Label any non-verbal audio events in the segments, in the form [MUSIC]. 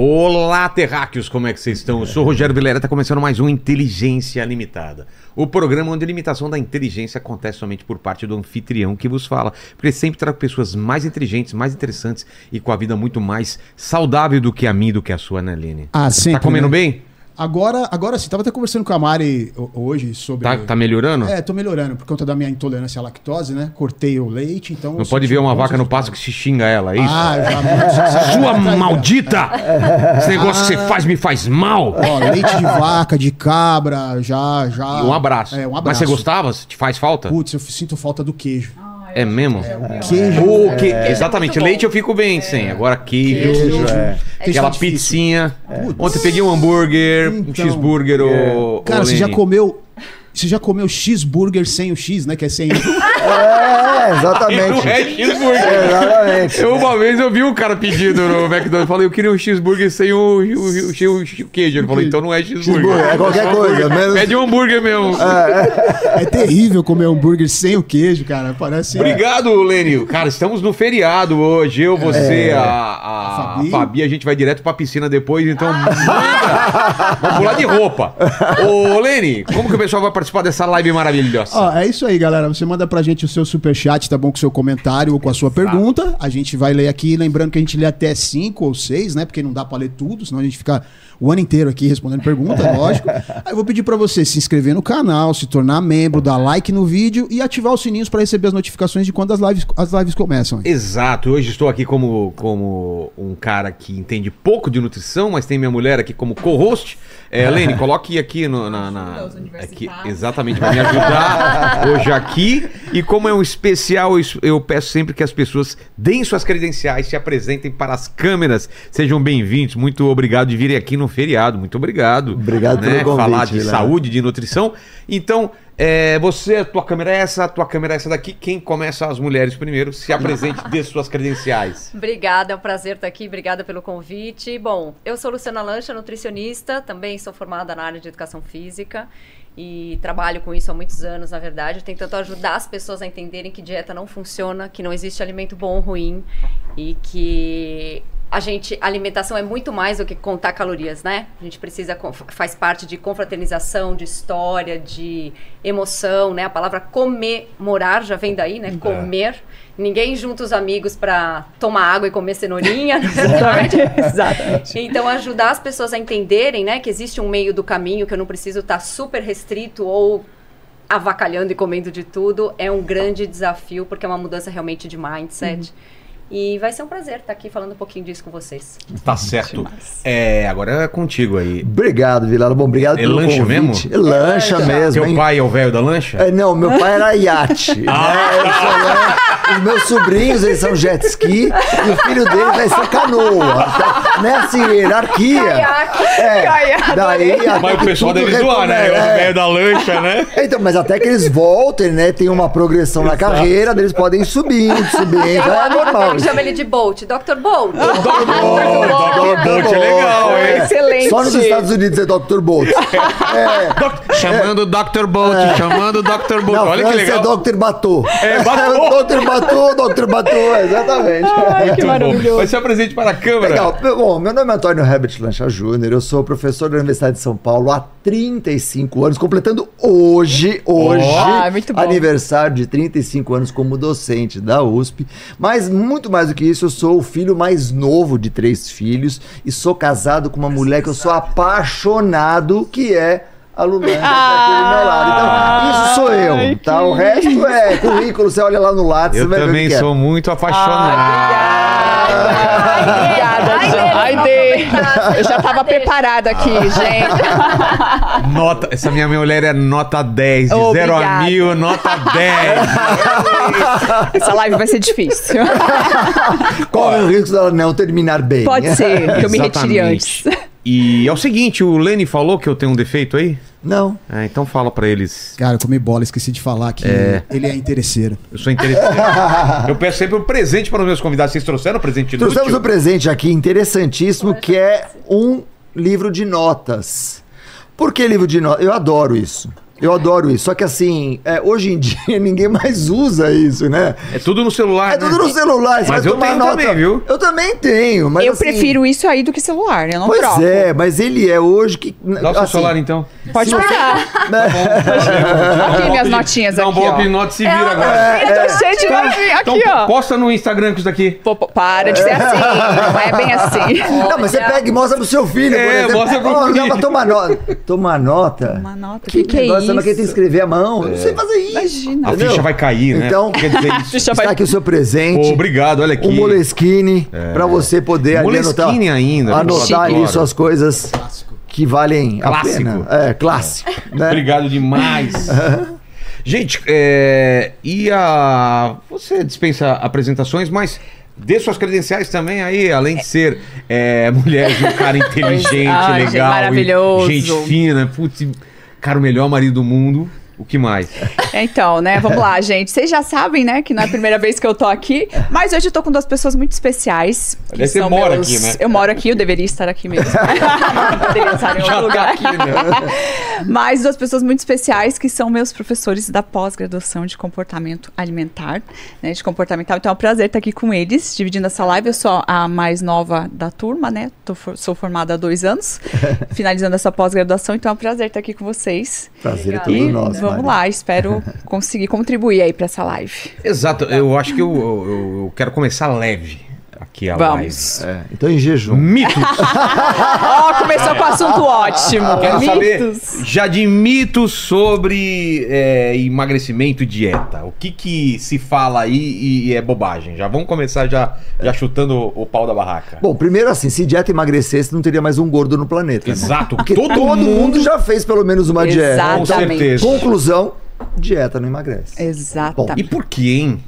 Olá, terráqueos, como é que vocês estão? Eu sou o Rogério Vilera, está começando mais um Inteligência Limitada. O programa onde a limitação da inteligência acontece somente por parte do anfitrião que vos fala. Porque sempre trago pessoas mais inteligentes, mais interessantes e com a vida muito mais saudável do que a mim, do que a sua, né, Lene? Ah, sempre. Tá comendo né? bem? Agora, agora sim, tava até conversando com a Mari ho- hoje sobre. Tá, tá melhorando? É, tô melhorando por conta da minha intolerância à lactose, né? Cortei o leite, então. Não pode ver uma vaca no passo que se xinga ela, é isso? Ah, já. [LAUGHS] Sua [LAUGHS] maldita! Esse negócio que você faz me faz mal! Ó, leite de vaca, de cabra, já, já. E um abraço. É, um Mas abraço. você gostava? Te faz falta? Putz, eu sinto falta do queijo. É mesmo? Queijo. O que- Exatamente, muito bom. leite eu fico bem sem. Agora queijo, Queijo, é. aquela é pizzinha. Ontem peguei um hambúrguer, um Então, cheeseburger. ô- Cara, ô, você já comeu. Você já comeu cheeseburger sem o X, né? Que é sem. [LAUGHS] É, exatamente. Não é cheeseburger. Exatamente. Eu, uma vez eu vi um cara pedindo no McDonald's, falei, eu queria um cheeseburger sem o, o, o- o- o queijo. Ele falou, então não é cheeseburger. Cheeseburger, é qualquer só coisa, menos- Pede um hambúrguer mesmo. É terrível comer hambúrguer sem o queijo, cara. Parece. Obrigado, Lênio. Cara, estamos no feriado hoje. Eu, você, a, a, A Fabi. Fabi. a gente vai direto pra piscina depois, então manda. Vamos pular de roupa. Ô, Lene, como que o pessoal vai participar dessa live maravilhosa? Ó, é isso aí, galera. Você manda pra gente o seu superchat, tá bom? Com o seu comentário ou com a sua pergunta. A gente vai ler aqui, lembrando que a gente lê até cinco ou seis, né? Porque não dá pra ler tudo, senão a gente fica o ano inteiro aqui respondendo pergunta, [LAUGHS] lógico. Aí eu vou pedir pra você se inscrever no canal, se tornar membro, dar like no vídeo e ativar os sininhos pra receber as notificações de quando as lives, as lives começam. Exato, hoje estou aqui como, como um cara que entende pouco de nutrição, mas tem minha mulher aqui como co-host. É, Lene, [LAUGHS] coloque aqui no, na. na- aqui, exatamente, vai me ajudar [LAUGHS] hoje aqui. E como é um especial, eu, eu peço sempre que as pessoas deem suas credenciais, se apresentem para as câmeras. Sejam bem-vindos. Muito obrigado de virem aqui no feriado. Muito obrigado. Obrigado pelo convite, Falar de Vilela. saúde, de nutrição. Então, é, você, a tua câmera é essa, a tua câmera é essa daqui. Quem começa as mulheres primeiro, se apresente, dê suas credenciais. [LAUGHS] Obrigada, é um prazer estar aqui. Obrigada pelo convite. Bom, eu sou Luciana Lancha, nutricionista, também sou formada na área de educação física e trabalho com isso há muitos anos, na verdade, tentando ajudar as pessoas a entenderem que dieta não funciona, que não existe alimento bom ou ruim e que a gente, a alimentação é muito mais do que contar calorias, né? A gente precisa, faz parte de confraternização, de história, de emoção, né? A palavra comemorar já vem daí, né? Comer. Ninguém junta os amigos para tomar água e comer cenourinha, [LAUGHS] na verdade. [LAUGHS] Exatamente. Então, ajudar as pessoas a entenderem, né, que existe um meio do caminho, que eu não preciso estar super restrito ou avacalhando e comendo de tudo, é um grande desafio, porque é uma mudança realmente de mindset. E vai ser um prazer estar aqui falando um pouquinho disso com vocês. Tá certo. É, agora é contigo aí. Obrigado, Vilela. Bom, obrigado É pelo lancha convite. mesmo? É lancha mesmo, Teu hein? pai é o velho da lancha? É, não, meu pai era iate. [LAUGHS] né? Eu sou lan- Os meus sobrinhos, eles são jet ski e o filho dele vai ser canoa. Então, [LAUGHS] nessa hierarquia. É, Caiaque, daí, Mas o pessoal deve zoar, né? recomenda- O é. velho da lancha, né? Então, mas até que eles voltem, né? Tem uma progressão na carreira, eles podem ir subindo, subindo. Um É normal. Dele, chama ele de Bolt, Dr. Bolt. O Dr. Bolt é legal, hein? Excelente. Só nos Estados Unidos é Dr. [LAUGHS] Bolt. É. Doc- Chamando o Dr. Bolt, chamando o Dr. Bolt. Olha que França legal. é Dr. Batou. É, Batot. Dr. Batou, Dr. Batou, exatamente. Ai, que maravilhoso. Vai ser presente para a câmera. Legal. Bom, meu nome é Antônio Herbert Lancha Júnior, eu sou professor da Universidade de São Paulo há 35 anos, completando hoje, hoje, bom. aniversário de 35 anos como docente da USP. Mas muito mais do que isso, eu sou o filho mais novo de três filhos e sou casado com uma mulher que eu sou apaixonado, que é [LAUGHS] a Lumena, que tá aqui do meu lado. Então, isso sou eu, Ai, tá? que O resto é currículo, você olha lá no Lattes, Eu você vai ver o também é. sou muito apaixonado. Obrigada, Ai, Jean. Ai, não, Dê. Eu já tava preparada aqui, gente. Nota, essa minha mulher é nota 10, de 0 a Obrigada. mil, nota 10. Essa live vai ser difícil. Corre o risco dela não terminar bem. Pode ser, que eu me retire antes. Exatamente. E é o seguinte, o Lenny falou que eu tenho um defeito aí? Não. Ah, então fala pra eles. Cara, eu comi bola, esqueci de falar que ele é interesseiro. Eu sou interessante. eu peço sempre um presente para os meus convidados. Vocês trouxeram um presente inútil? Trouxemos um presente aqui interessantíssimo que é um livro de notas. Por que livro de notas? Eu adoro isso. Eu adoro isso. Só que assim, é, hoje em [LAUGHS] dia ninguém mais usa isso, né? É tudo no celular, É né? tudo no celular. você Mas vai eu tomar tenho nota. também, viu? Eu também tenho, mas eu assim, prefiro isso aí do que celular, eu não Pois troco. é, mas ele é hoje que. Dá o seu assim, celular então. Pode pegar. [LAUGHS] Aqui minhas notinhas Dá um aqui, bloco ó. de nota e se vira Ela- agora. Eu tô cheio de notinha Então, aqui, ó. posta no Instagram com isso daqui. Para de ser assim, não é bem assim. Não, mas você pega e mostra pro seu filho. É, mostra pro filho. dá pra tomar nota. Tomar nota? Uma nota, que que é negócio, Quem tem que escrever a mão? Eu não sei fazer isso. Imagina. A Entendeu? ficha vai cair, né? Então, Quer dizer isso. [LAUGHS] Ficha Está vai- aqui o seu presente. Pô, obrigado, olha aqui. O Moleskine, pra você poder ali Moleskine anotar, ainda, anotar ali adoro. suas coisas que valem Clássico. a pena. É, clássico. né? Obrigado demais. [LAUGHS] Gente, é, e a. Você dispensa apresentações, mas dê suas credenciais também aí, além de ser é, mulher de um cara [LAUGHS] inteligente, Ai, gente, legal. e maravilhoso. Gente fina, putz, cara, o melhor marido do mundo. O que mais? Então, né, vamos lá, gente. Vocês já sabem, né, que não é a primeira vez que eu tô aqui, mas hoje eu tô com duas pessoas muito especiais. que você mora aqui, né? Eu moro aqui, eu deveria estar aqui mesmo. [LAUGHS] Poderia estar em outro Já tá lugar. aqui, né? Mas duas pessoas muito especiais que são meus professores da pós-graduação de comportamento alimentar, né, de comportamental. Então é um prazer estar aqui com eles, dividindo essa live. Eu sou a mais nova da turma, né? For- sou formada há dois anos, [LAUGHS] finalizando essa pós-graduação. Então é um prazer estar aqui com vocês. Prazer é Obrigada. todo E nosso. Vamos Mari. lá, espero conseguir contribuir aí para essa live. Exato, eu acho que eu, eu- eu quero começar leve aqui a Vamos. live. É, então em jejum. Mitos. [LAUGHS] Ó, começou com assunto ótimo. Quero Mitos. saber já de mitos sobre é, emagrecimento e dieta. O que que se fala aí e, e é bobagem? Já vamos começar já, já chutando o, o pau da barraca. Bom, primeiro assim, se dieta emagrecesse, não teria mais um gordo no planeta. né? Exato, Porque todo, todo, mundo... já fez pelo menos uma dieta. Exato. Com certeza. conclusão, dieta não emagrece. E Exatamente. por que, hein?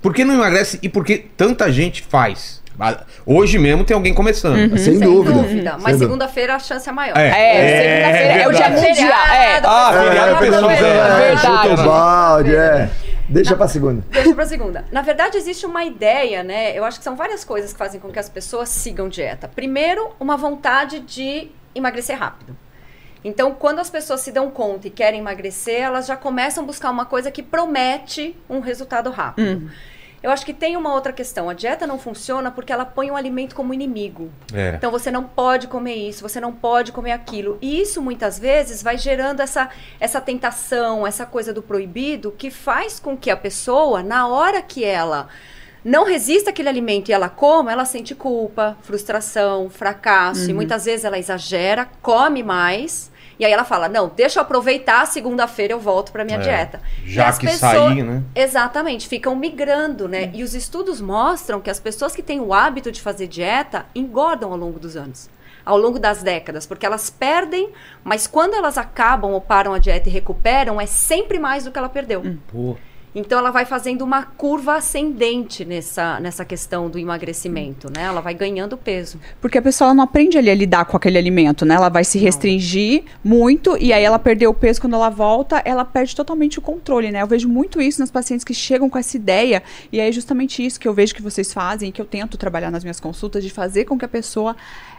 Por que não emagrece e por que tanta gente faz? Ah, Hoje mesmo tem alguém começando. Sem, Uhum. Sem dúvida. dúvida. Sem Mas dúvida. segunda-feira a chance é maior. É. É, segunda-feira é o dia mundial. É. Ah, feriado, É, pessoal. é, é, verdade. chuta o balde, é. Deixa pra segunda. Deixa pra segunda. Na verdade, existe uma ideia, né? Eu acho que são várias coisas que fazem com que as pessoas sigam dieta. Primeiro, uma vontade de emagrecer rápido. Então, quando as pessoas se dão conta e querem emagrecer, elas já começam a buscar uma coisa que promete um resultado rápido. Eu acho que tem uma outra questão. A dieta não funciona porque ela põe o alimento como inimigo. É. Então você não pode comer isso, você não pode comer aquilo. E isso muitas vezes vai gerando essa, essa tentação, essa coisa do proibido, que faz com que a pessoa, na hora que ela não resista àquele alimento e ela coma, ela sente culpa, frustração, fracasso. E muitas vezes ela exagera, come mais. E aí ela fala: Não, deixa eu aproveitar, segunda-feira eu volto para minha É, dieta. já que saí, né? Exatamente, ficam migrando, né? E os estudos mostram que as pessoas que têm o hábito de fazer dieta engordam ao longo dos anos, ao longo das décadas, porque elas perdem, mas quando elas acabam ou param a dieta e recuperam, é sempre mais do que ela perdeu. Pô. Então ela vai fazendo uma curva ascendente nessa, nessa questão do emagrecimento, né? Ela vai ganhando peso. Porque a pessoa não aprende ali a lidar com aquele alimento, né? Ela vai se restringir muito e aí ela perdeu o peso quando ela volta, ela perde totalmente o controle, né? Eu vejo muito isso nas pacientes que chegam com essa ideia e é justamente isso que eu vejo que vocês fazem, que eu tento trabalhar nas minhas consultas, de fazer com que a pessoa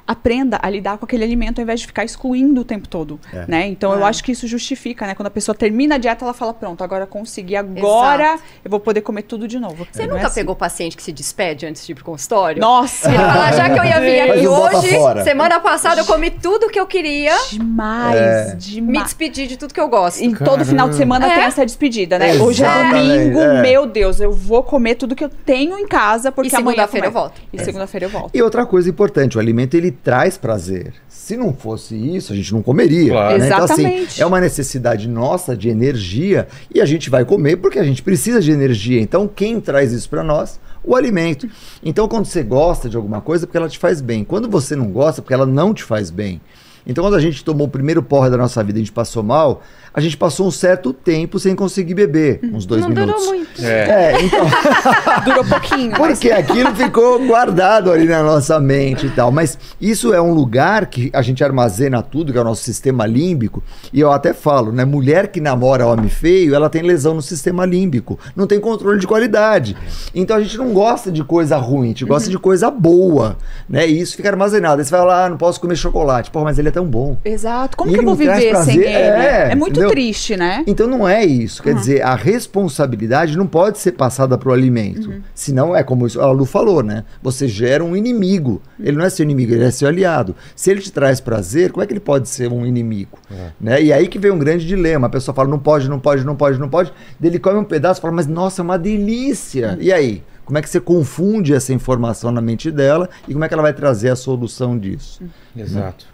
aprenda a lidar com aquele alimento ao invés de ficar excluindo o tempo todo, É. né? Então eu É. acho que isso justifica, né? Quando a pessoa termina a dieta, ela fala, pronto, agora eu consegui, agora Exato. eu vou poder comer tudo de novo. Você é nunca assim. pegou paciente que se despede antes de ir pro consultório? Nossa! Ele fala, já que eu ia vir aqui hoje, semana passada eu comi tudo que eu queria, Demais, É. me demais. despedir de tudo que eu gosto. E todo final de semana É. tem essa despedida, né? Hoje é domingo, é. meu Deus, eu vou comer tudo que eu tenho em casa, porque E amanhã segunda-feira eu volto. E segunda-feira eu volto. E outra coisa importante, o alimento ele traz prazer. Se não fosse isso, a gente não comeria. Claro. né? Então, assim, é uma necessidade nossa de energia e a gente vai comer porque a gente precisa de energia. Então, quem traz isso para nós? O alimento. Então, quando você gosta de alguma coisa, é porque ela te faz bem. Quando você não gosta, é porque ela não te faz bem. Então, quando a gente tomou o primeiro porra da nossa vida e a gente passou mal, a gente passou um certo tempo sem conseguir beber, uns dois não minutos. durou muito. É. É, então. [LAUGHS] Durou pouquinho. mas- Porque aquilo ficou guardado ali na nossa mente e tal. Mas isso é um lugar que a gente armazena tudo, que é o nosso sistema límbico. E eu até falo, né? Mulher que namora homem feio, ela tem lesão no sistema límbico. Não tem controle de qualidade. Então a gente não gosta de coisa ruim, a gente gosta de coisa boa. Né? E isso fica armazenado. Aí você vai lá, ah, não posso comer chocolate. Pô, mas ele ele é tão bom. Exato. Como E que eu vou viver sem prazer? ele? É, É, muito entendeu? triste, né? Então não é isso. Quer dizer, a responsabilidade não pode ser passada pro alimento. Senão é como isso- a Lu falou, né? Você gera um inimigo. Ele não é seu inimigo, ele é seu aliado. Se ele te traz prazer, como é que ele pode ser um inimigo? Né? E aí que vem um grande dilema. A pessoa fala, não pode, não pode, não pode, não pode. Daí ele come um pedaço e fala, mas nossa, é uma delícia. E aí? Como é que você confunde essa informação na mente dela e como é que ela vai trazer a solução disso? Exato.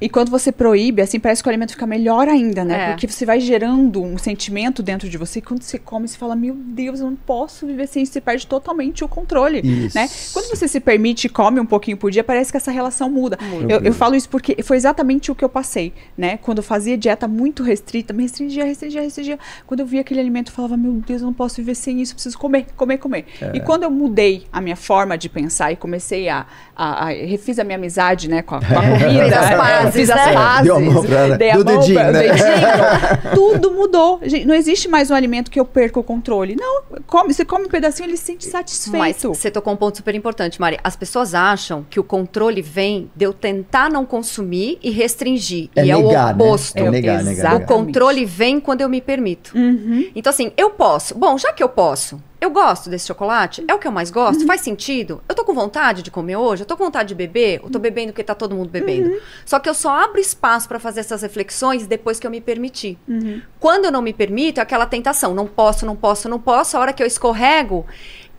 E quando você proíbe, assim, parece que o alimento fica melhor ainda, né? É. Porque você vai gerando um sentimento dentro de você. E quando você come, você fala, meu Deus, eu não posso viver sem isso. Você perde totalmente o controle, Isso. né? Quando você se permite e come um pouquinho por dia, parece que essa relação muda. Eu, eu falo isso porque foi exatamente o que eu passei, né? Quando eu fazia dieta muito restrita, me restringia, restringia, restringia. Quando eu via aquele alimento, eu falava, meu Deus, eu não posso viver sem isso, eu preciso comer, comer, comer. É. E quando eu mudei a minha forma de pensar e comecei a... a, a refiz a minha amizade, né? Com a, com a [LAUGHS] comida. Pazes, fiz né? as pazes. Deu a mão pra ela. dei a Do mão dedinho, pra- né? dedinho. [LAUGHS] Tudo mudou. Gente, não existe mais um alimento que eu perco o controle. Não, come, você come um pedacinho, ele se sente Mas satisfeito. você tocou um ponto super importante, Mari. As pessoas acham que o controle vem de eu tentar não consumir e restringir. É e negar, é né? o oposto. É negar, negar, Exato. O controle vem quando eu me permito. Uhum. Então, assim, eu posso. Bom, já que eu posso, eu gosto desse chocolate, é o que eu mais gosto, faz sentido. Eu tô com vontade de comer hoje, eu tô com vontade de beber, eu tô bebendo porque tá todo mundo bebendo. Só que eu só abro espaço pra fazer essas reflexões depois que eu me permitir. Quando eu não me permito, é aquela tentação, não posso, não posso, não posso, a hora que eu escorrego,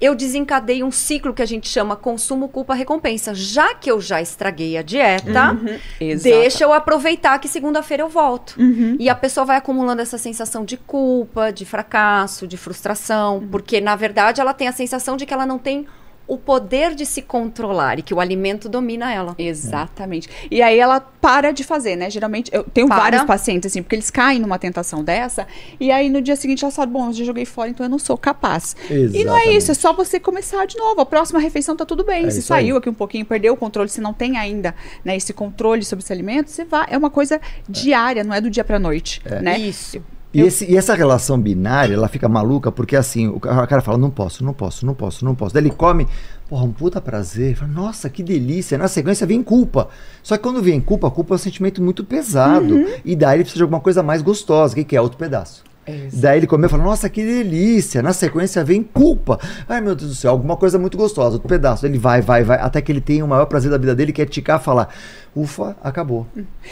eu desencadeio um ciclo que a gente chama consumo, culpa, recompensa. Já que eu já estraguei a dieta, Exato. deixa eu aproveitar que segunda-feira eu volto. Uhum. E a pessoa vai acumulando essa sensação de culpa, de fracasso, de frustração, porque na verdade ela tem a sensação de que ela não tem o poder de se controlar e que o alimento domina ela. Exatamente. E aí ela para de fazer, né? Geralmente, eu tenho Para. vários pacientes, assim, porque eles caem numa tentação dessa, e aí no dia seguinte ela fala, bom, eu já joguei fora, então eu não sou capaz. E não é Exatamente. isso, é só você começar de novo. A próxima refeição tá tudo bem. É se isso aí. saiu aqui um pouquinho, perdeu o controle, se não tem ainda né, esse controle sobre esse alimento, você vai. É uma coisa diária, não é do dia pra noite. Né? Isso. E, esse- e essa relação binária, ela fica maluca porque assim, o ca- o cara fala, não posso, não posso, não posso, não posso. Daí ele come, porra, um puta prazer. Fala, Nossa, que delícia. Na sequência vem culpa. Só que quando vem culpa, a culpa é um sentimento muito pesado. E daí ele precisa de alguma coisa mais gostosa. O que, que é? Outro pedaço. Daí ele comeu e fala, nossa, que delícia. Na sequência vem culpa. Ai, meu Deus do céu, alguma coisa muito gostosa, outro pedaço. Ele vai, vai, vai, até que ele tem o maior prazer da vida dele, que é ticar e falar, ufa, acabou.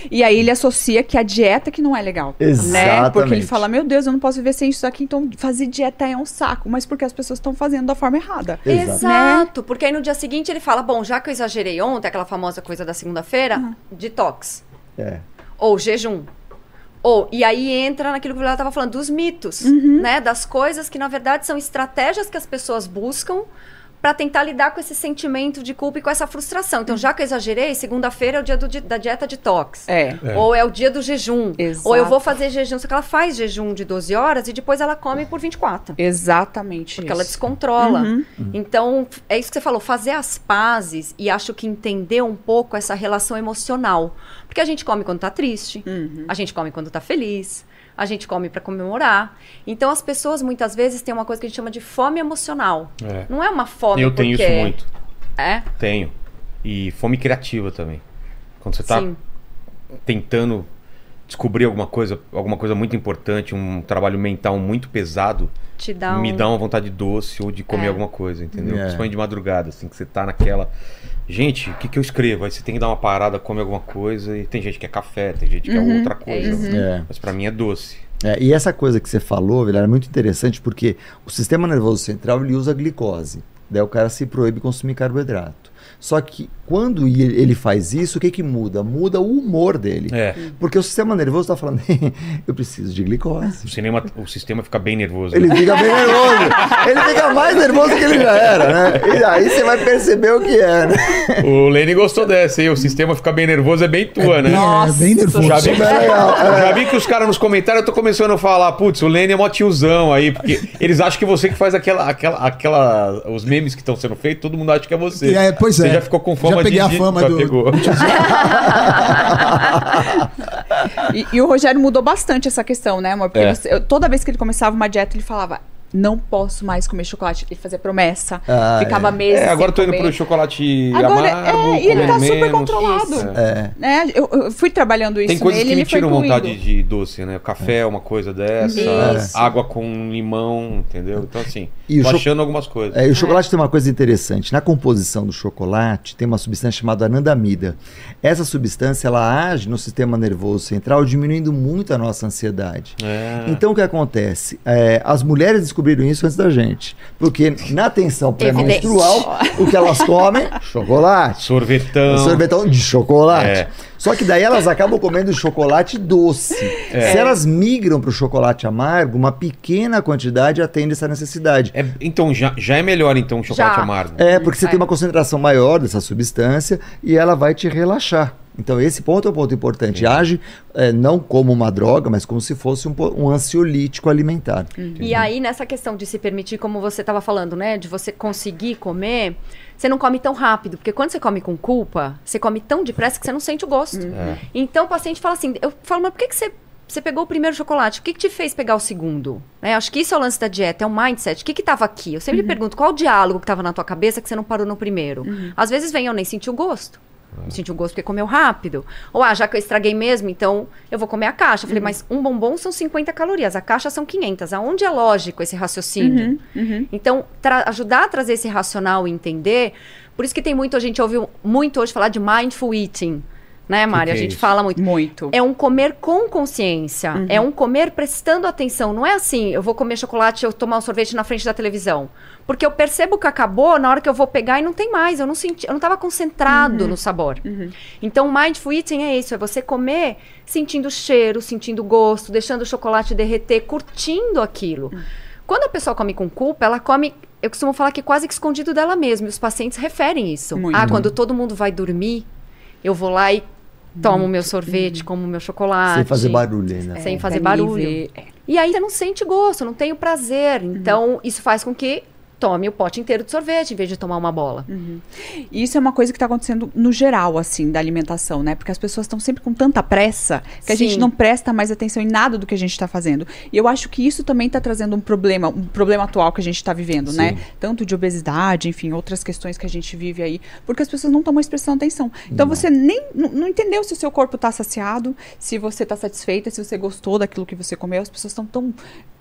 E aí ele associa que a dieta que não é legal. Né? Porque Exatamente. ele fala, meu Deus, eu não posso viver sem isso aqui, então fazer dieta é um saco. Mas porque as pessoas estão fazendo da forma errada. Exato. Exato, porque aí no dia seguinte ele fala: Bom, já que eu exagerei ontem, aquela famosa coisa da segunda-feira, detox. É. Ou jejum. Ou, e aí entra naquilo que o Vilela estava falando, dos mitos, Uhum. né? Das coisas que, na verdade, são estratégias que as pessoas buscam para tentar lidar com esse sentimento de culpa e com essa frustração. Então, já que eu exagerei, segunda-feira é o dia do da dieta detox. É. Ou é o dia do jejum. Exato. Ou eu vou fazer jejum. Só que ela faz jejum de 12 horas e depois ela come por 24. Exatamente. Porque isso. ela descontrola. Uhum. Então, é isso que você falou, fazer as pazes e acho que entender um pouco essa relação emocional. Porque a gente come quando tá triste, Uhum. a gente come quando tá feliz, a gente come para comemorar. Então, as pessoas muitas vezes têm uma coisa que a gente chama de fome emocional. É. Não é uma fome Eu tenho porque... isso muito. É? Tenho. E fome criativa também. Quando você tá Sim. tentando descobrir alguma coisa, alguma coisa muito importante, um trabalho mental muito pesado, Te dá um... me dá uma vontade doce ou de comer É. alguma coisa, entendeu? É. Principalmente de madrugada, assim, que você tá naquela. Gente, o que, que eu escrevo? Aí você tem que dar uma parada, come alguma coisa, e tem gente que é café, tem gente que é outra coisa. É. Mas pra mim é doce. É, e essa coisa que você falou, Vilela, é muito interessante porque o sistema nervoso central ele usa glicose. Daí o cara se proíbe consumir carboidrato. Só que quando ele faz isso, o que que muda? Muda o humor dele. É. Porque o sistema nervoso está falando, [LAUGHS] eu preciso de glicose. O, cinema, o sistema fica bem nervoso. Ele né? fica bem nervoso. Ele fica mais nervoso que ele já era, né? E aí você vai perceber o que é, né? O Lene gostou dessa, hein? O sistema fica bem nervoso, é bem tua, né? é bem nervoso. Já vi, Super legal. já vi que os caras nos comentários, eu tô começando a falar, putz, o Lene é mó tiozão aí, porque eles acham que você que faz aquela, aquela, aquela, os memes que estão sendo feitos, todo mundo acha que é você. É, pois você é. já ficou com fama Já peguei de... a fama já do- pegou. [LAUGHS] E, e o Rogério mudou bastante essa questão, né, amor? Porque É. você- eu- toda vez que ele começava uma dieta, ele falava: não posso mais comer chocolate. Ele fazia promessa, Ah, ficava é. meses É, agora sem tô indo comer. pro chocolate Agora, amargo, é, e ele tá super menos. controlado. Isso. É. Né? Eu, eu fui trabalhando isso Tem coisas nele, que me tiram vontade de doce, né? Café é uma coisa dessa, Isso. água com limão, entendeu? Então, assim, E tô achando algumas coisas. É, e o chocolate tem uma coisa interessante. Na composição do chocolate tem uma substância chamada anandamida. Essa substância ela age no sistema nervoso central, diminuindo muito a nossa ansiedade. É. Então o que acontece? É, as mulheres descobriram isso antes da gente. Porque na tensão pré-menstrual, o que elas comem? [LAUGHS] Chocolate. Sorvetão. Sorvetão de chocolate. É. Só que daí elas acabam comendo chocolate doce. É. Se elas migram para o chocolate amargo, uma pequena quantidade atende essa necessidade. É, então, já, já é melhor, então, o chocolate Já. amargo. É, porque você É. tem uma concentração maior dessa substância e ela vai te relaxar. Então, esse ponto é um ponto importante. Age é, não como uma droga, mas como se fosse um, um ansiolítico alimentar. E aí, nessa questão de se permitir, como você estava falando, né? De você conseguir comer, você não come tão rápido. Porque quando você come com culpa, você come tão depressa que você não sente o gosto. É. Então o paciente fala assim: eu falo, mas por que, que você. Você pegou o primeiro chocolate, o que, que te fez pegar o segundo? Né, Acho que isso é o lance da dieta, é o mindset. O que estava aqui? Eu sempre pergunto qual o diálogo que estava na tua cabeça que você não parou no primeiro. Às vezes vem, eu nem senti o gosto. Eu senti o gosto porque comeu rápido. Ou, ah, já que eu estraguei mesmo, então eu vou comer a caixa. Eu falei, mas um bombom são 50 calorias, a caixa são 500. Aonde é lógico esse raciocínio? Então, tra- ajudar a trazer esse racional e entender. Por isso que tem muito, a gente ouviu muito hoje falar de mindful eating. Né, Mari? que a é gente isso? fala muito. Muito. É um comer com consciência. Uhum. É um comer prestando atenção. Não é assim, eu vou comer chocolate, eu tomar um sorvete na frente da televisão. Porque eu percebo que acabou na hora que eu vou pegar e não tem mais. Eu não senti, eu não estava concentrado Uhum. no sabor. Então, mindful eating é isso, é você comer sentindo o cheiro, sentindo o gosto, deixando o chocolate derreter, curtindo aquilo. Uhum. Quando a pessoa come com culpa, ela come eu costumo falar que quase que escondido dela mesma. E os pacientes referem isso. Muito. Ah, quando todo mundo vai dormir, eu vou lá e tomo o meu sorvete, como o meu chocolate. Sem fazer barulho ainda. Sem fazer É, barulho. é. E aí você não sente gosto, não tem o prazer. Então, isso faz com que tome o pote inteiro de sorvete em vez de tomar uma bola. E isso é uma coisa que está acontecendo no geral, assim, da alimentação, né? Porque as pessoas estão sempre com tanta pressa que a Sim. gente não presta mais atenção em nada do que a gente está fazendo. E eu acho que isso também está trazendo um problema, um problema atual que a gente está vivendo, né? Sim. Tanto de obesidade, enfim, outras questões que a gente vive aí, porque as pessoas não estão mais prestando atenção. Então você nem não, não entendeu se o seu corpo está saciado, se você está satisfeita, se você gostou daquilo que você comeu. As pessoas estão tão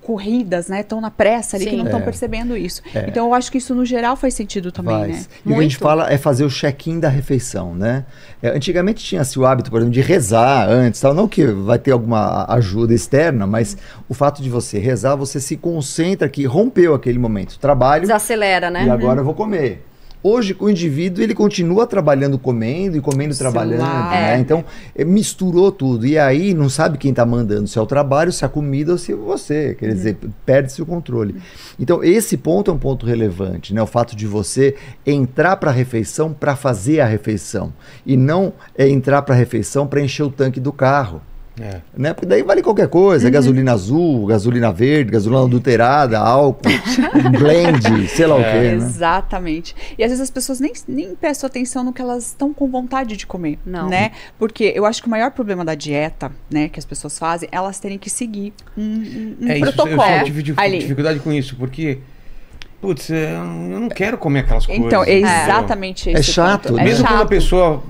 corridas, né? Tão na pressa ali que Sim. não estão É. percebendo isso. Então eu acho que isso no geral faz sentido também, Faz. né? E o que a gente Muito. fala é fazer o check-in da refeição, né? É, antigamente tinha-se o hábito, por exemplo, de rezar antes, tal. não que vai ter alguma ajuda externa, mas o fato de você rezar, você se concentra que rompeu aquele momento. Trabalho Desacelera, né? e agora eu vou comer. Hoje, o indivíduo, ele continua trabalhando comendo e comendo trabalhando, Celular. né? É. Então, eh, misturou tudo. E aí, não sabe quem está mandando, se é o trabalho, se é a comida ou se é você. Quer dizer, perde-se o controle. Então, esse ponto é um ponto relevante, né? O fato de você entrar para a refeição para fazer a refeição. E não é entrar para a refeição para encher o tanque do carro. É. Né? Porque daí vale qualquer coisa, gasolina azul, gasolina verde, gasolina adulterada, álcool, blend, sei lá o quê, né? Exatamente. E às vezes as pessoas nem, nem prestam atenção no que elas estão com vontade de comer, Não. né? Porque eu acho que o maior problema da dieta, né, que as pessoas fazem, é elas terem que seguir um, um- um É isso, eu protocolo tive dificuldade com isso, porque, putz, é, eu não quero comer aquelas coisas. Então, é exatamente É esse chato, ponto. né? É Mesmo quando a chato. pessoa.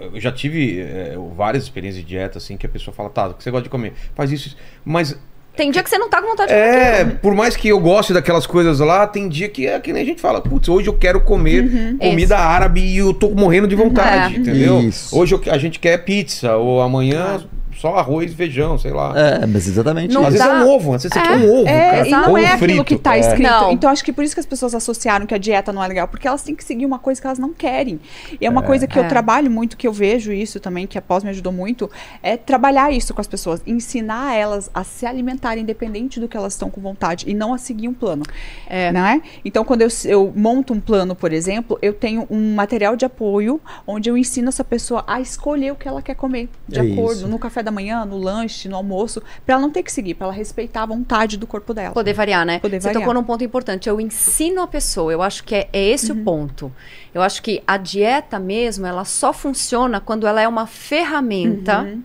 Eu já tive é, várias experiências de dieta, assim, que a pessoa fala, tá, o que você gosta de comer? Faz isso. isso. Mas, Tem dia que você não tá com vontade de é, comer. por mais que eu goste daquelas coisas lá, tem dia que é que nem a gente fala, putz, hoje eu quero comer comida Isso. árabe e eu tô morrendo de vontade, É. entendeu? Isso. Hoje eu- a gente quer pizza, ou amanhã só arroz e feijão, sei lá. É, mas exatamente Não Às isso. vezes é dá. um ovo, às vezes você É, quer um ovo, É, cara. e não Ovo é aquilo frito. que tá É. escrito. Não. Então, acho que por isso que as pessoas associaram que a dieta não é legal, porque elas têm que seguir uma coisa que elas não querem. E é uma coisa que É. eu trabalho muito, que eu vejo isso também, que a pós me ajudou muito, é trabalhar isso com as pessoas, ensinar elas a se alimentarem independente do que elas estão com vontade e não a seguir um plano. É. Né? Então, quando eu, eu monto um plano, por exemplo, eu tenho um material de apoio onde eu ensino essa pessoa a escolher o que ela quer comer, de É acordo, isso. no café da manhã, no lanche, no almoço, para ela não ter que seguir, para ela respeitar a vontade do corpo dela. Poder variar, né? Poder Você variar. tocou num ponto importante. Eu ensino a pessoa. Eu acho que é, é esse Uhum. o ponto. Eu acho que a dieta mesmo, ela só funciona quando ela é uma ferramenta Uhum.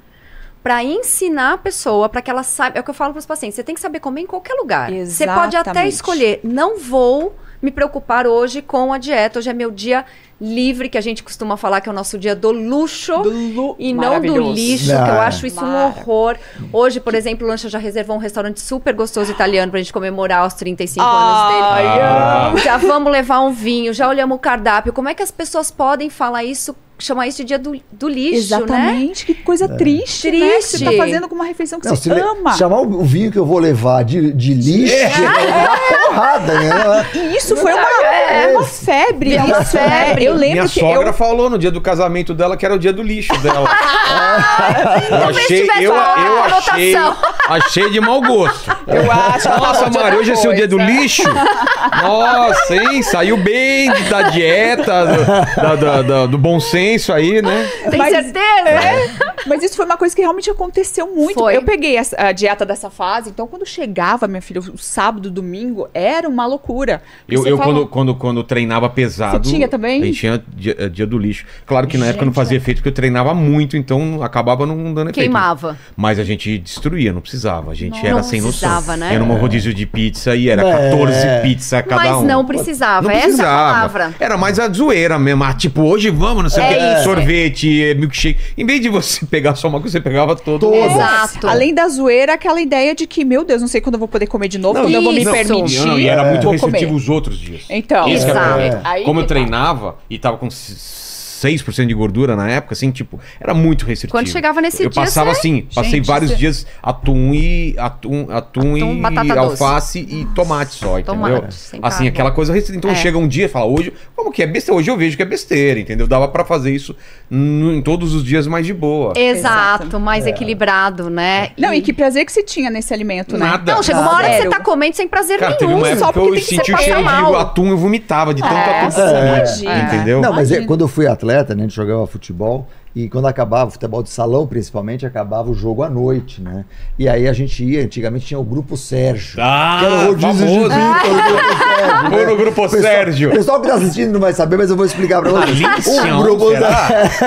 Pra ensinar a pessoa, pra que ela saiba. É o que eu falo pros pacientes: você tem que saber comer em qualquer lugar. Você pode até Exatamente. escolher, não vou me preocupar hoje com a dieta. Hoje é meu dia livre, que a gente costuma falar que é o nosso dia do luxo. Do lu- E não do lixo, que eu Ah. acho isso um horror. Hoje, por exemplo, o Lancha já reservou um restaurante super gostoso italiano pra gente comemorar os 35 Ai, anos dele. Ah. Já vamos levar um vinho, já olhamos o cardápio. Como é que as pessoas podem falar isso, chamar isso de dia do, do lixo, né? Exatamente, que coisa triste, né? Que Triste. você tá fazendo com uma refeição que Não, você ama. chamar o o vinho que eu vou levar de, de lixo, é uma porrada, né? [LAUGHS] E isso foi uma, É. uma febre. Virou uma isso, né? febre. Eu lembro Minha que sogra eu... falou no dia do casamento dela que era o dia do lixo dela. [LAUGHS] eu achei, eu, eu achei, achei de mau gosto. Eu acho. Nossa, Mari, hoje é seu dia do lixo? Nossa, hein? Saiu bem da dieta, do, da- da- da- do bom senso aí, né? [LAUGHS] Tem Mas- certeza? Mas isso foi uma coisa que realmente aconteceu muito. Foi. Eu peguei essa- a, dieta dessa fase, então quando chegava, minha filha, o sábado, domingo, era uma loucura. Eu, eu fala- quando, quando, quando treinava pesado. Você tinha também? A gente tinha dia, eh, dia do lixo. Claro que na época não Gente, fazia é. efeito porque eu treinava muito, então acabava não dando efeito. Queimava. Mas a gente destruía, não precisava. A gente Não era sem noção. precisava, né? Era num rodízio de pizza e era É. 14 pizza cada Mas um. não precisava. Não Essa é a precisava. palavra. Era mais a zoeira mesmo. Ah, tipo, hoje vamos, não sei o É que. isso. Sorvete, eh, milkshake. Em vez de você [LAUGHS] pegar só uma coisa, você pegava todo. Todas. Exato. Além da zoeira, aquela ideia de que, meu Deus, não sei quando eu vou poder comer de novo, Não, quando eu vou me permitir. Não, e era muito restritivo comer. os outros dias. Então, Exato. Como eu tá. treinava e tava com 6% de gordura na época, assim, tipo, era muito restritivo. Quando chegava nesse eu dia, passava você- assim, passei Gente, vários você- dias atum e atum, atum, Atum, e batata doce. alface e tomate só, entendeu? Tomate, sem assim, carne. aquela coisa restrita. Então É. chega um dia e fala, hoje, como que é besteira? Hoje eu vejo que é besteira, entendeu? Dava pra fazer isso em todos os dias mais de boa. Exato, Exato. mais equilibrado, né? Não, e que prazer que você tinha nesse alimento, né? Nada. Não, chega uma hora que você tá comendo sem prazer Cara, teve nenhum, uma época só que porque eu tem que senti o cheiro passar de mal. atum, eu vomitava de tanto É, atum eu comia, entendeu? Não, mas é, quando eu fui atleta, né, a gente jogava futebol, e quando acabava, futebol de salão principalmente, acabava o jogo à noite, né? E aí a gente ia, antigamente tinha o Grupo Sérgio. Ah, que era o rodízio de famoso. o Grupo [LAUGHS] Sérgio. Foi no Grupo O pessoal- Sérgio. O pessoal que tá assistindo não vai saber, mas eu vou explicar pra vocês. O Grupo?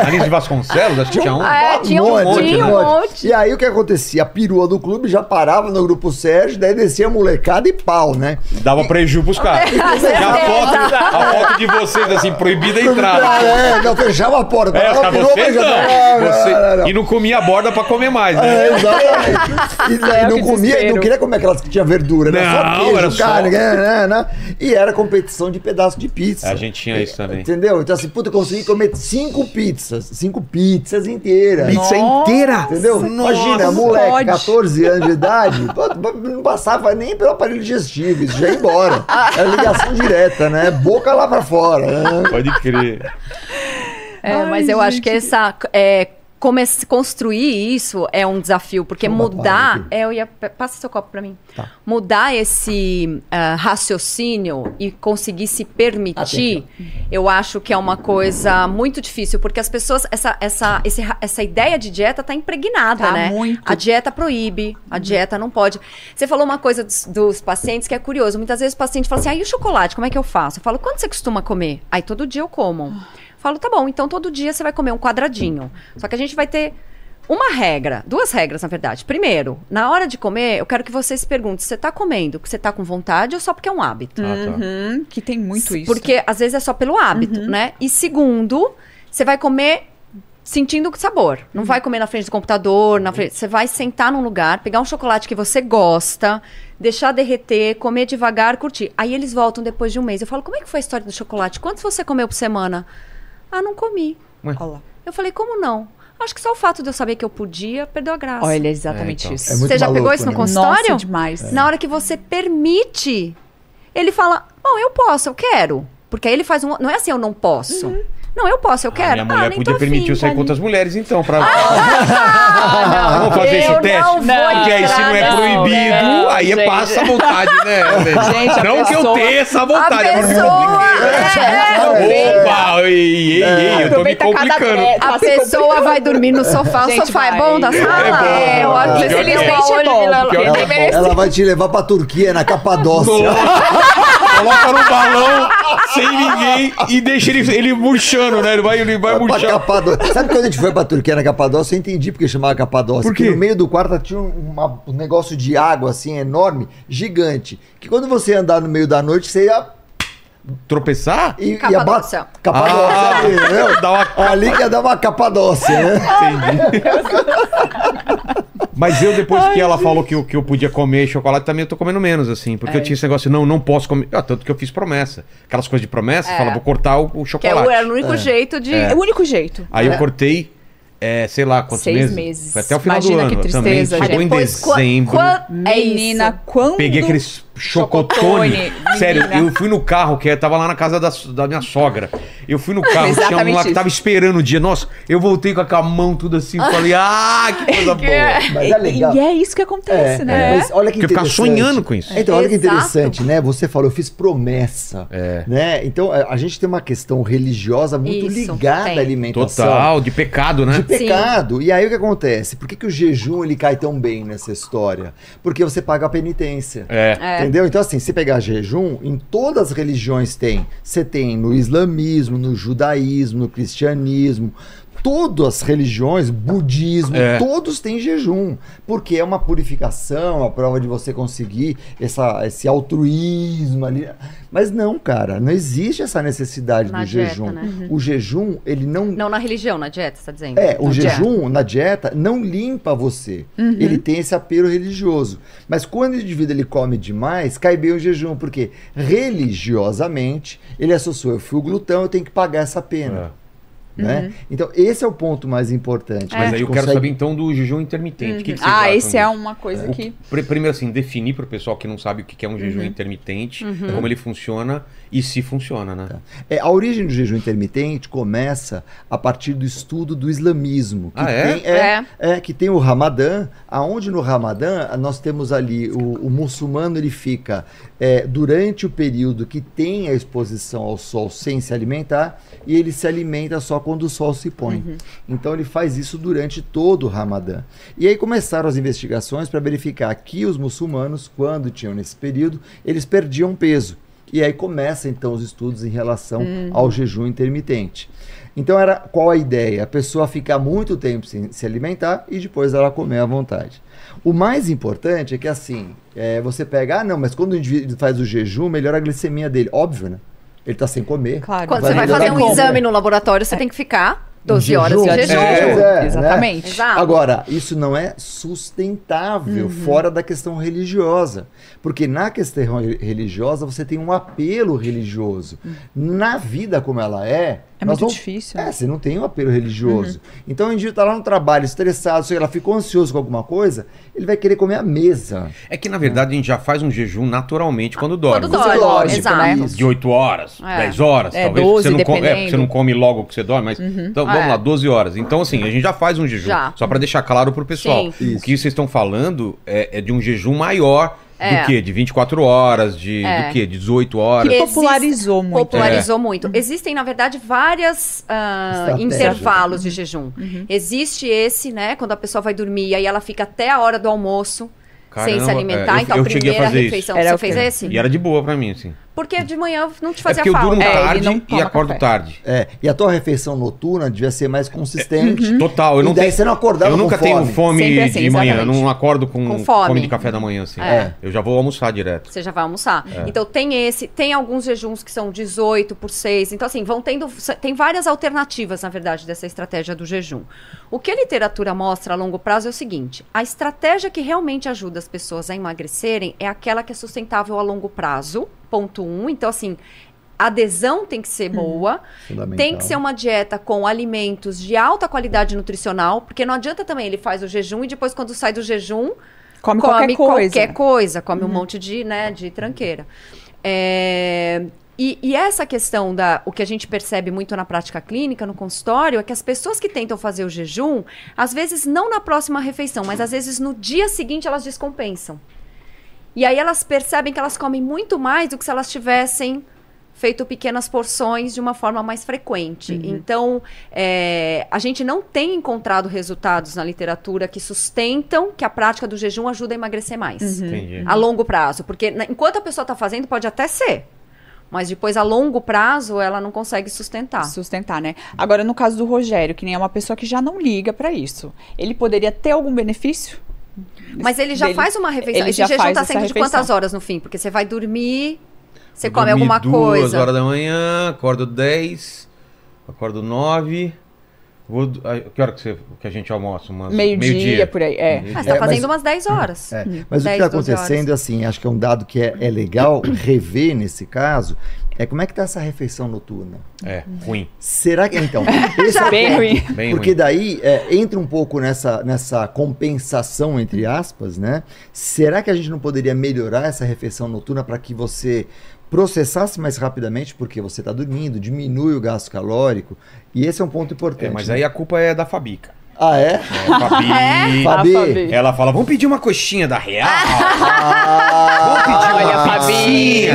Alice de Vasconcelos, acho que tinha um. É, tinha um monte, tinha um monte. E aí o que acontecia? A perua do clube já parava no Grupo Sérgio, daí descia a molecada e pau, né? Dava preju pros caras. [LAUGHS] E a foto, a foto de vocês, assim, proibida a entrada. É, não, fechava a porta. É, Parava vocês fechava- não. não, Você- não, não. E não comia a borda pra comer mais, né? É, exatamente. [LAUGHS] E daí É, não comia, não queria comer aquelas que tinha verdura, né? Não, só queijo, era só- carne, né, né, né? E era competição de pedaço de pizza. A gente tinha isso também. Entendeu? Então assim, puta, eu consegui comer cinco pizzas, cinco pizzas inteiras. Pizza Nossa. inteira. Entendeu? Imagina, como moleque, pode? 14 anos de idade, não passava nem pelo aparelho digestivo, isso já ia embora. Era ligação direta, né? Boca lá pra fora. Né? Pode crer. É, Ai, mas eu acho que gente. essa. É, construir isso é um desafio, porque mudar. É, eu ia, passa seu copo pra mim. Tá. Mudar esse ah, raciocínio e conseguir se permitir, eu acho que é uma coisa muito difícil, porque as pessoas. Essa, essa, esse essa ideia de dieta tá impregnada, Tá né? muito. A dieta proíbe, a dieta não pode. Você falou uma coisa dos, dos pacientes que é curioso. Muitas vezes o paciente fala assim: ah, e o chocolate, como é que eu faço? Eu falo, quando você costuma comer? Aí todo dia eu como. Falo, tá bom, então todo dia você vai comer um quadradinho. Só que a gente vai ter uma regra, duas regras, na verdade. Primeiro, na hora de comer, eu quero que você se pergunte: você tá comendo porque você tá com vontade ou só porque é um hábito? Ah, tá. Uhum, que tem muito isso. Porque às vezes é só pelo hábito, né? E segundo, você vai comer sentindo o sabor. Não vai comer na frente do computador, na frente. Você vai sentar num lugar, pegar um chocolate que você gosta, deixar derreter, comer devagar, curtir. Aí eles voltam depois de um mês. Eu falo, como é que foi a história do chocolate? Quantos você comeu por semana? Ah, não comi. Olha lá. Eu falei, como não? Acho que só o fato de eu saber que eu podia perdeu a graça. Olha, exatamente É, então. isso. É Você já maluco, pegou isso no né? consultório? Nossa, demais. Na hora que você permite, ele fala: Bom, eu posso, eu quero. Porque aí ele faz um. Não é assim, eu não posso. Não, eu posso, eu A quero. minha mulher ah, nem podia permitir sair tá com outras mulheres, então, pra. Ah, [LAUGHS] Vamos fazer esse teste? não vou Porque aí, se não é proibido, não, aí gente. passa a vontade, né? [LAUGHS] Gente, a não que eu pessoa- tenha essa A vontade. eu pessoa, me compliquei. é, Opa, ei, ei, ei, eu tô me Aproveita cada complicando. a Tá se pessoa vai dormir no sofá. O Gente, sofá é vai. bom da sala? É eu ele que é. Pior e que ela- é. Ela, ela vai te levar pra Turquia, na Capadócia. Coloca no balão sem ninguém e deixa ele, ele murchando, né? Ele vai, ele vai. Capadócia. Sabe quando a gente foi pra Turquia na Capadócia? Eu entendi porque chamava Capadócia. Por quê? Porque no meio do quarto tinha uma- um negócio de água assim enorme, gigante. Que quando você ia andar no meio da noite, você ia. Tropeçar? ia Capadócia. bat- Capadócia, Ah, ali, dá uma- Ali que ia dar uma capadócia, né? [LAUGHS] Mas eu, depois que ela falou que eu, que eu podia comer chocolate, também eu tô comendo menos, assim. Porque eu tinha esse negócio, não, não posso comer. Ah, tanto que eu fiz promessa. Aquelas coisas de promessa, É. fala, vou cortar o, o Que é chocolate. o, era o único jeito de. É o único jeito. Aí É. eu cortei, é, sei lá, quantos Seis meses? meses. Foi até o final Imagina do ano. que Também tristeza, chegou em dezembro. qua- é Menina, isso. quando. Peguei aqueles chocotone. Chocotone, Sério, eu fui no carro, que eu tava lá na casa da, da minha sogra. Eu fui no [LAUGHS] carro, tinha um lá que tava esperando o dia. Nossa, eu voltei com a mão tudo assim. [LAUGHS] Falei, ah, que coisa boa. Mas é legal. E é isso que acontece, É, né? mas olha que Porque ficar interessante. sonhando com isso. Então, olha que Exato. interessante, né? Você falou, eu fiz promessa. É. Né? Então, a gente tem uma questão religiosa muito Isso, ligada tem. à alimentação. Total, de pecado, né? De pecado. E aí o que acontece? Por que, que o jejum ele cai tão bem nessa história? Porque você paga a penitência. É. É. Entendeu? Então, assim, se pegar jejum, em todas as religiões tem. Você tem no islamismo, no judaísmo, no cristianismo. Todas as religiões, budismo, É. todos têm jejum. Porque é uma purificação, a prova de você conseguir essa, esse altruísmo ali. Mas não, cara, não existe essa necessidade Na do dieta, jejum. né? O jejum, ele não, Não na religião, na dieta, você tá dizendo? é, o Na dieta. jejum na dieta não limpa você. Ele tem esse apelo religioso. Mas quando o indivíduo ele come demais, cai bem o jejum, porque religiosamente ele associou, eu fui o glutão, eu tenho que pagar essa pena. Né? Então, esse é o ponto mais importante. Mas aí eu gente quero consegue- saber então do jejum intermitente. O que que vocês Ah, esse é uma coisa O- que. pri- Primeiro, assim, definir para o pessoal que não sabe o que é um jejum intermitente, como ele funciona e se funciona, né? É, a origem do jejum intermitente começa a partir do estudo do islamismo. Que Ah, é? Tem, é, é, que tem o Ramadã, aonde no Ramadã nós temos ali o, o muçulmano ele fica é, durante o período que tem a exposição ao sol sem se alimentar e ele se alimenta só quando o sol se põe. Então ele faz isso durante todo o Ramadã. E aí começaram as investigações para verificar que os muçulmanos, quando tinham nesse período, eles perdiam peso. E aí começa então os estudos em relação ao jejum intermitente. Então era qual a ideia? A pessoa ficar muito tempo sem se alimentar e depois ela comer à vontade. O mais importante é que assim, é, você pega, ah não, mas quando o indivíduo faz o jejum, melhora a glicemia dele. Óbvio, né? Ele está sem comer. Claro. Quando Vai você vai fazer um como? exame no laboratório, você tem que ficar 12 Em horas em jejum. jejum. É, é, né? Exatamente. Exato. Agora, isso não é sustentável fora da questão religiosa. Porque na questão re- religiosa você tem um apelo religioso. Na vida como ela é. É nós muito difícil, É, né? você não tem um apelo religioso. Então o indivíduo está lá no trabalho, estressado, sei lá, ela ficou ansioso com alguma coisa, ele vai querer comer a mesa. É que, na verdade, a gente já faz um jejum naturalmente quando dorme. Quando dorme, Lógico, exato. né? De 8 horas, É. 10 horas, É, talvez. 12, você não come, é, você não come logo que você dorme, mas. Então vamos É. lá, 12 horas. Então, assim, a gente já faz um jejum. Já. Só pra deixar claro pro pessoal. Sim. O que vocês estão falando é, é de um jejum maior É. do quê? De 24 horas, de É. do quê? De 18 horas. Que popularizou muito. Popularizou muito. Existem, na verdade, várias ah, Estratégias. intervalos de jejum. Existe esse, né? Quando a pessoa vai dormir, aí ela fica até a hora do almoço sem se Caramba, alimentar. é, eu- então, eu a primeira fazer isso. refeição, Era você fez quê? esse? E era de boa pra mim, assim. Porque de manhã não te É fazia porque eu durmo falta. É, ele tarde não e acordo café. tarde. É, e a tua refeição noturna devia ser mais consistente. Total, eu E não daí tenho. você não acordava Eu nunca fome. tenho fome assim, de manhã, eu não acordo com, Com fome. de café da manhã, assim. É. Eu já vou almoçar direto. Você já vai almoçar. Então tem esse, tem alguns jejuns que são 18 por 6. Então, assim, vão tendo. Tem várias alternativas, na verdade, dessa estratégia do jejum. O que a literatura mostra a longo prazo é o seguinte: a estratégia que realmente ajuda as pessoas a emagrecerem é aquela que é sustentável a longo prazo. Ponto um. Então, assim. A adesão tem que ser boa, Fundamental. tem que ser uma dieta com alimentos de alta qualidade nutricional, porque não adianta também ele faz o jejum e depois, quando sai do jejum, Come, qualquer coisa. qualquer coisa, come um monte de, né, de tranqueira. É, e, e essa questão da o que a gente percebe muito na prática clínica, no consultório, é que as pessoas que tentam fazer o jejum, às vezes não na próxima refeição, mas às vezes no dia seguinte elas descompensam. E aí elas percebem que elas comem muito mais do que se elas tivessem feito pequenas porções de uma forma mais frequente. Então, é, a gente não tem encontrado resultados na literatura que sustentam que a prática do jejum ajuda a emagrecer mais. Entendi. A longo prazo. Porque na- enquanto a pessoa está fazendo, pode até ser. Mas depois, a longo prazo, ela não consegue sustentar. Sustentar, né? Agora, no caso do Rogério, que nem é uma pessoa que já não liga pra isso, ele poderia ter algum benefício? Mas ele já dele? faz uma refeição. Ele Esse já jejum faz tá essa sendo de quantas horas no fim? Porque você vai dormir, você Eu come alguma duas coisa. horas da manhã, acordo 10, acordo 9. Vou, que hora que, você, que a gente almoça? Umas- Meio-dia, por aí, é. Ah, você tá É, mas- fazendo umas 10 horas. É, Mas o que 10, está 12 horas. acontecendo, assim, acho que é um dado que é, é legal [COUGHS] rever nesse caso, é como é que está essa refeição noturna? É, ruim. Será que, então, esse é o Bem ruim. Bem Porque ruim. daí é, entra um pouco nessa, nessa compensação, entre aspas, né? Será que a gente não poderia melhorar essa refeição noturna para que você processasse mais rapidamente, porque você está dormindo, diminui o gasto calórico, e esse é um ponto importante. É, mas né? aí a culpa é da Fabica. Ah, é? É, Fabi. [LAUGHS] Fabi. Ah, Fabi. Ela fala, vamos pedir uma coxinha da Real? Ah, Vamos pedir Olha, uma Fabi.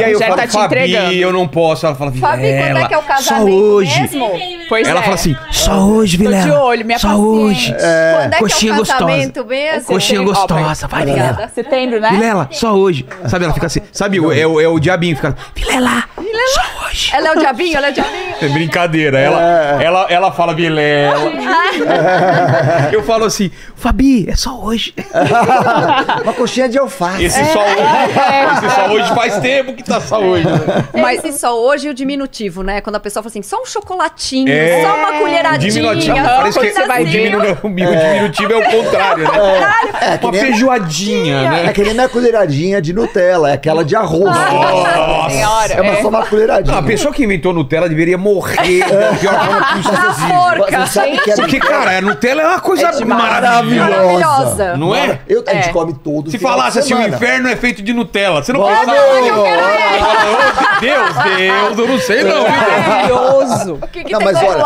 E aí eu Já falo, tá te Fabi, entregando. eu não posso. Ela fala, Fabi, quando Vilela, é que é o só casamento hoje. mesmo? Pois Ela é. fala assim, só hoje, Tô de Vilela. olho, minha Só paciente. hoje. Quando é Coxinha que é o gostosa. casamento mesmo? Coxinha gostosa, vai, Vilela. Obrigada. Setembro, né? Vilela, só hoje. Sabe, ela fica assim, sabe, é, o, é o diabinho, fica, Vilela, só hoje. Ela é o diabinho, ela é o diabinho. É brincadeira, ela, ela, ela fala Vilela. [LAUGHS] Eu falo assim, Fabi, é só hoje. [LAUGHS] Uma coxinha de alface. Esse só hoje, esse só hoje faz tempo que tá só hoje. Mas esse só hoje e o diminutivo, né? Quando a pessoa fala assim, só um chocolatinho, É. só uma colheradinha. Diminutivo, parece que o, diminu, o diminutivo é o contrário, né? que Uma feijoadinha, É né? que nem minha colheradinha de Nutella, é aquela de arroz. Nossa Senhora, É uma, é. só uma colheradinha. Não, a pessoa que inventou Nutella deveria morrer da pior forma [LAUGHS] Na possível. forca. Você sabe que é Porque, cara, a Nutella é uma coisa É maravilhosa. Maravilhosa. Não é? Eu, a gente É. come todo Se final de falasse assim, o semana. inferno é feito de Nutella, você não Vamos! pensava. Ô, Deus, Deus, eu não sei não. viu? Maravilhoso. O que, que Não, tem mas olha,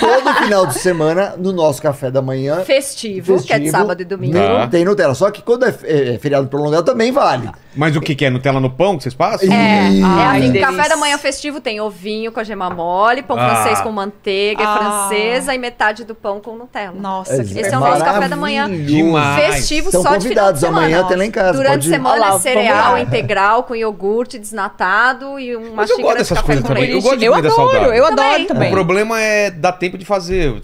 todo final de semana, no nosso café da manhã, Festivo, que é de sábado e domingo. Não Tá. tem Nutella. Só que quando é, é feriado prolongado também vale. Mas o que, que é? Nutella no pão que vocês passam? É, é assim, café da manhã festivo tem ovinho com a gema mole, pão Ah. francês com manteiga, Ah. francesa e metade do pão com Nutella. Nossa, que Esse é o nosso café da manhã. Demais. Festivo Estão só de final de semana. amanhã até lá em casa. Durante pode semana lá, é cereal integral com iogurte desnatado e uma Mas eu xícara gosto dessas de café coisas com também. leite. Eu gosto de Eu comida adoro, saudável. eu Também. adoro O também. problema é dar tempo de fazer.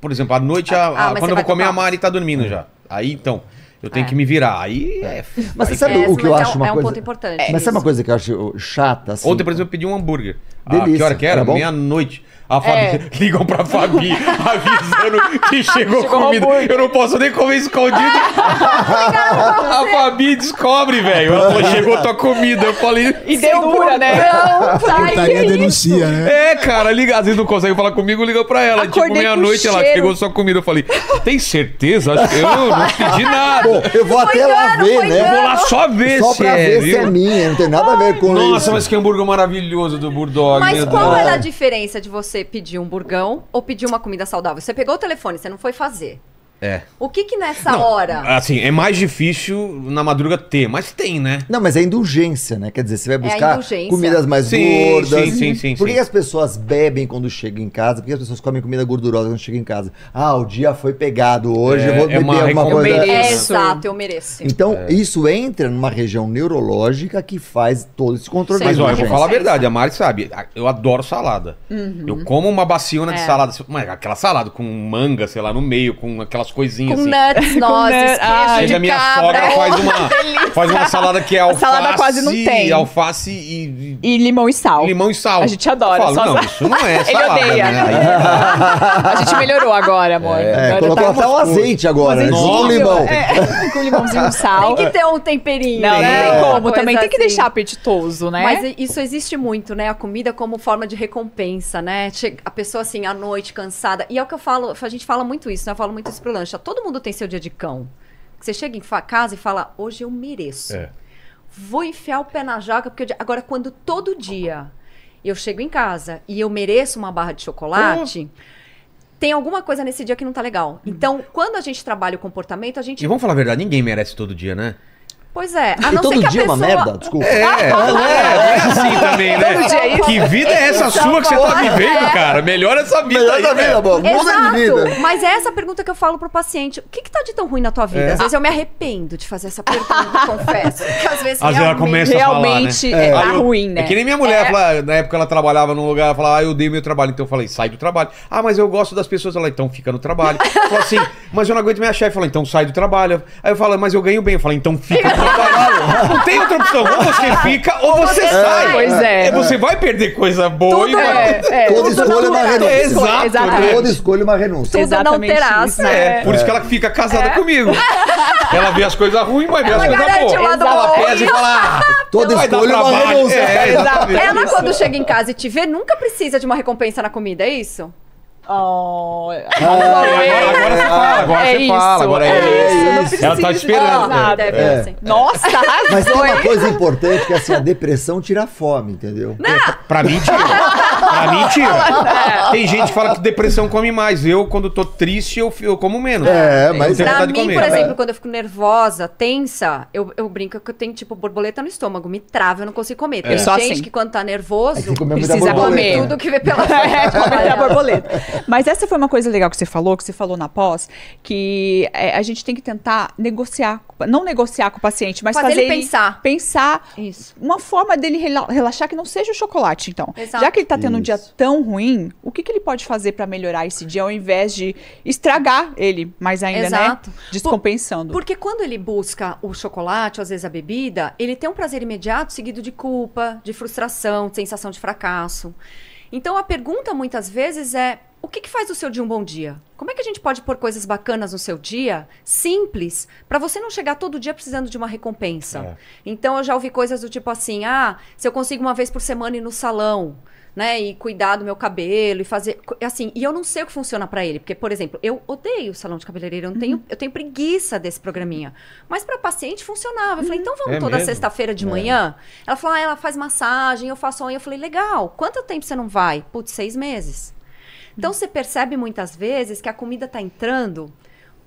Por exemplo, à noite, a- Ah, a- quando eu vou comer, a. Mari tá dormindo já. Aí, então, eu tenho É. que me virar. Aí é... Mas você aí- sabe É, o que eu mas é acho um- uma é um coisa... ponto importante. Mas sabe uma coisa que eu acho chata? Assim, Ontem, por exemplo, eu pedi um hambúrguer. Ah, Delícia. que hora que era? Meia-noite. A Fabi, É. [LAUGHS] ligam pra Fabi [LAUGHS] avisando que chegou, Chegou comida. Eu não posso nem comer escondido. a Fabi descobre, velho. Ela falou, chegou tua comida. Eu falei. E dura, né? Não, sai. Portaria denuncia, né? É, cara, liga, às vezes não consegue falar comigo, liga pra ela. tipo, Acordei com meia-noite ela chegou sua comida. Eu falei, tem certeza? Acho que eu não pedi nada. Bom, eu vou até lá ver, foi né? Eu vou lá só ver Só se pra é, ver se viu? é minha, não tem nada a ver com Nossa, isso. mas que hambúrguer maravilhoso do Bulldog. Mas qual é a diferença de você pedir um burgão ou pedir uma comida saudável? Você pegou o telefone, você não foi fazer. É. O que que nessa Não, hora... Assim, é mais difícil na madruga ter, mas tem, né? Não, mas é indulgência, né? Quer dizer, você vai É buscar indulgência. comidas mais Sim, gordas. sim, sim, sim, Por que sim. as pessoas bebem quando chegam em casa? Por que as pessoas comem comida gordurosa quando chegam em casa? Ah, o dia foi pegado hoje, É, eu vou é beber uma alguma coisa. Eu É, mereço. exato, eu mereço. Então, É. isso entra numa região neurológica que faz todo esse controle. Mas ó, eu vou falar a verdade, a Mari sabe, eu adoro salada. Eu como uma baciona de É. salada, mas aquela salada com manga, sei lá, no meio, com aquelas coisinhas Com assim. nuts, [LAUGHS] nozes, nuts. Ai, queijo Chega a de minha cabra. sogra faz uma, faz uma salada que é alface, salada quase não tem. alface e, E limão e sal. e limão e sal. A gente adora, Eu falo, só não, sal. isso não é [LAUGHS] Ele salada, odeia. né? [LAUGHS] A gente melhorou agora, amor. É, Agora colocou tá até um azeite agora, né? Junto com azeite limão. É, com limãozinho e sal. Tem que ter um temperinho, Não, não né? tem Uma como. coisa Também tem que assim. deixar apetitoso, né? Mas isso existe muito, né? A comida como forma de recompensa, né? Che- A pessoa assim, à noite, cansada. E é o que eu falo, a gente fala muito isso, né? Eu falo muito isso pro lancha. Todo mundo tem seu dia de cão. Você chega em casa e fala, hoje eu mereço. É. Vou enfiar o pé na jaca, porque eu... agora quando todo dia eu chego em casa e eu mereço uma barra de chocolate, tem alguma coisa nesse dia que não tá legal. Então, quando a gente trabalha o comportamento, a gente. E vamos falar a verdade, ninguém merece todo dia, né? Pois é, a E não ser todo que a dia é pessoa. uma merda, desculpa. [LAUGHS] É, não é, não é assim também, né? Todo dia é isso. Que vida é essa sua que você tá vivendo, cara? Melhora essa vida Melhor aí, da vida, bom. Muda de vida. Exato, mas é essa pergunta que eu falo pro paciente. O que, que tá de tão ruim na tua vida? É. Às vezes eu me arrependo de fazer essa pergunta, [LAUGHS] confesso. Porque às às vezes Às ela começa a falar, né? Realmente é, tá eu- ruim, né? É que nem minha mulher, fala, na época ela trabalhava num lugar, ela falava, ah, eu dei meu trabalho, então eu falei, sai do trabalho. Ah, mas eu gosto das pessoas, ela, então fica no trabalho. Falou assim, mas eu não aguento minha chefe, falou, então sai do trabalho. Aí eu falo, mas eu ganho bem, eu falo, então fica no trabalho. Não tem outra opção, ou você [LAUGHS] fica ou você você sai. Pois é. Você vai perder coisa boa e Tudo vai... É, é, Toda tudo escolha é uma renúncia. Exato, Exatamente. Toda escolha é uma renúncia. Tudo não terás, isso. né? É, por isso que ela fica casada comigo. Ela vê as coisas ruins, mas vê Ela as coisas boas. Ela bom. pesa e fala, ah, Toda escolha é uma renúncia. É. Ela, quando chega em casa e te vê, nunca precisa de uma recompensa na comida, é isso? Oh, Agora, agora você fala, agora é você isso, fala, agora é, é isso. isso, não Ela tá esperando. nada. Deve É. ser assim. Nossa, Mas tem uma arrasou, coisa importante que assim, a depressão tira a fome, entendeu? Pra mim, tira. Pra mim, tira. [LAUGHS] Tem gente que fala que depressão come mais. Eu, quando tô triste, eu, eu como menos. É, mas- Pra mim, comer. por exemplo, quando eu fico nervosa, tensa, eu, eu brinco que eu tenho, tipo, borboleta no estômago, me trava, eu não consigo comer. Tem Eu sou gente assim. que quando tá nervoso, Precisa comer. tudo que vê pela [LAUGHS] É, frente. comer a borboleta. Mas essa foi uma coisa legal que você falou, que você falou na pós, que é, a gente tem que tentar negociar, não negociar com o paciente, mas Fazer fazer, ele pensar. pensar Isso. uma forma dele rela- relaxar que não seja o chocolate, então. Exato. Já que ele tá tendo um dia tão ruim, o que, que ele pode fazer pra melhorar esse dia ao invés de estragar ele mais ainda, Exato. né? Descompensando. Porque quando ele busca o chocolate, ou às vezes a bebida, ele tem um prazer imediato seguido de culpa, de frustração, de sensação de fracasso. Então a pergunta muitas vezes é: o que, que faz do seu dia um bom dia? Como é que a gente pode pôr coisas bacanas no seu dia, simples, para você não chegar todo dia precisando de uma recompensa? É. Então eu já ouvi coisas do tipo assim: ah, se eu consigo uma vez por semana ir no salão. Né, e cuidar do meu cabelo e fazer assim, e eu não sei o que funciona pra ele, porque por exemplo, eu odeio salão de cabeleireiro, eu não tenho, eu tenho preguiça desse programinha. Mas pra paciente funcionava. Eu falei: "Então vamos É toda sexta-feira de manhã?" Ela falou: ah, ela faz massagem, eu faço unha". Eu falei: "Legal. Quanto tempo você não vai?" Putz, seis meses. Então você percebe muitas vezes que a comida tá entrando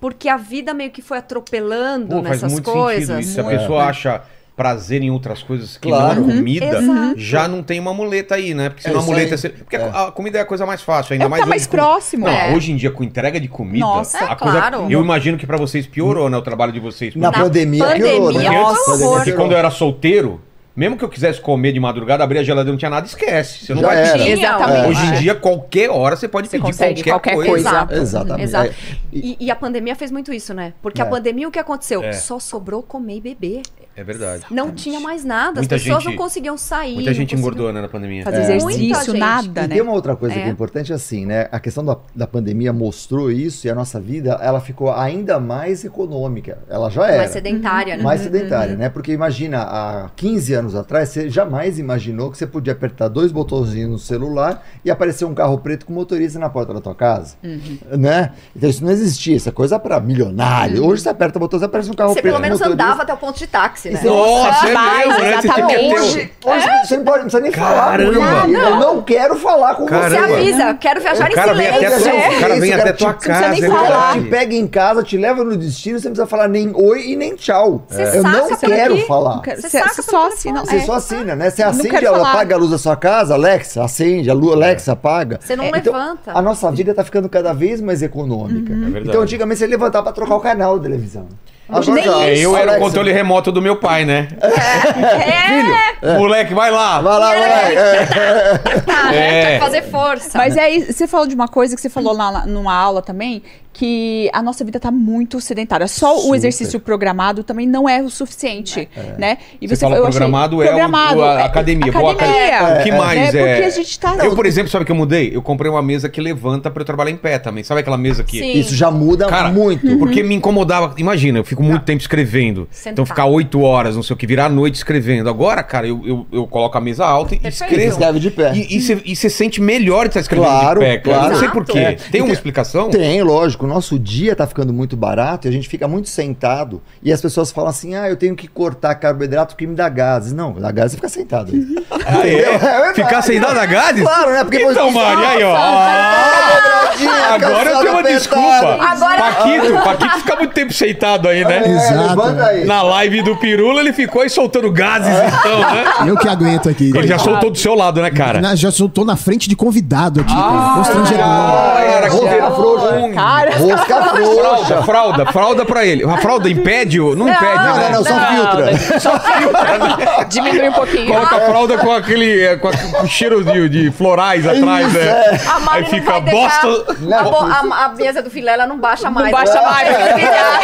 porque a vida meio que foi atropelando Pô, faz nessas muito coisas. sentido isso. Se a Muito. pessoa acha prazer em outras coisas que Claro. não comida, Exato. já não tem uma muleta aí, né? Porque senão É a muleta... aí. se- Porque É. a comida é a coisa mais fácil, ainda É mais tá mais hoje com- próximo. Não, É. hoje em dia com entrega de comida, Nossa. a É, coisa... claro. Eu imagino que pra vocês piorou, né, o trabalho de vocês. Na pandemia, pandemia, piorou, né? nossa. Porque piorou. quando eu era solteiro, mesmo que eu quisesse comer de madrugada, abrir a geladeira não tinha nada, esquece. Você não Já vai era. pedir. Exatamente. Hoje em dia, qualquer hora, você pode Você pedir consegue qualquer, qualquer coisa. coisa. Exato. Exatamente. Exato. É, e- E, e a pandemia fez muito isso, né? Porque É. a pandemia, o que aconteceu? É. Só sobrou comer e beber. É verdade. Não tinha mais nada. Muita As pessoas gente- não conseguiam sair. Muita gente conseguiam- engordou, né, na pandemia. Fazer Muita exercício, nada, E né? tem uma outra coisa É. que é importante assim, né? A questão da, da pandemia mostrou isso e a nossa vida ela ficou ainda mais econômica. Ela já era. Mais sedentária, né? mais sedentária, né? Porque imagina, há 15 anos atrás, você jamais imaginou que você podia apertar dois botãozinhos no celular e aparecer um carro preto com motorista na porta da tua casa, né? Então isso não existia, essa coisa para milionário. Hoje você aperta o botãozinho, aparece um carro Você preto pelo menos andava até o ponto de táxi, né? Nossa, é mesmo, né? Você exatamente. Hoje, hoje você não, pode, não precisa nem falar Caramba. comigo. Eu não quero falar com Você Caramba. avisa, quero viajar O em vem até, silêncio. tua- o cara vem Esse até cara tua te- precisa nem casa. é falar. O cara verdade. te pega em casa, te leva no destino, você não precisa falar nem oi e nem tchau. Você Eu não quero aqui. falar. Você, Você você só assina. Você é. só assina, né? Você Não acende, ela falar. apaga a luz da sua casa, Alexa, acende, a luz, Alexa, apaga. Você não Então, levanta. A nossa vida tá ficando cada vez mais econômica. verdade. Então, antigamente você levantava pra trocar o canal da televisão. Nem É, eu era o controle remoto do meu pai, né? É, Moleque, vai lá. Vai lá, vai lá. É. tá, né? É. Tem que fazer força. Mas aí, você falou de uma coisa que você falou lá numa aula também, que a nossa vida tá muito sedentária. Só o Super. exercício programado também não é o suficiente, né? E Você fala eu achei- programado, é o- programado, a é- academia. Boa academia. academia. O que mais né? é? Porque a gente tá... Eu, por exemplo, sabe o que eu mudei? Eu comprei uma mesa que levanta pra eu trabalhar em pé também. Sabe aquela mesa que... Sim. Isso já muda Cara, muito. porque me incomodava. Imagina, eu fico muito tempo escrevendo. Sentado. Então ficar oito horas, não sei o que, virar a noite escrevendo. Agora, cara, eu, eu, eu coloco a mesa alta e Perfeito. escrevo. Escreve de pé. E, e você você sente melhor de estar escrevendo Claro, de pé, cara. claro. Não sei por quê. É. Tem uma explicação? Tem, lógico. O nosso dia tá ficando muito barato e a gente fica muito sentado. E as pessoas falam assim: ah, eu tenho que cortar carboidrato porque me dá gases. Não, dá gases você fica sentado. [LAUGHS] Ah, é? É. Ficar sem dar gases? Claro, né? Porque Então, Mari, aí, ó. Ah, agora eu tenho uma desculpa. Agora- Paquito, [LAUGHS] Paquito fica muito tempo sentado aí, né? É, Exato. aí. Na live do Pirula, ele ficou aí soltando gases, então, né? [LAUGHS] Eu que aguento aqui. Ele já soltou do seu lado, né, cara? Na- já soltou na frente de convidado aqui. Ah, constrangedor. era Rover frouxo. um- Cara, Rosca Fralda, frouxa. fralda, fralda pra ele. A fralda impede? o- Não, impede, Não, né? não, não, só filtra. [LAUGHS] Só filtra. Diminui um pouquinho. Coloca a fralda com aquele é, com, a- com cheiro de, de florais atrás, né? é. A Mari Aí não fica bosta. A, bo- a- a mesa do filé ela não baixa mais. baixa mais.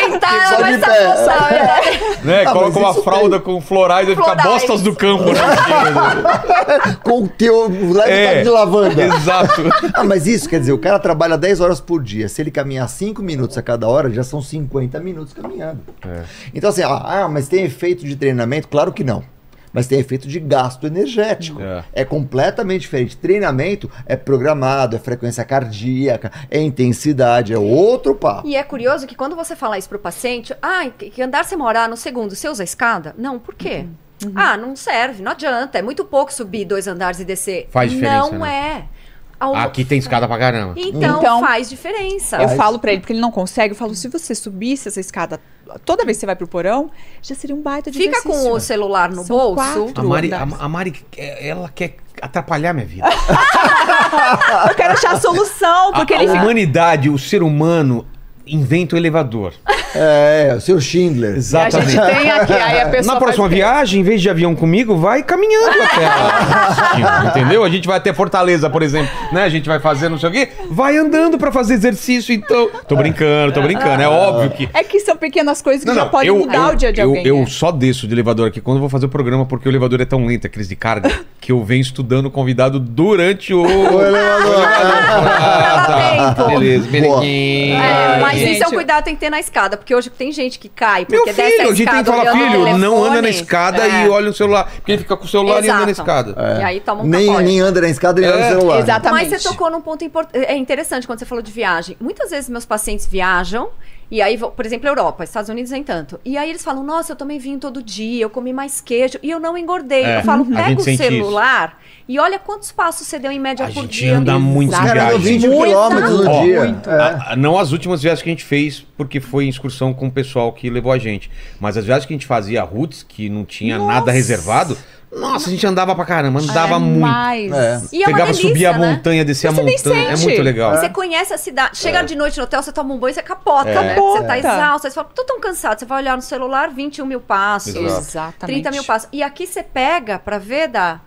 Então ela Só vai de se pé. apossar, é. Né? Ah, Coloca uma fralda com florais e fica bostas do campo, né? [LAUGHS] Com o teu leve É. toque de lavanda. Exato. Ah, mas isso quer dizer, o cara trabalha 10 horas por dia. Se ele caminhar 5 minutos a cada hora, já são 50 minutos caminhando. É. Então, assim, ah, ah, mas tem efeito de treinamento? Claro que não. Mas tem efeito de gasto energético. É. É. completamente diferente. Treinamento é programado, é frequência cardíaca, é intensidade, é outro papo. E é curioso que quando você fala isso pro paciente, ah, que andar sem morar no segundo, você usa escada? Não, por quê? Uhum. Ah, não serve, não adianta. É muito pouco subir dois andares e descer. Faz diferença, Não né? é. Ao- Aqui tem escada pra caramba. Então, Então, faz diferença. Eu Faz. falo pra ele, porque ele não consegue, eu falo, se você subisse essa escada toda vez que você vai pro porão, já seria um baita de Fica com exercício. o celular no São bolso. quatro. A Mari, a, a Mari, é, ela quer atrapalhar minha vida. [LAUGHS] Eu quero achar a solução, porque a, ele a humanidade, o ser humano, inventa o elevador. [LAUGHS] É, o seu Schindler. E a gente tem aqui, aí a [LAUGHS] pessoa Na próxima viagem, em vez de avião comigo, vai caminhando até lá. [LAUGHS] Entendeu? A gente vai até Fortaleza, por exemplo, né? A gente vai fazer não sei o quê, vai andando pra fazer exercício, então. Tô brincando, tô brincando. É óbvio que. É que são pequenas coisas que já podem eu, mudar eu- o dia de eu, alguém. Eu né? só desço de elevador aqui quando eu vou fazer o programa, porque o elevador é tão lento, a crise de carga, que eu venho estudando o convidado durante o. O elevador. Ah, tá. Beleza, belezinha. É, mas gente. isso é um cuidado tem que ter na escada, porque hoje tem gente que cai, Meu porque desce filho, a a gente tem que falar, o filho, não anda na escada É. e olha no celular. Porque ele fica com o celular e anda na Exato. escada. E aí toma um nem, capote. nem anda na escada, nem anda É, no celular. exatamente. Mas você tocou num ponto importante. É interessante quando você falou de viagem. Muitas vezes meus pacientes viajam. E aí, por exemplo, Europa, Estados Unidos nem tanto. E aí eles falam, nossa, eu tomei vinho todo dia, eu comi mais queijo e eu não engordei. É, eu falo, a pega o celular e olha quantos passos você deu em média A por gente dia. anda muito. Cara, viagem. 20 Muito, quilômetros no dia. muito. É. A- a- não as últimas viagens que a gente fez, porque foi em excursão com o pessoal que levou a gente. Mas as viagens que a gente fazia, roots, que não tinha Nossa. nada reservado, nossa, a gente andava pra caramba, andava É muito. mais. É. E é uma Pegava, delícia, subia a né? montanha, descia Você a nem montanha. É muito legal. E você conhece a cidade. Chega de noite no hotel, você toma um banho, você capota, É. né? Você tá exausto. Você fala, tô tão cansado. Você vai olhar no celular, 21 mil passos. Exato. Exatamente. 30 mil passos. E aqui você pega pra ver, dá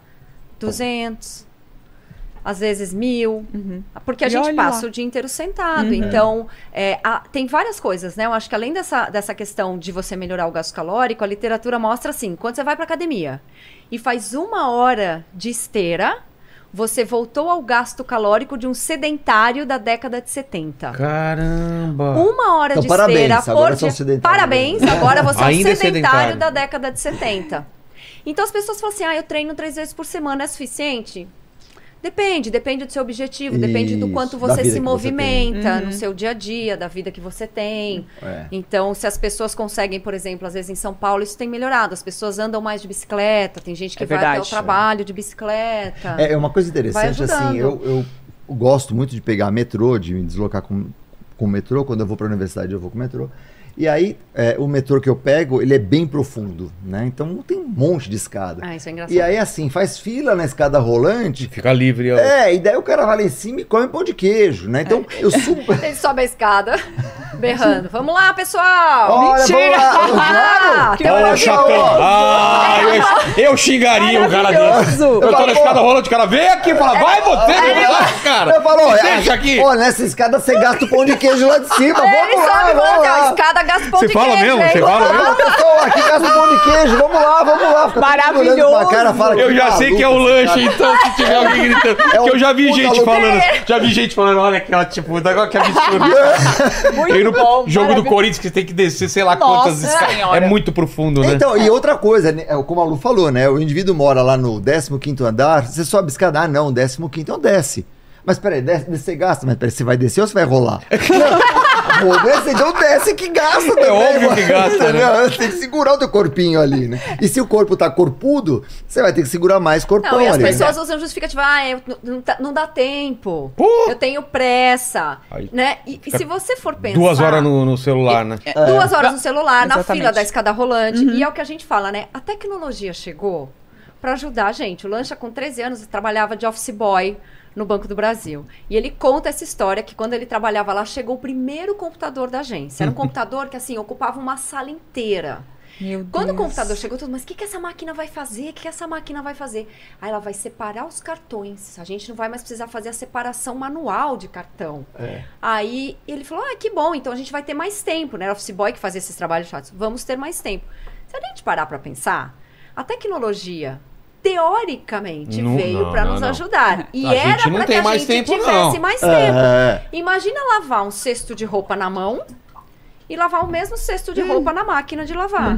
200, às vezes mil. Porque a E gente passa lá. o dia inteiro sentado. Então, é, a- tem várias coisas, né? Eu acho que além dessa, dessa questão de você melhorar o gasto calórico, a literatura mostra assim: quando você vai pra academia e faz uma hora de esteira. Você voltou ao gasto calórico de um sedentário da década de 70. Caramba! Uma hora Então, de parabéns, esteira agora por são dia. Parabéns, agora você Ainda é é um sedentário sedentário. da década de 70. Então as pessoas falam assim: ah, eu treino três vezes por semana, é suficiente? Depende, depende do seu objetivo, depende do Isso, quanto você se que você movimenta no seu dia a dia, da vida que você tem. É. Então, se as pessoas conseguem, por exemplo, às vezes em São Paulo, isso tem melhorado. As pessoas andam mais de bicicleta, tem gente que É vai até o trabalho de bicicleta. É, é uma coisa interessante, assim, eu, eu gosto muito de pegar metrô, de me deslocar com, com o metrô. Quando eu vou para a universidade, eu vou com o metrô. E aí, é, o metrô que eu pego, ele é bem profundo, né? Então tem um monte de escada. Ah, isso é engraçado. E aí, assim, faz fila na escada rolante. Fica livre. ó. É, e daí o cara vai lá em cima e come pão de queijo, né? Então, eu subo. [LAUGHS] Ele sobe a escada, [LAUGHS] berrando. Vamos lá, pessoal! Olha, vamos lá! [LAUGHS] Ah, Claro! É chatão! Ah, eu, eu xingaria um cara desse. Eu tô na escada rolando, o cara vem aqui e fala, vai você, É. vai, cara! Eu falo, ó, Deixa aqui! Ó, nessa escada você gasta o pão de queijo lá de cima. Ele vamos lá, sobe vamos falando, lá. a gasta pão Você de fala queijo, mesmo? Você fala mesmo? Ó, pessoal, aqui gasta o pão de queijo. Vamos lá, vamos lá. Fica Maravilhoso. pra cara, fala, Eu já que sei que é o lanche, cara. então se tiver alguém gritando. É que eu já vi gente louco. falando. Já vi gente falando, olha aquela, tipo, olha que absurdo. [LAUGHS] Muito Aí no bom. jogo do. Corinthians que tem que descer, sei lá Nossa quantas escadas. É muito profundo, né? Então, e outra coisa, né, é como a Lu falou, né? O indivíduo mora lá no 15º andar, você sobe a escada, ah, não, 15º, então desce. Mas peraí, desce, desce, você gasta, mas peraí, você vai descer ou você vai rolar? [LAUGHS] Não, vou descer, então desce que gasta também. óbvio mano. que gasta, né? Você tem que segurar o teu corpinho ali, né? E se o corpo tá corpudo, você vai ter que segurar mais corpão Não, e as ali. né? pessoas usam justificativa, ah, eu- não, tá- não dá tempo, Pô! eu tenho pressa, Aí né? E, e se você for pensar... Duas horas no, no celular, né? Duas horas no celular, na Exatamente. fila da escada rolante. E é o que a gente fala, né? A tecnologia chegou para ajudar a gente. O Lancha, com 13 anos, trabalhava de office boy no Banco do Brasil. E ele conta essa história que quando ele trabalhava lá, chegou o primeiro computador da agência. Era um [LAUGHS] computador que, assim, ocupava uma sala inteira. Meu Quando o Deus. computador chegou, todo mundo, mas o que, que essa máquina vai fazer? O que, que essa máquina vai fazer? Aí ela vai separar os cartões. A gente não vai mais precisar fazer a separação manual de cartão. Aí ele falou: ah, que bom, então a gente vai ter mais tempo, né? Era o office boy que fazia esses trabalhos chatos. Vamos ter mais tempo. Se a gente parar para pensar, a tecnologia. Teoricamente Não, veio para nos não. ajudar. E A era para que a gente tempo, tivesse não. mais tempo. É. Imagina lavar um cesto de roupa na mão e lavar o mesmo cesto de roupa na máquina de lavar.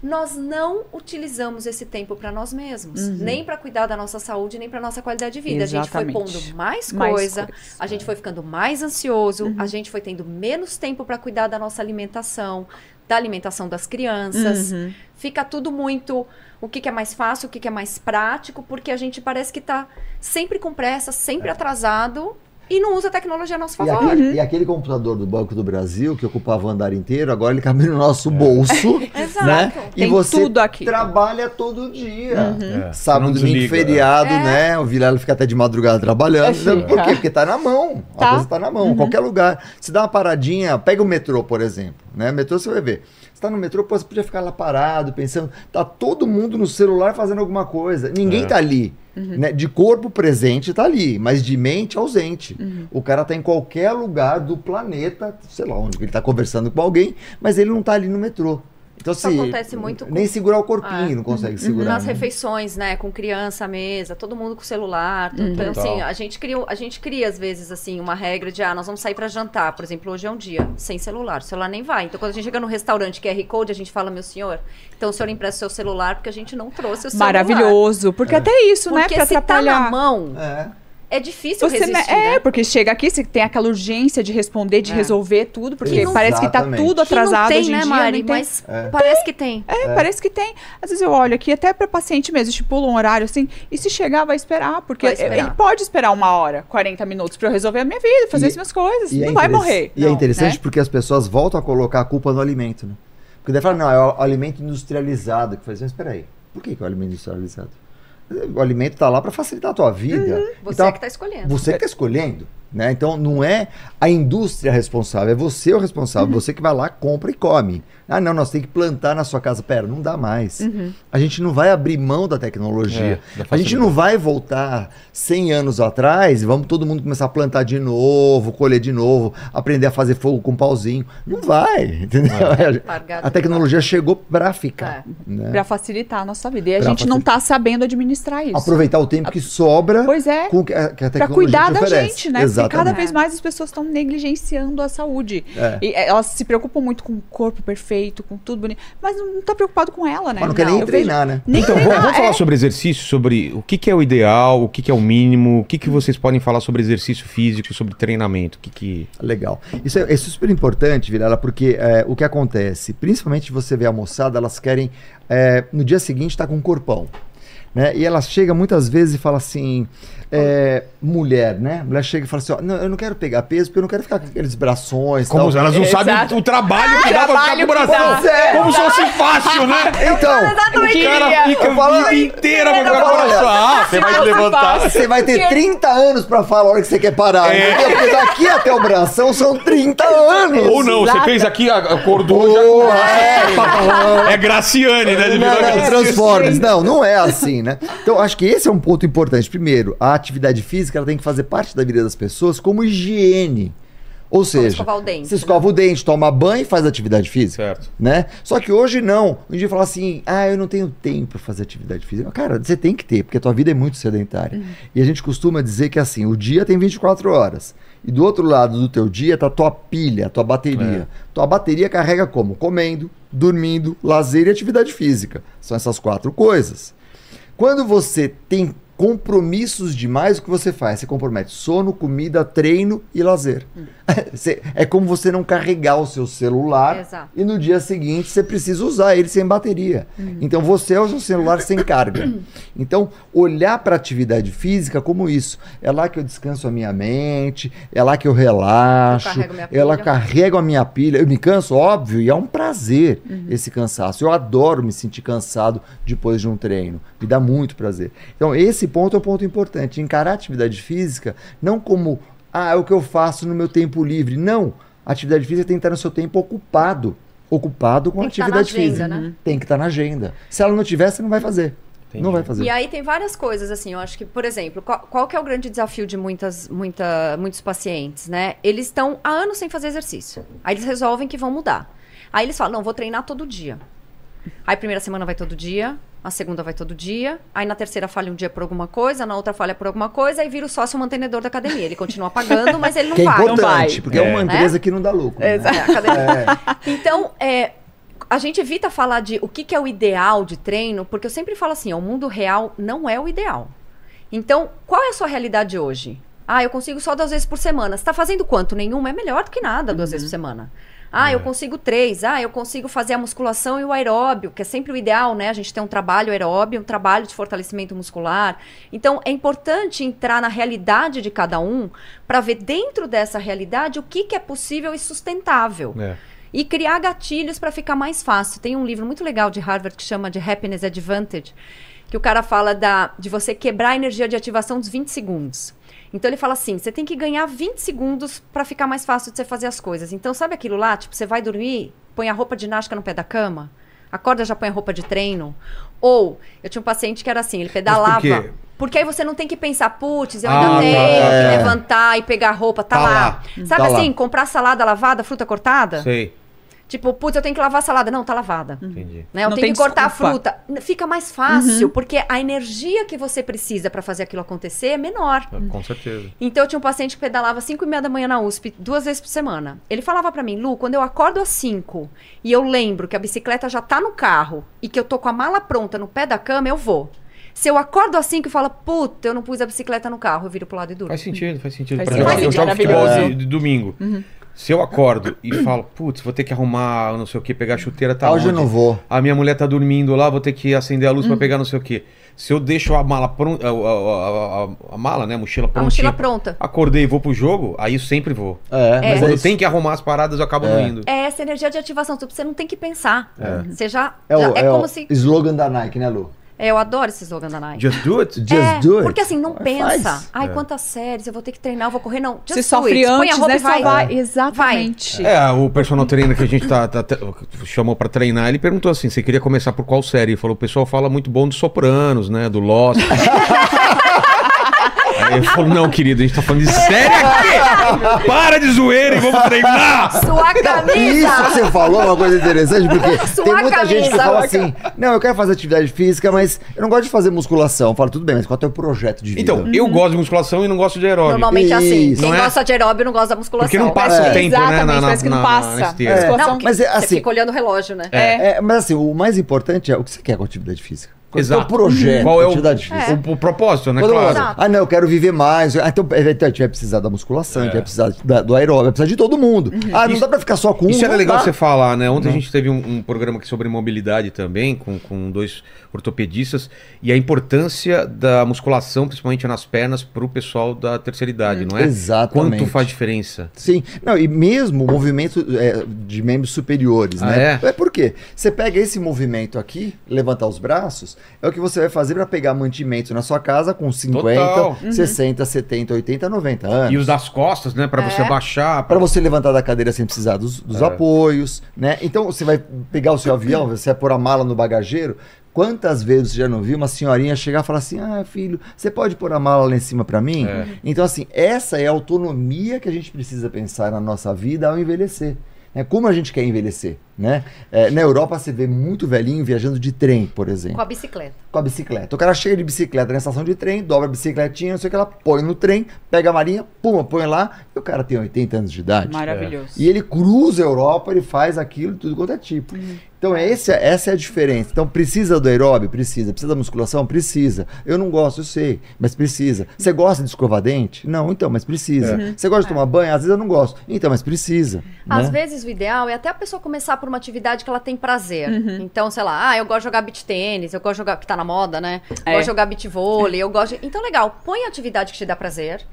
Nós não utilizamos esse tempo para nós mesmos, nem para cuidar da nossa saúde, nem para nossa qualidade de vida. A gente foi Exatamente. pondo mais Mais coisa, coisa. a gente foi ficando mais ansioso, a gente foi tendo menos tempo para cuidar da nossa alimentação, da alimentação das crianças. Fica tudo muito o que, que é mais fácil, o que, que é mais prático, porque a gente parece que está sempre com pressa, sempre atrasado e não usa a tecnologia a nosso E favor. aquele, e aquele computador do Banco do Brasil, que ocupava o andar inteiro, agora ele cabe no nosso bolso. [LAUGHS] Exato. né? E Tem você tudo aqui. trabalha todo dia. É, Sábado, domingo, desliga, feriado, É. né? O Vilela fica até de madrugada trabalhando. É, fica. Por quê? Porque tá na mão. A Tá. coisa tá na mão. Qualquer lugar. Se dá uma paradinha, pega o metrô, por exemplo. Né? Metrô você vai ver. Você tá no metrô, pô, você podia ficar lá parado, pensando. Tá todo mundo no celular fazendo alguma coisa. Ninguém É. tá ali. Né? De corpo presente tá ali, mas de mente ausente. O cara tá em qualquer lugar do planeta, sei lá onde, ele tá conversando com alguém, mas ele não tá ali no metrô. Então, Isso assim, acontece muito com- Nem segurar o corpinho É. não consegue segurar. Nas né? refeições, né, com criança à mesa, todo mundo com celular. tudo. Então, assim, a gente, cria, a gente cria, às vezes, assim, uma regra de, ah, nós vamos sair pra jantar. Por exemplo, hoje é um dia sem celular. O celular nem vai. Então, quando a gente chega no restaurante QR Code, a gente fala, meu senhor, então o senhor empresta o seu celular, porque a gente não trouxe o celular. Maravilhoso. Porque até isso, né? Porque se tá atrapalhar. na mão, É. é difícil Você resistir, me- é, né? porque chega aqui, você tem aquela urgência de responder, de É. resolver tudo, porque Que não- parece que tá tudo Que não atrasado tem, hoje em né, dia. Mari? não tem- Mas parece que tem. É, parece que tem. Às vezes eu olho aqui, até pra paciente mesmo, estipula um horário assim, e se chegar, vai esperar, porque Vai esperar. ele pode esperar uma hora, 40 minutos pra eu resolver a minha vida, fazer E- as minhas coisas, E é não vai morrer. E é Não, interessante né? porque as pessoas voltam a colocar a culpa no alimento, né? Porque daí fala, não, é o alimento industrializado. Que faz, mas espera aí, por que, que é o alimento industrializado? O alimento está lá para facilitar a tua vida. Uhum. Você Então, é que tá escolhendo. Você que está escolhendo. Né? Então não é a indústria responsável, é você o responsável. Uhum. Você que vai lá, compra e come. Ah, não, nós temos que plantar na sua casa. Pera, não dá mais. Uhum. A gente não vai abrir mão da tecnologia. É, a gente não vai voltar 100 anos atrás e vamos todo mundo começar a plantar de novo, colher de novo, aprender a fazer fogo com pauzinho. Não vai, entendeu? Largar A tecnologia chegou para ficar. É. né? Pra facilitar a nossa vida. E a Pra gente não tá sabendo administrar isso. Aproveitar o tempo que sobra Pois é. com que a, que a Pra tecnologia cuidar te da gente, né? Porque cada Exatamente. vez mais as pessoas estão negligenciando a saúde. É. E eh, elas se preocupam muito com o corpo perfeito, com tudo bonito, mas não, não tá preocupado com ela, né? Mas não quer nem treinar, né? Nem Então, vamos, treinar, vamos é. falar sobre exercício, sobre o que, que é o ideal, o que, que é o mínimo, o que, que vocês podem falar sobre exercício físico, sobre treinamento, o que que... Legal. Isso é, é super importante, Vilela, porque é, o que acontece, principalmente você vê a moçada, elas querem é, no dia seguinte estar com um corpão. Né? E ela chega muitas vezes e fala assim, é, mulher, né? Mulher chega e fala assim, ó, não, eu não quero pegar peso porque eu não quero ficar com aqueles braços. Como tal. elas não Exato. sabem o, o trabalho que dá pra ficar com o. Pois é. Como se fosse fácil, né? Então, O cara fica a vida inteira pra ficar com o Olha, bração. Ah, você vai te levantar. você vai ter 30 anos pra falar a hora que você quer parar. É. entendeu? Porque daqui até o bração são 30 anos. Ou não, você Exato. fez aqui, a- acordou Boa, já. É Graciane, né? De Não, não. Transformers. Não, não é assim, né? Então, acho que esse é um ponto importante. Primeiro, a atividade física ela tem que fazer parte da vida das pessoas como higiene. Ou seja, escovar o dente, você escova o dente, toma banho e faz atividade física. Certo. Né? Só que hoje não. Um dia fala assim: ah, eu não tenho tempo para fazer atividade física. Cara, você tem que ter, porque a tua vida é muito sedentária. E a gente costuma dizer que assim, o dia tem 24 horas. E do outro lado do teu dia tá a tua pilha, a tua bateria. Tua bateria carrega como? Comendo, dormindo, lazer e atividade física. São essas quatro coisas. Quando você tem compromissos demais, o que você faz? Você compromete sono, comida, treino e lazer. [LAUGHS] Você- é como você não carregar o seu celular Exato. e no dia seguinte você precisa usar ele sem bateria. Então você é o seu celular sem carga. [COUGHS] Então, olhar para a atividade física como isso. É lá que eu descanso a minha mente, é lá que eu relaxo, Eu carrego minha é carrego a minha pilha. Eu me canso, óbvio, e é um prazer esse cansaço. Eu adoro me sentir cansado depois de um treino. Me dá muito prazer. Então, esse ponto é um ponto importante. Encarar a atividade física não como, ah, é o que eu faço no meu tempo livre. Não. A atividade física tem que estar no seu tempo ocupado. Ocupado com Tem que estar atividade na agenda, física. né? Tem que estar na agenda. Se ela não tiver, você não vai fazer. Entendi. Não vai fazer. E aí tem várias coisas, assim, eu acho que, por exemplo, qual, qual que é o grande desafio de muitas, muita, muitos pacientes, né? Eles estão há anos sem fazer exercício. Aí eles resolvem que vão mudar. Aí eles falam, não, vou treinar todo dia. Aí a primeira semana vai todo dia, a segunda vai todo dia, aí na terceira falha um dia por alguma coisa, na outra falha por alguma coisa, aí vira o sócio mantenedor da academia. Ele continua pagando, mas ele não que é vai. importante, vai. porque é, uma É. empresa que não dá lucro. né? É, a academia. Então, é, a gente evita falar de o que, que é o ideal de treino, porque eu sempre falo assim, ó, o mundo real não é o ideal. Então, qual é a sua realidade hoje? Ah, eu consigo só duas vezes por semana. Você está fazendo quanto? Nenhuma? É melhor do que nada duas vezes por semana. Ah, eu consigo três. Ah, eu consigo fazer a musculação e o aeróbio, que é sempre o ideal, né? A gente tem um trabalho aeróbio, um trabalho de fortalecimento muscular. Então, é importante entrar na realidade de cada um para ver dentro dessa realidade o que, que é possível e sustentável É. e criar gatilhos para ficar mais fácil. Tem um livro muito legal de Harvard que chama de Happiness Advantage, que o cara fala da, de você quebrar a energia de ativação dos 20 segundos. Então ele fala assim: você tem que ganhar 20 segundos para ficar mais fácil de você fazer as coisas. Então sabe aquilo lá? Tipo, você vai dormir, põe a roupa de ginástica no pé da cama, acorda já põe a roupa de treino. Ou eu tinha um paciente que era assim, ele pedalava. quê? Porque aí você não tem que pensar, putz, eu Ah, ainda tá, tenho é. que levantar e pegar a roupa, tá, Tá lá. lá. Sabe Tá lá. assim, comprar salada lavada, fruta cortada? Sei. Tipo, putz, eu tenho que lavar a salada. Não, tá lavada. Entendi. Né? Eu Não tenho tem que cortar a desculpa. fruta. N- Fica mais fácil, porque a energia que você precisa pra fazer aquilo acontecer é menor. Com certeza. Então eu tinha um paciente que pedalava 5 e meia da manhã na USP, duas vezes por semana. Ele falava pra mim, Lu, quando eu acordo às 5 e eu lembro que a bicicleta já tá no carro e que eu tô com a mala pronta no pé da cama, eu vou. Se eu acordo às 5 e falo, puta, eu não pus a bicicleta no carro, eu viro pro lado e durmo. Faz sentido, faz sentido. Faz sentido. eu jogo futebol de, de domingo. Se eu acordo e falo, putz, vou ter que arrumar não sei o que, pegar a chuteira, tá Hoje eu não vou. A minha mulher tá dormindo lá, vou ter que acender a luz pra pegar não sei o que. Se eu deixo a mala pronta, a, a- a- a- a mala, né, a mochila A prontinha. mochila pronta. Acordei e vou pro jogo, aí eu sempre vou. É, mas Quando é eu isso. tenho que arrumar as paradas, eu acabo não indo. É essa energia de ativação, tipo, você não tem que pensar. Você já. É o, é é como o se. slogan da Nike, né, Lu? É, eu adoro esse slogan da Nike. Just do it? Just é, do it. Porque assim, não Faz. pensa. Ai, É. quantas séries, eu vou ter que treinar, eu vou correr. Não, just Você do sofre it. Põe a antes, roupa né? e vai. Vai. Exatamente. É, o personal trainer que a gente tá, tá- tá- chamou pra treinar, ele perguntou assim: você queria começar por qual série? Ele falou: o pessoal fala muito bom dos Sopranos, né? Do Lost. [LAUGHS] Ele falou: não, querido, a gente tá falando de série aqui! Para de zoeira e vamos treinar! Sua Isso que camisa! você falou é uma coisa interessante, porque [LAUGHS] Sua tem muita gente que camisa. fala assim: não, eu quero fazer atividade física, mas eu não gosto de fazer musculação. Eu falo, tudo bem, mas qual é o teu projeto de vida? Então, eu gosto de musculação e não gosto de aeróbio. Normalmente é assim. Isso. Quem Não é? gosta de aeróbio não gosta da musculação. Porque não passa É. o tempo, né? Na, Exatamente, na, parece que não na- passa. na esteira. É. Não, Mas é você assim- fica olhando o relógio, né? É, mas assim, o mais importante é o que você quer com a atividade física. Qual é o Exato. projeto Qual é a o, física? o, o propósito, né? Quando Claro. Exato. ah, não, eu quero viver mais. Ah, então, é, então a gente vai precisar da musculação, a gente vai precisar da- do aeróbio, vai precisar de todo mundo. Ah, não Isso- dá pra ficar só com um. Isso era não legal dá. você falar, né? Ontem a gente teve um, um programa aqui sobre mobilidade também, com, com dois ortopedistas, e a importância da musculação, principalmente nas pernas, para o pessoal da terceira idade, não é? Exatamente. Quanto faz diferença? Sim, não, e mesmo o movimento é, de membros superiores, Ah, né? é? por quê? Você pega esse movimento aqui, levantar os braços, é o que você vai fazer para pegar mantimento na sua casa com 50, Total. 60, 70, 80, 90 anos. E os das costas, né? Para você É. baixar. Para você levantar da cadeira sem precisar dos, dos É. apoios, né? Então você vai pegar o seu avião, você vai pôr a mala no bagageiro. Quantas vezes você já não viu uma senhorinha chegar e falar assim: Ah, filho, você pode pôr a mala lá em cima para mim? É. Então, assim, essa é a autonomia que a gente precisa pensar na nossa vida ao envelhecer. Né? Como a gente quer envelhecer, né? É, na Europa você vê muito velhinho viajando de trem, por exemplo Com a bicicleta. com a bicicleta. O cara chega de bicicleta na estação de trem, dobra a bicicletinha, não sei o que ela põe no trem, pega a marinha, pum, põe lá, e o cara tem 80 anos de idade. Maravilhoso. E ele cruza a Europa, ele faz aquilo, tudo quanto é tipo. Então é esse, essa é a diferença. Então precisa do aeróbio? Precisa. Precisa da musculação? Precisa. Eu não gosto, eu sei, mas precisa. Você gosta de escovar dente? Não, então, mas precisa. Você gosta de tomar banho? Às vezes eu não gosto. Então, mas precisa. Às né? vezes o ideal é até a pessoa começar por uma atividade que ela tem prazer. Então, sei lá, ah, eu gosto de jogar beach tênis, eu gosto de jogar, que tá na moda, né? Eu É. gosto de jogar beach vôlei, eu gosto de... Então, legal, põe a atividade que te dá prazer,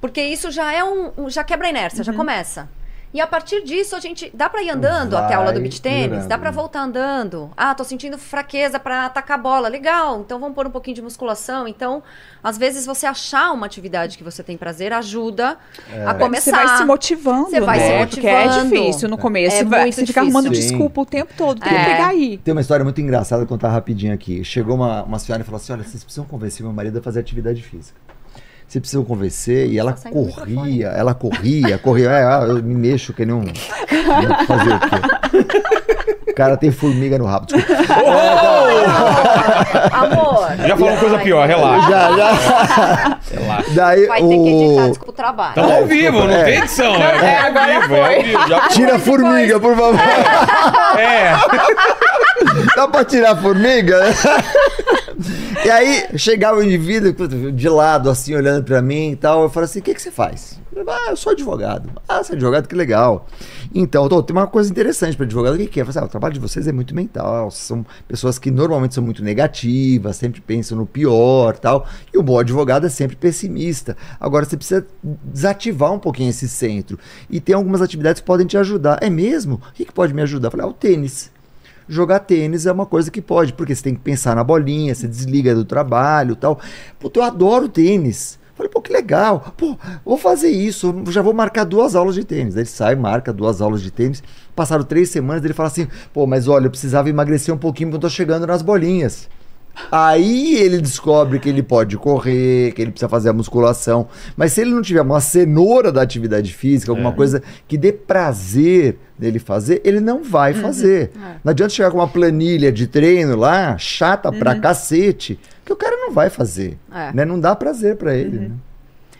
porque isso já é um, um- já quebra a inércia, já começa. E a partir disso, a gente dá pra ir andando até a aula do Vai beach tênis, dá pra né? voltar andando. Ah, tô sentindo fraqueza pra atacar a bola, legal. Então vamos pôr um pouquinho de musculação. Então, às vezes você achar uma atividade que você tem prazer ajuda a começar. Você vai se motivando, Você vai né? se Porque é motivando. difícil no começo. É você vai- você fica arrumando Sim. desculpa o tempo todo. Tem que É. pegar aí. Tem uma história muito engraçada, vou contar rapidinho aqui. Chegou uma, uma senhora e falou assim: Olha, vocês precisam convencer meu marido a fazer atividade física. Vocês precisam convencer. E ela corria, ela corria, corria. É, ah, eu me mexo que nem um. Fazer o quê? O cara tem formiga no rabo. Desculpa. Amor. Já falou coisa Ai, pior, relaxa. Já, já. relaxa. Daí Vai ter que editar, o. desculpa o trabalho. Estamos ao vivo, não É. tem edição. É, ao vivo, é ao vivo. Já Tira a formiga, por favor. É. Dá pra tirar a formiga? E aí, chegava o indivíduo de lado, assim, olhando pra mim e tal. Eu falei assim: o que, que você faz? Eu falei, ah, eu sou advogado. Ah, você é advogado, que legal. Então, tô, tem uma coisa interessante para advogado. O que, que é? Eu falei, ah, o trabalho de vocês é muito mental. São pessoas que normalmente são muito negativas, sempre pensam no pior tal. E o bom advogado é sempre pessimista. Agora, você precisa desativar um pouquinho esse centro. E tem algumas atividades que podem te ajudar. É mesmo? O que, que pode me ajudar? Eu falei, ah, o tênis jogar tênis é uma coisa que pode, porque você tem que pensar na bolinha, você desliga do trabalho tal. Puta, eu adoro tênis. Falei, pô, que legal. Pô, vou fazer isso, já vou marcar duas aulas de tênis. Ele sai, marca duas aulas de tênis. Passaram três semanas, ele fala assim, pô, mas olha, eu precisava emagrecer um pouquinho porque eu tô chegando nas bolinhas. Aí ele descobre que ele pode correr, que ele precisa fazer a musculação. Mas se ele não tiver uma cenoura da atividade física, alguma É. coisa que dê prazer dele fazer, ele não vai fazer. Não adianta chegar com uma planilha de treino lá, chata pra cacete, que o cara não vai fazer. É. Né? Não dá prazer pra ele. né?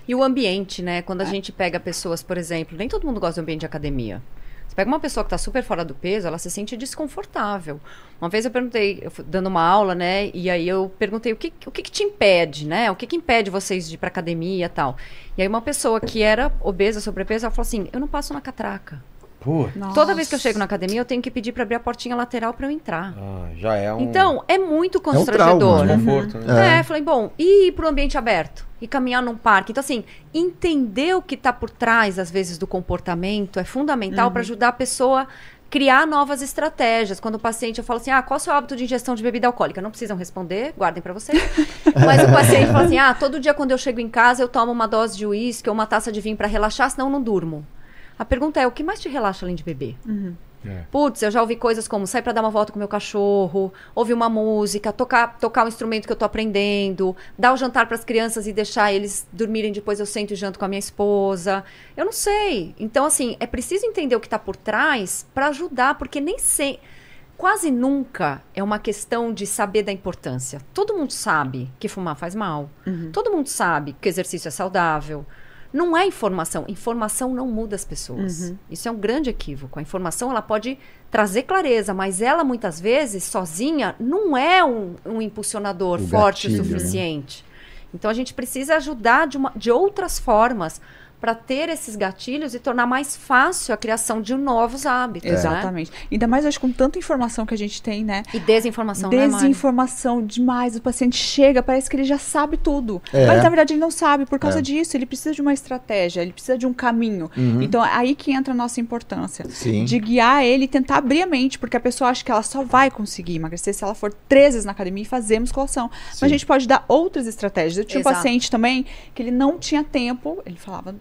E o ambiente, né? Quando a gente pega pessoas, por exemplo, nem todo mundo gosta do ambiente de academia. Pega uma pessoa que está super fora do peso, ela se sente desconfortável. Uma vez eu perguntei, eu dando uma aula, né? E aí eu perguntei o que, o que, que te impede, né? O que, que impede vocês de ir para academia e tal. E aí uma pessoa que era obesa, sobrepeso, ela falou assim: eu não passo na catraca. Toda vez que eu chego na academia, eu tenho que pedir para abrir a portinha lateral para eu entrar. ah, já é um Então, é muito trauma, constrangedor. né? desconforto, né? É, falei, bom, e ir para o ambiente aberto? E caminhar num parque? Então, assim, entender o que está por trás, às vezes, do comportamento é fundamental para ajudar a pessoa a criar novas estratégias. Quando o paciente, eu falo assim, ah, qual é o seu hábito de ingestão de bebida alcoólica? Não precisam responder, guardem para vocês. [LAUGHS] Mas o paciente fala assim, ah, todo dia quando eu chego em casa, eu tomo uma dose de uísque ou uma taça de vinho para relaxar, senão eu não durmo. A pergunta é, o que mais te relaxa além de beber? É. Putz, eu já ouvi coisas como sair pra dar uma volta com meu cachorro, ouvir uma música, tocar, tocar um instrumento que eu tô aprendendo, dar o jantar pras crianças e deixar eles dormirem depois eu sento e janto com a minha esposa. Eu não sei. Então assim, é preciso entender o que tá por trás pra ajudar, porque nem sei Quase nunca é uma questão de saber da importância. Todo mundo sabe que fumar faz mal. Todo mundo sabe que exercício é saudável. Não é informação. Informação não muda as pessoas. Isso é um grande equívoco. A informação ela pode trazer clareza, mas ela muitas vezes sozinha não é um, um impulsionador O forte gatilho, o né? suficiente. Então a gente precisa ajudar de, uma- de outras formas para ter esses gatilhos e tornar mais fácil a criação de novos hábitos. né? Exatamente. Ainda mais hoje com tanta informação que a gente tem, né? E desinformação, né? Desinformação demais. O paciente chega, parece que ele já sabe tudo. É. Mas na verdade ele não sabe. Por causa É. disso, ele precisa de uma estratégia, ele precisa de um caminho. Uhum. Então é aí que entra a nossa importância. Sim. De guiar ele e tentar abrir a mente, porque a pessoa acha que ela só vai conseguir emagrecer se ela for três vezes na academia e fazer musculação. Mas a gente pode dar outras estratégias. Eu tinha um Exato. paciente também que ele não tinha tempo, ele falava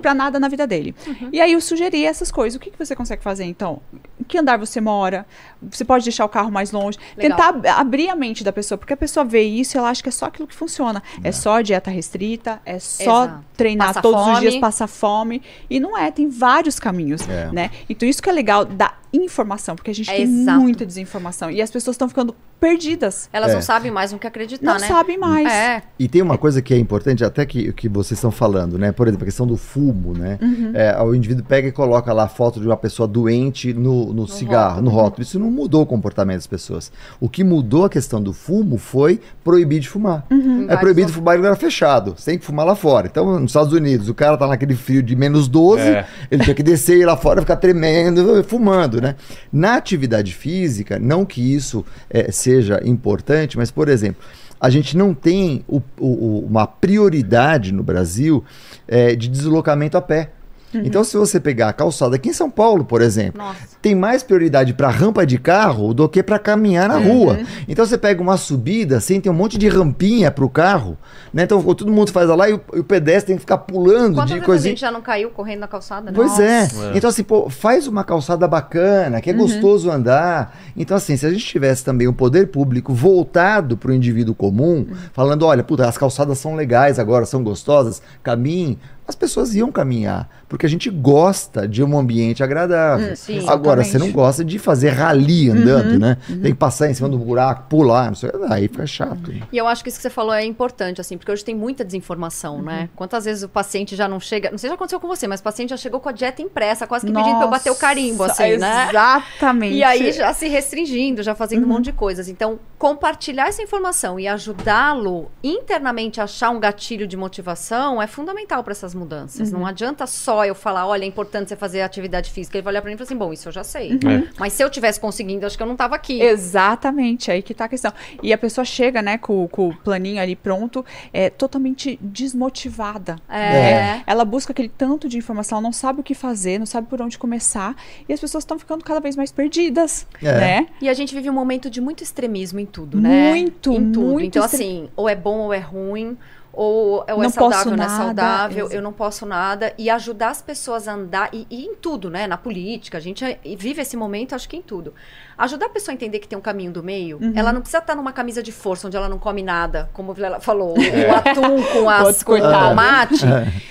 pra nada na vida dele. E aí eu sugeri essas coisas. O que, que você consegue fazer então? Em que andar você mora? Você pode deixar o carro mais longe. Legal. Tentar ab- abrir a mente da pessoa, porque a pessoa vê isso e ela acha que é só aquilo que funciona. É, só dieta restrita, é só Exato. treinar Passar todos os dias, fome. passar fome. E não é, tem vários caminhos, É. né? Então isso que é legal da informação, porque a gente É tem exato. muita desinformação. E as pessoas estão ficando perdidas. Elas É. não sabem mais no que acreditar, Não né? sabem mais. É. E tem uma coisa que é importante, até que, que vocês estão falando, né? Por exemplo, a questão do fumo, né? Uhum. É, o indivíduo pega e coloca lá a foto de uma pessoa doente no, no cigarro, no rótulo. Isso não mudou o comportamento das pessoas. O que mudou a questão do fumo foi proibir de fumar. Em É proibido fumar em lugar fechado. Você tem que fumar lá fora. Então, nos Estados Unidos, o cara tá naquele frio de menos 12, É. ele tinha que descer e ir lá fora ficar tremendo, fumando, né? Na atividade física, não que isso eh, seja importante, mas, por exemplo, a gente não tem o- o- uma prioridade no Brasil eh, de deslocamento a pé. Então, se você pegar a calçada aqui em São Paulo, por exemplo, Nossa. tem mais prioridade para rampa de carro do que para caminhar na rua. Então você pega uma subida, assim, tem um monte de rampinha para o carro, né? Então todo mundo faz lá e o, e o pedestre tem que ficar pulando Quantas de vezes a gente já não caiu correndo na calçada, né? Pois é. É. Então, assim, pô, faz uma calçada bacana, que é gostoso andar. Então, assim, se a gente tivesse também o poder público voltado para o indivíduo comum, falando, olha, puta, as calçadas são legais agora, são gostosas, caminhe, as pessoas iam caminhar, porque a gente gosta de um ambiente agradável. Hum, sim. agora, Exatamente. você não gosta de fazer rally andando, né? Tem que passar em cima do buraco, pular, não sei, aí fica chato. né? E eu acho que isso que você falou é importante, assim, porque hoje tem muita desinformação, né? Quantas vezes o paciente já não chega. Não sei se já aconteceu com você, mas o paciente já chegou com a dieta impressa, quase que pedindo pra eu bater o carimbo, Nossa, assim, né? Exatamente. E aí já se restringindo, já fazendo um monte de coisas. Então, compartilhar essa informação e ajudá-lo internamente a achar um gatilho de motivação é fundamental para essas mudanças. Não adianta só eu falar, olha, é importante você fazer atividade física. Ele vai olhar para mim e falar assim, bom, isso eu já sei. É. Mas se eu tivesse conseguindo, acho que eu não tava aqui. Exatamente, aí que tá a questão. E a pessoa chega, né, com, com o planinho ali pronto, é totalmente desmotivada. É. né? Ela busca aquele tanto de informação, ela não sabe o que fazer, não sabe por onde começar, e as pessoas estão ficando cada vez mais perdidas, É. né? E a gente vive um momento de muito extremismo em tudo, né? Muito, em tudo. muito então, extre- assim, ou é bom ou é ruim, ou, ou é saudável ou não é nada, saudável, exa- eu não posso nada. E ajudar as pessoas a andar, e, e em tudo, né? Na política, a gente é- e vive esse momento, acho que em tudo. Ajudar a pessoa a entender que tem um caminho do meio, Uhum. ela não precisa estar numa camisa de força, onde ela não come nada, como ela falou, o atum com, [LAUGHS] as, com tomate.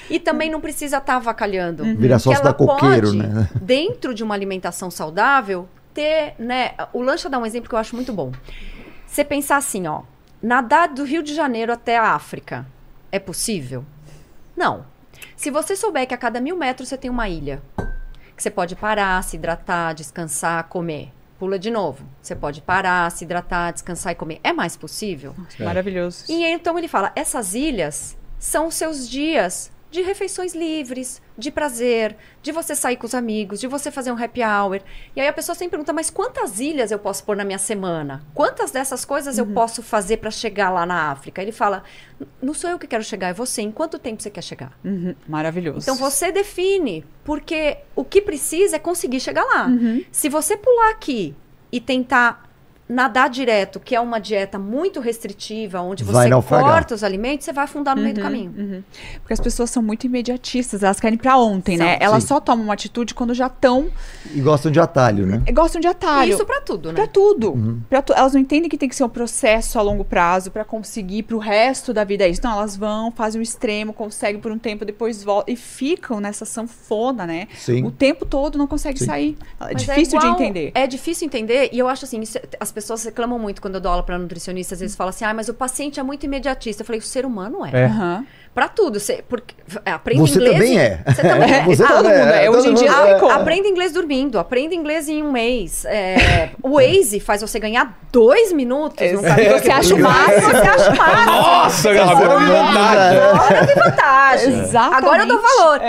E também não precisa estar avacalhando. Vira Que sócio da coqueiro, pode, né? [LAUGHS] dentro de uma alimentação saudável, ter, né? O lancha dá um exemplo que eu acho muito bom. Você pensar assim, ó, nadar do Rio de Janeiro até a África é possível? Não. Se você souber que a cada mil metros você tem uma ilha, que você pode parar, se hidratar, descansar, comer. Pula de novo. Você pode parar, se hidratar, descansar e comer. É mais possível? Maravilhoso. E então ele fala: essas ilhas são os seus dias de refeições livres, de prazer, de você sair com os amigos, de você fazer um happy hour. E aí a pessoa sempre pergunta: mas quantas ilhas eu posso pôr na minha semana? Quantas dessas coisas eu posso fazer para chegar lá na África? Ele fala: não sou eu que quero chegar, é você. Em quanto tempo você quer chegar? Uhum, Maravilhoso. Então você define, porque o que precisa é conseguir chegar lá. Se você pular aqui e tentar nadar direto, que é uma dieta muito restritiva, onde Vai você corta os alimentos, você vai afundar no meio do caminho. Uhum. Porque as pessoas são muito imediatistas, elas querem pra ontem, né? São, Elas sim. só tomam uma atitude quando já estão. E gostam de atalho, né? Gostam de atalho. Isso pra tudo, né? tudo. Pra tu- Elas não entendem que tem que ser um processo a longo prazo pra conseguir pro resto da vida isso. Não, elas vão, fazem o extremo, conseguem por um tempo, depois voltam e ficam nessa sanfona, né? Sim. O tempo todo não consegue Sim. sair. É Mas difícil igual- de entender. É difícil entender, e eu acho assim, isso- as pessoas reclamam muito quando eu dou aula pra nutricionista, às vezes falam assim, ah, mas o paciente é muito imediatista. Eu falei, o ser humano é. É. Aham. Pra tudo. Você, porque, aprende Você inglês. também é. Você também é. [LAUGHS] Você todo também mundo é. Hoje todo em dia é. Aprenda inglês dormindo, aprenda inglês em um mês. É, o Waze faz você ganhar dois minutos caminho. Você acha o máximo. Você acha o máximo. Nossa, agora eu vi vontade. Agora tem vantagem. Agora eu dou valor.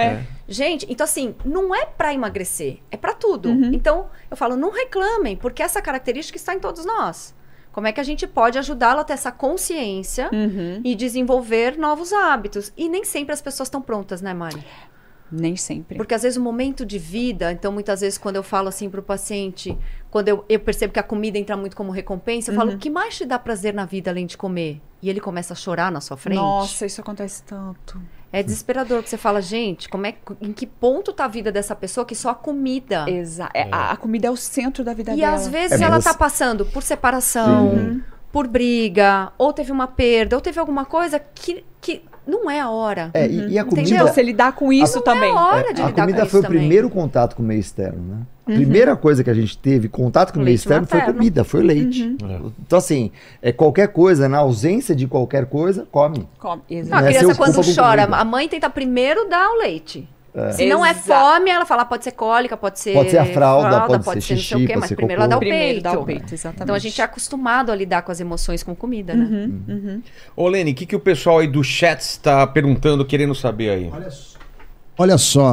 Gente, então assim, não é pra emagrecer, é pra tudo. Então, eu falo, não reclamem, porque essa característica está em todos nós. Como é que a gente pode ajudá-lo a ter essa consciência Uhum. e desenvolver novos hábitos? E nem sempre as pessoas estão prontas, né, Mari? Nem sempre. Porque às vezes o momento de vida, então muitas vezes quando eu falo assim pro paciente, quando eu, eu percebo que a comida entra muito como recompensa, eu falo, o que mais te dá prazer na vida além de comer? E ele começa a chorar na sua frente. Nossa, isso acontece tanto. É desesperador, que você fala, gente, como é, em que ponto tá a vida dessa pessoa que só a comida? Exa é, A, a comida é o centro da vida E dela. às vezes É, ela tá você- passando por separação, por briga, ou teve uma perda, ou teve alguma coisa que, que não é a hora. É, e, e a comida. Entendeu? Você lidar com isso não também. é a hora É, de a lidar comida com foi isso o também. primeiro contato com o meio externo, né? A primeira coisa que a gente teve contato com o meio externo foi materno. comida, foi leite. Então, assim, é, qualquer coisa, na ausência de qualquer coisa, come. Come. Não, Exato. a Né, criança quando chora, a mãe tenta primeiro dar o leite. Se não é fome, ela fala, pode ser cólica, pode ser. Pode ser a fralda, pode ser não sei xixi, o quê, pode mas ser primeiro cocô. ela dá o Primeiro peito. dá o peito, exatamente. Então a gente é acostumado a lidar com as emoções com comida, né? Uhum. Ô, Lene, o que, que o pessoal aí do chat está perguntando, querendo saber aí? Olha só,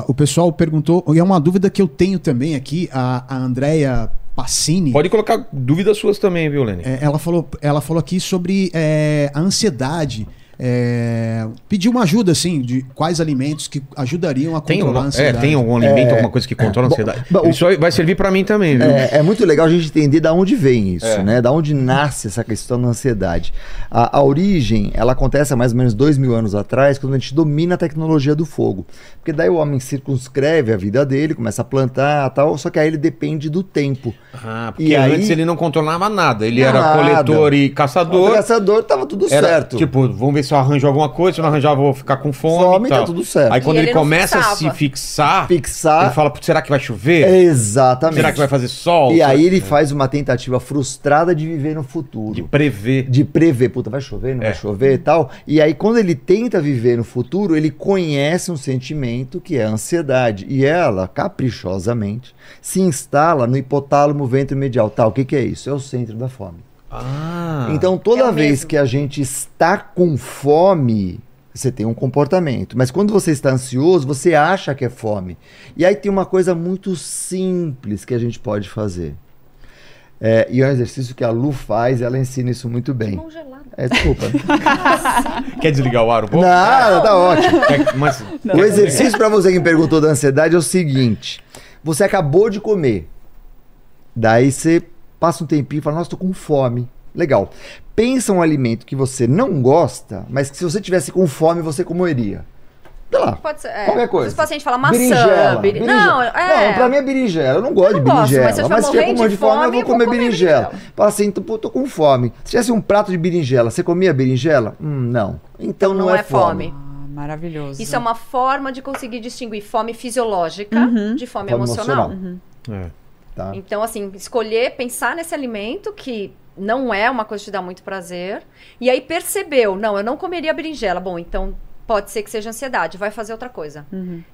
o pessoal perguntou, e é uma dúvida que eu tenho também aqui, a, a Andrea Passini. Pode colocar dúvidas suas também, viu, Lene? É, ela, falou, ela falou aqui sobre é, a ansiedade. É, pediu uma ajuda, assim, de quais alimentos que ajudariam a Tem, controlar um, a é, ansiedade. tem algum alimento, alguma coisa que controla a ansiedade? bom, Isso aí vai servir pra mim também, viu? É, é muito legal a gente entender da onde vem isso, É. né? Da onde nasce essa questão da ansiedade. A, a origem, ela acontece há mais ou menos dois mil anos atrás, quando a gente domina a tecnologia do fogo. Porque daí o homem circunscreve a vida dele, começa a plantar tal, só que aí ele depende do tempo. Ah, porque E aí- antes ele não controlava nada. Ele era Nada. coletor e O caçador. caçador tava tudo Era, certo. Tipo, vamos ver se eu arranjo alguma coisa. Se eu não arranjar, eu vou ficar com fome. Fome, e tá tudo certo. Aí quando E ele, ele começa a se fixar, Fixar. ele fala: "Putz, será que vai chover? Exatamente. Será que vai fazer sol? E aí ele faz uma tentativa frustrada de viver no futuro. De prever. de prever, puta, vai chover, não É. vai chover e tal. E aí, quando ele tenta viver no futuro, ele conhece um sentimento que é a ansiedade. E ela, caprichosamente, se instala no hipotálamo ventromedial. Tá, o que, que é isso? É o centro da fome. Ah. Então, toda É vez mesmo. que a gente está com fome, você tem um comportamento. Mas quando você está ansioso, você acha que é fome. E aí tem uma coisa muito simples que a gente pode fazer. É, e é um exercício que a Lu faz, ela ensina isso muito bem. Mão gelada. É, desculpa. [LAUGHS] Quer desligar o ar um pouco? Não, tá ótimo. É, mas, O exercício para você que me perguntou da ansiedade é o seguinte: você acabou de comer. Daí você passa um tempinho e fala, nossa, tô com fome. Legal. Pensa um alimento que você não gosta, mas que se você tivesse com fome, você comeria. Sei lá. Pode ser. É. Qualquer coisa. Os pacientes falam maçã, Berinjela. beri- berinjela. Não, é. Não, pra mim é berinjela. Eu não gosto Eu de não gosto, berinjela. mas se eu mas se tiver com de de fome, eu vou comer comer berinjela. berinjela. Fala assim, pô, tô com fome. Se tivesse um prato de berinjela, você comia berinjela? Hum, não. Então não, não é, é fome. fome. Ah, maravilhoso. Isso é uma forma de conseguir distinguir fome fisiológica de fome, Fome emocional. emocional. é. Tá? Então, assim, escolher, pensar nesse alimento que não é uma coisa que te dá muito prazer. E aí percebeu, não, eu não comeria berinjela. Bom, então pode ser que seja ansiedade, vai fazer outra coisa.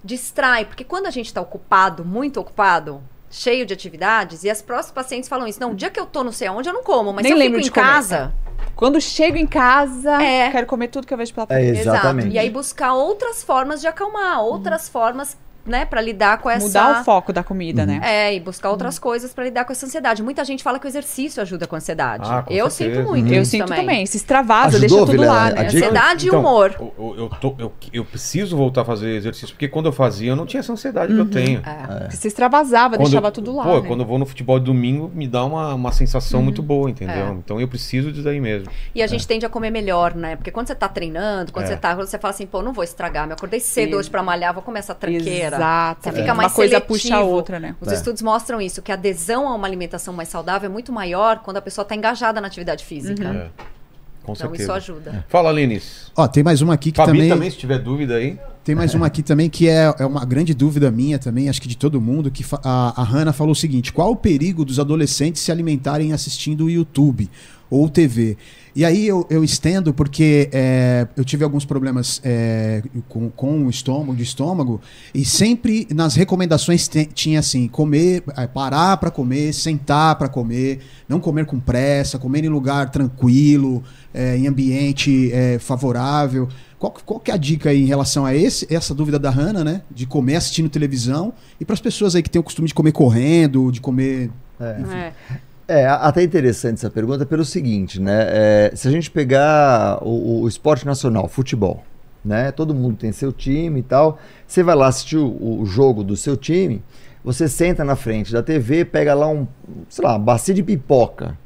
Distrai, porque quando a gente está ocupado, muito ocupado, cheio de atividades, e as próximas pacientes falam isso, não, o dia que eu tô não sei aonde, eu não como, mas Nem se eu lembro fico em de comer. casa, Quando chego em casa, É. quero comer tudo que eu vejo pela É, frente. Exatamente. Exato. E aí buscar outras formas de acalmar, outras formas, né, para lidar com essa Mudar o foco da comida, né? É, e buscar outras coisas para lidar com essa ansiedade. Muita gente fala que o exercício ajuda com a ansiedade. Ah, com eu certeza. sinto muito Eu isso sinto também. também. Se extravasa, Ajudou, deixa tudo Vilela? lá, né? dica? Ansiedade Então, e humor. Eu, eu, eu tô- eu- eu preciso voltar a fazer exercício, porque quando eu fazia, eu não tinha essa ansiedade que eu tenho. É. Se extravasava, Quando deixava eu- tudo lá. Pô, né? quando eu vou no futebol de domingo, me dá uma, uma sensação muito boa, entendeu? É. Então eu preciso disso aí mesmo. E a gente tende a comer melhor, né? Porque quando você tá treinando, quando É. você tá, quando você fala assim, pô, não vou estragar, me acordei cedo hoje pra malhar, vou comer essa tranqueira. Exato. Você fica mais Uma coisa seletivo. puxa a outra, né? Os É. estudos mostram isso, que a adesão a uma alimentação mais saudável é muito maior quando a pessoa tá engajada na atividade física. É. Com Então certeza. isso ajuda. Fala, Linis. Ó, tem mais uma aqui que Fabi também, também, se tiver dúvida aí. Tem mais uma aqui também que é, é uma grande dúvida minha também, acho que de todo mundo, que a, a Hannah falou o seguinte: qual o perigo dos adolescentes se alimentarem assistindo o YouTube ou TV? E aí eu, eu estendo porque é, eu tive alguns problemas é, com, com o estômago, de estômago, e sempre nas recomendações te- tinha assim: comer, é, parar para comer, sentar para comer, não comer com pressa, comer em lugar tranquilo, é, em ambiente é, favorável. Qual, qual que é a dica aí em relação a esse, essa dúvida da Hannah, né? De comer assistindo televisão e para as pessoas aí que têm o costume de comer correndo, de comer. É. É, até interessante essa pergunta pelo seguinte, né? É, se a gente pegar o, o esporte nacional, futebol, né? Todo mundo tem seu time e tal. Você vai lá assistir o, o jogo do seu time, você senta na frente da TV, pega lá um, sei lá, bacia de pipoca.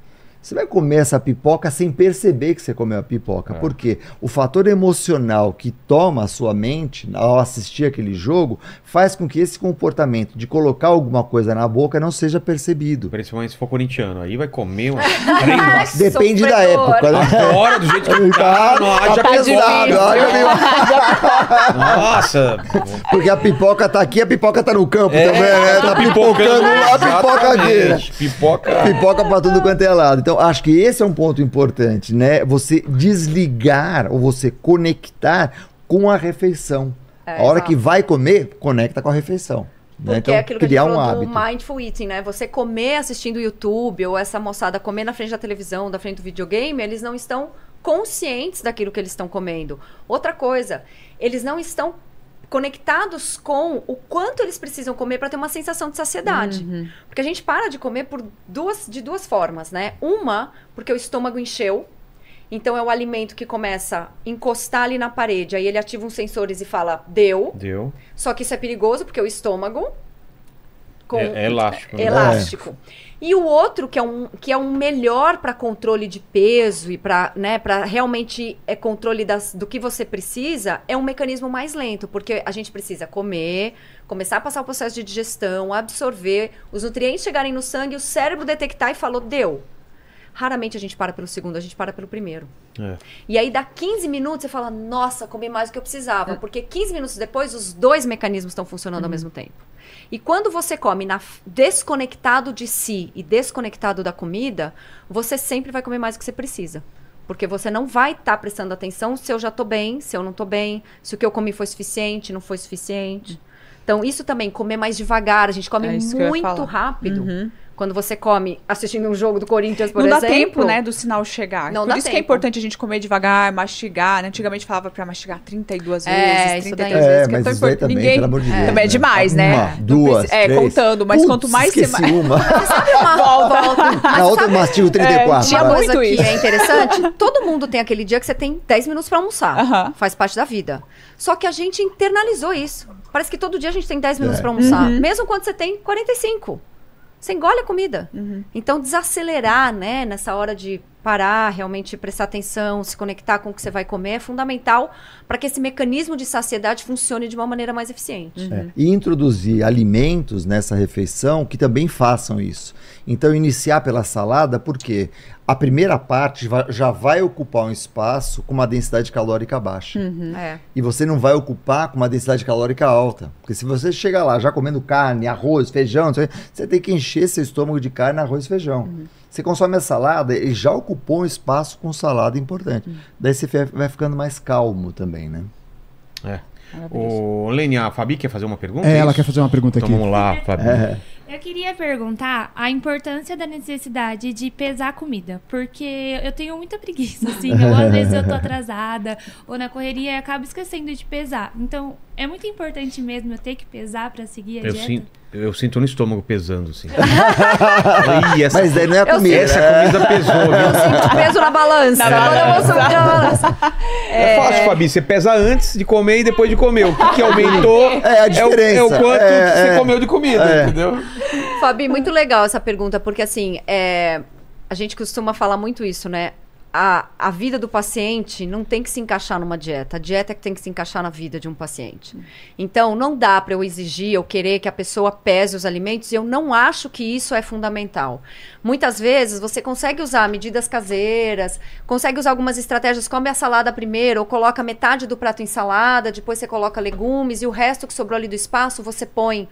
Você vai comer essa pipoca sem perceber que você comeu a pipoca. É. Porque o fator emocional que toma a sua mente ao assistir aquele jogo faz com que esse comportamento de colocar alguma coisa na boca não seja percebido. Principalmente se for corintiano. Aí vai comer [LAUGHS] uma. Depende da época, né? Agora, do jeito que tá, não haja tá pesado. Nossa. Porque a pipoca tá aqui, a pipoca tá no campo É, também, né? Tá pipocando lá, a pipoca aqui. Pipoca. Pipoca pra tudo quanto é lado. Então, acho que esse é um ponto importante, né? Você desligar ou você conectar com a refeição. É, a hora exato. que vai comer, conecta com a refeição. né? Porque Então, é aquilo que a gente criar um falou hábito. do mindful eating, né? Você comer assistindo YouTube ou essa moçada comer na frente da televisão, da frente do videogame, eles não estão conscientes daquilo que eles estão comendo. Outra coisa, eles não estão conectados com o quanto eles precisam comer para ter uma sensação de saciedade. Porque a gente para de comer por duas, de duas formas, né? Uma, porque o estômago encheu. Então é o alimento que começa a encostar ali na parede, aí ele ativa uns sensores e fala: "Deu". Deu. Só que isso é perigoso porque o estômago com- É- é elástico, né? elástico. E o outro que é um que é um melhor para controle de peso e para né, para realmente é controle das, do que você precisa é um mecanismo mais lento, porque a gente precisa comer, começar a passar o processo de digestão, absorver, os nutrientes chegarem no sangue, o cérebro detectar e falou deu. Raramente a gente para pelo segundo, a gente para pelo primeiro. É. E aí dá 15 minutos você fala, nossa, comi mais do que eu precisava. É. Porque 15 minutos depois, os dois mecanismos estão funcionando Uhum. ao mesmo tempo. E quando você come na, desconectado de si e desconectado da comida, você sempre vai comer mais do que você precisa. Porque você não vai estar prestando atenção se eu já tô bem, se eu não tô bem, se o que eu comi foi suficiente, não foi suficiente. Então, isso também, comer mais devagar. A gente come É muito rápido. Uhum. Quando você come assistindo um jogo do Corinthians, por não dá exemplo. tempo, né, do sinal chegar. Não Por dá isso que é tempo. importante a gente comer devagar, mastigar. Né? Antigamente falava pra mastigar 32 É, vezes, isso 33 daí. vezes. É, que mas tão isso aí também, Ninguém... pelo amor de Deus. Também é demais, né? Uma, Não duas, precisa- É, três. contando, mas Putz, quanto mais você... esqueci uma. [LAUGHS] Sabe uma [LAUGHS] volta? Na outra eu mastigo 34. Tinha Fala coisa muito que isso. é interessante. [LAUGHS] Todo mundo tem aquele dia que você tem 10 minutos pra almoçar. Aham. Faz parte da vida. Só que a gente internalizou isso. Parece que todo dia a gente tem 10 minutos É. pra almoçar. Uhum. Mesmo quando você tem 45. Você engole a comida. Uhum. Então, desacelerar, né, nessa hora de parar, realmente prestar atenção, se conectar com o que você vai comer, é fundamental para que esse mecanismo de saciedade funcione de uma maneira mais eficiente. É, E introduzir alimentos nessa refeição que também façam isso. Então, iniciar pela salada, porque a primeira parte já vai ocupar um espaço com uma densidade calórica baixa. É. E você não vai ocupar com uma densidade calórica alta. Porque se você chegar lá já comendo carne, arroz, feijão, você tem que encher seu estômago de carne, arroz e feijão. Você consome a salada, ele já ocupou um espaço com salada importante. Daí você vai ficando mais calmo também, né? É. Ô, Lene, a Fabi quer fazer uma pergunta? É, ela isso? quer fazer uma pergunta Então aqui. vamos lá, Fabi. É. Eu queria perguntar a importância da necessidade de pesar a comida, porque eu tenho muita preguiça, [LAUGHS] assim, ou às vezes eu tô atrasada, ou na correria e acabo esquecendo de pesar. Então, é muito importante mesmo eu ter que pesar pra seguir a Eu dieta. sinto, eu sinto no estômago pesando, assim. [LAUGHS] Ih, essa, Mas daí não é a Eu comida. essa né? comida pesou, viu? Sinto [LAUGHS] peso na balança. Na eu subir na balança. É fácil, Fabi. Você pesa antes de comer e depois de comer. O que, que aumentou É a o- diferença. É o, quanto É, você é. comeu de comida, É. entendeu? [LAUGHS] Fabi, muito legal essa pergunta, porque assim, é, a gente costuma falar muito isso, né? A, a vida do paciente não tem que se encaixar numa dieta. A dieta é que tem que se encaixar na vida de um paciente. Então, não dá para eu exigir ou querer que a pessoa pese os alimentos e eu não acho que isso é fundamental. Muitas vezes você consegue usar medidas caseiras, consegue usar algumas estratégias, come a salada primeiro, ou coloca metade do prato em salada, depois você coloca legumes e o resto que sobrou ali do espaço você põe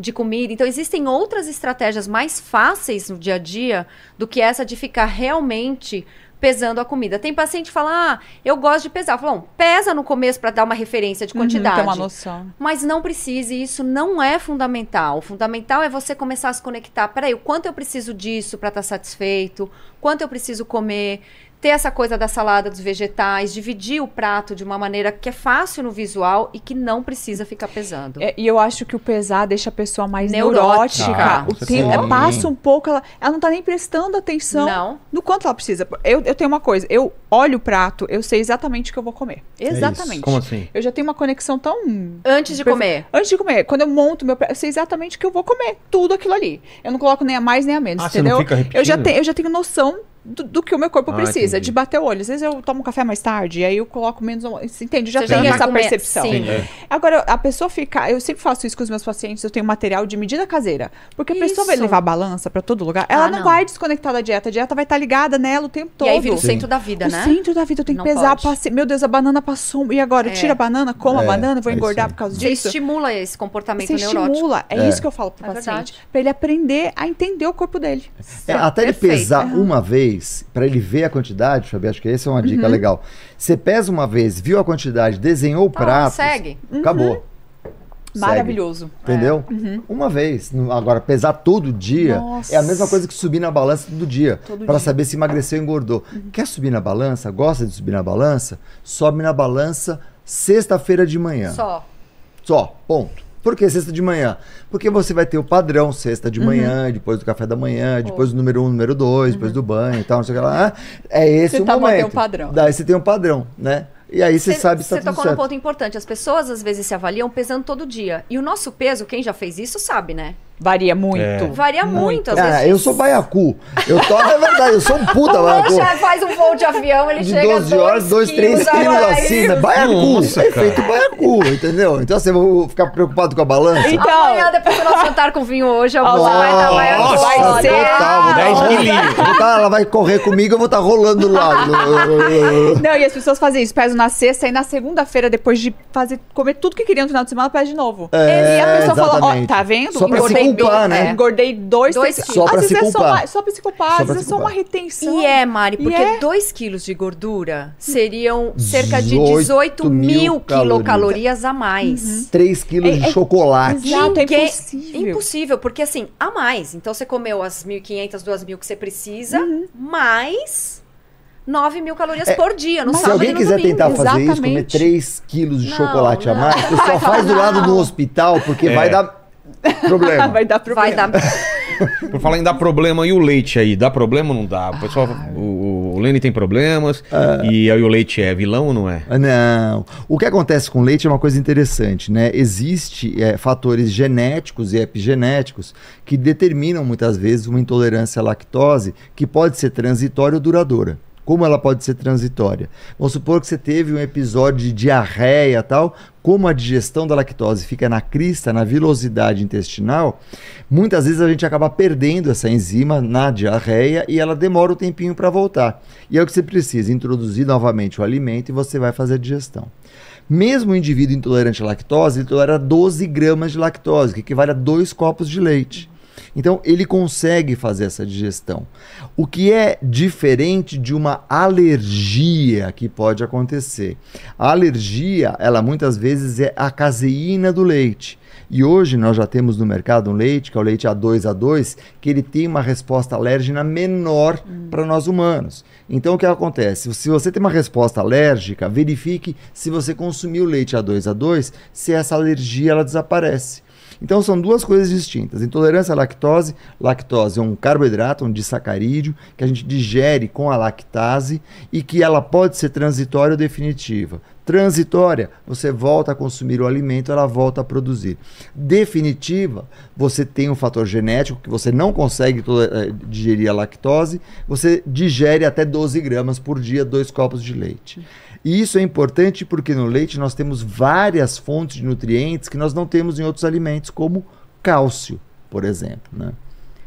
de comida. Então, existem outras estratégias mais fáceis no dia a dia do que essa de ficar realmente pesando a comida. Tem paciente que fala, ah, eu gosto de pesar. "Bom, pesa no começo para dar uma referência de Uhum, quantidade. ter uma noção. Mas não precise, isso não é fundamental. O fundamental é você começar a se conectar. Peraí, o quanto eu preciso disso para estar satisfeito? Quanto eu preciso comer? Ter essa coisa da salada dos vegetais, dividir o prato de uma maneira que é fácil no visual e que não precisa ficar pesando. É, e eu acho que o pesar deixa a pessoa mais Neurótica. neurótica. Ah, o tempo tem. passa um pouco, ela, ela não tá nem prestando atenção Não. no quanto ela precisa. Eu, eu tenho uma coisa, eu olho o prato, eu sei exatamente o que eu vou comer. Exatamente. Como assim? Eu já tenho uma conexão tão Antes de comer. Antes de comer, quando eu monto meu prato, eu sei exatamente o que eu vou comer. Tudo aquilo ali. Eu não coloco nem a mais nem a menos, Ah, você não entendeu? fica repetindo? eu, já te- eu já tenho noção do, do que o meu corpo Ah, precisa, entendi. de bater o olho. Às vezes eu tomo café mais tarde, aí eu coloco menos. Você entende? Já Você já tem tá essa percepção. Sim. Entendi. Agora, a pessoa fica. Eu sempre faço isso com os meus pacientes, eu tenho material de medida caseira. Porque a pessoa vai Isso. levar a balança pra todo lugar, ela Ah, não, não. vai desconectar da dieta. A dieta vai estar ligada nela o tempo todo. E aí vira o centro da vida, O né? centro da vida, eu tenho Não que pesar. Passei, meu Deus, a banana passou. E agora? É. Tira a banana, como É, a banana, vou é isso engordar por causa Você disso. estimula esse comportamento Você neurótico. estimula. É, É. isso que eu falo pro É paciente. verdade. Pra ele aprender a entender o corpo dele. É, até ele pesar uma vez, pra ele ver a quantidade, Fabi, acho que essa é uma dica Uhum. legal. Você pesa uma vez, viu a quantidade, desenhou o Tá, prato. segue. Acabou. Segue. Maravilhoso. Entendeu? Uma vez. Agora, pesar todo dia Nossa. é a mesma coisa que subir na balança todo dia. Dia. saber se emagreceu ou engordou. Quer subir na balança? Gosta de subir na balança? Sobe na balança sexta-feira de manhã. Só. Só, ponto. Por que sexta de manhã? Porque você vai ter o padrão sexta Uhum. de manhã, depois do café da manhã, depois do número um, número dois, Uhum. depois do banho e tal, não sei o que lá. É esse Você o tá momento. mantendo o padrão. Daí você tem um padrão, né? E aí você sabe se tá Você tudo tocou num certo. ponto importante. As pessoas às vezes se avaliam pesando todo dia. E o nosso peso, quem já fez isso sabe, né? Varia muito. É. Varia muito. às Cara, vezes. eu sou baiacu. Eu tô, é verdade, eu sou um puta O baiacu. Mancha faz um voo de avião, ele De chega 12 a dois horas, 2, 3 quilos assim, né? Baiacu. Nossa, é cara. feito baiacu, entendeu? Então assim, eu vou ficar preocupado com a balança. Então, Amanhã, depois do nosso jantar com vinho hoje, a Nossa, moça vai estar mais nossa, vai ser total, vou dar 10 um- quilinhos. vou tá- ela vai correr comigo, eu vou estar rolando do lado. [LAUGHS] Não, e as pessoas fazem isso, pesam na sexta e na segunda-feira, depois de fazer, comer tudo que queriam no final de semana, pesa de novo. É, e a pessoa fala, ó, exatamente. tá vendo? Só pra Engordei culpar, né? é, Engordei dois, Dois três quilos. Só pra Às se vezes é culpar. só pra se culpar, Só às vezes é só uma retenção. E é, Mari, porque é. 2 quilos de gordura seriam cerca de 18 18 mil mil calorias. quilocalorias a mais. 3 quilos É- de é- chocolate. Exato, é impossível. Impossível, porque assim, a mais. Então você comeu as 1.500, 2.000 que você precisa, Uhum. mais 9 mil calorias É, por dia, no Mas Se sábado alguém e no quiser domingo. tentar fazer isso, comer Exatamente. 3 quilos de Não, chocolate a não. mais, o pessoal faz do lado do [LAUGHS] hospital, porque É. vai dar problema. [LAUGHS] Vai dar problema. Vai dar. [LAUGHS] Por falar em dar problema, e o leite aí? Dá problema ou não dá? O pessoal, o, o Lene tem problemas, e aí o leite é vilão ou não é? Ah, Não. O que acontece com leite é uma coisa interessante, né? Existem fatores genéticos e epigenéticos que determinam muitas vezes uma intolerância à lactose que pode ser transitória ou duradoura. Como ela pode ser transitória? Vamos supor que você teve um episódio de diarreia tal, como a digestão da lactose fica na crista, na vilosidade intestinal, muitas vezes a gente acaba perdendo essa enzima na diarreia e ela demora um tempinho para voltar. E é o que você precisa, introduzir novamente o alimento e você vai fazer a digestão. Mesmo o indivíduo intolerante à lactose, ele tolera 12 gramas de lactose, que equivale a dois copos de leite. Então, ele consegue fazer essa digestão. O que é diferente de uma alergia que pode acontecer. A alergia, ela muitas vezes é a caseína do leite. E hoje nós já temos no mercado um leite, que é o leite A2A2, que ele tem uma resposta alérgena menor para nós humanos. Então o que acontece? Se você tem uma resposta alérgica, verifique se você consumiu leite A2A2, se essa alergia ela desaparece. Então são duas coisas distintas. Intolerância à lactose, lactose é um carboidrato, um disacarídeo que a gente digere com a lactase e que ela pode ser transitória ou definitiva. Transitória, você volta a consumir o alimento, ela volta a produzir. Definitiva, você tem um fator genético que você não consegue eh, digerir a lactose, você digere até 12 gramas por dia, dois copos de leite. E isso é importante porque no leite nós temos várias fontes de nutrientes que nós não temos em outros alimentos, como cálcio, por exemplo. Né?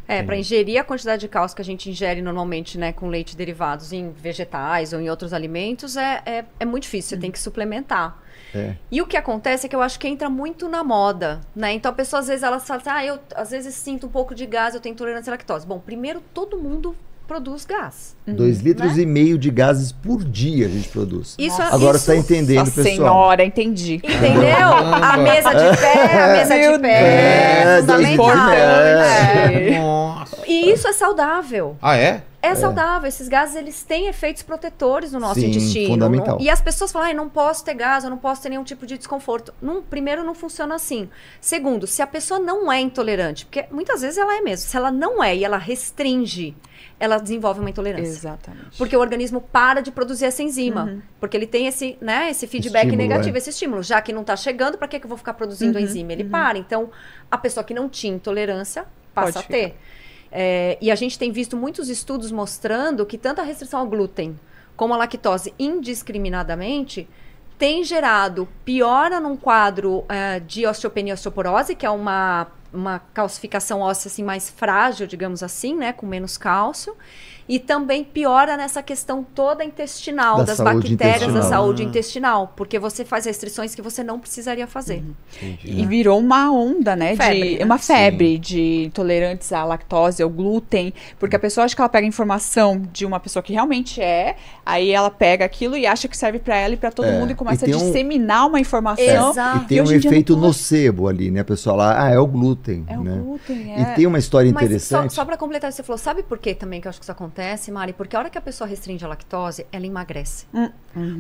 É, para ingerir a quantidade de cálcio que a gente ingere normalmente, né, com leite derivados em vegetais ou em outros alimentos, é, é, é muito difícil, você tem que suplementar. É. E o que acontece é que eu acho que entra muito na moda, né? Então a pessoa às vezes ela fala assim, ah, eu às vezes sinto um pouco de gás, eu tenho intolerância à lactose. Bom, primeiro todo mundo produz gás. Dois litros e meio de gases por dia a gente produz. Isso, Agora isso, você está entendendo, Nossa pessoal. senhora, entendi. Entendeu? A mesa de pé, a mesa Meu de pé, Deus. é fundamental. É, É. Nossa. E isso é saudável. Ah, é? É saudável. Esses gases, eles têm efeitos protetores no nosso Sim, intestino. fundamental. E as pessoas falam, ai, não posso ter gás, eu não posso ter nenhum tipo de desconforto. Não, primeiro, não funciona assim. Segundo, se a pessoa não é intolerante, porque muitas vezes ela é mesmo, se ela não é e ela restringe, ela desenvolve uma intolerância. Exatamente. Porque o organismo para de produzir essa enzima. Porque ele tem esse, né, esse feedback Estímulo, negativo, é. esse estímulo. Já que não está chegando, para que, que eu vou ficar produzindo a enzima? Ele para. Então, a pessoa que não tinha intolerância passa Pode a ter. É, e a gente tem visto muitos estudos mostrando que tanto a restrição ao glúten como a lactose indiscriminadamente tem gerado piora num quadro eh, de osteopenia e osteoporose, que é uma, uma calcificação óssea assim, mais frágil, digamos assim, né, com menos cálcio. E também piora nessa questão toda intestinal, Da das bactérias da saúde intestinal, porque você faz restrições que você não precisaria fazer. E virou uma onda, né? Febre, de, né? Uma febre de intolerantes à lactose, ao glúten. Porque a pessoa acha que ela pega informação de uma pessoa que realmente é, aí ela pega aquilo e acha que serve pra ela e pra todo É, mundo e começa a e um- disseminar uma informação. Exato. E tem E um efeito nocebo ali, né? A pessoa lá, ah, é o glúten. É o né? glúten, E é. tem uma história Mas só, interessante. só para completar, você falou, sabe por que também que eu acho que isso acontece, Mari? Porque a hora que a pessoa restringe a lactose, ela emagrece.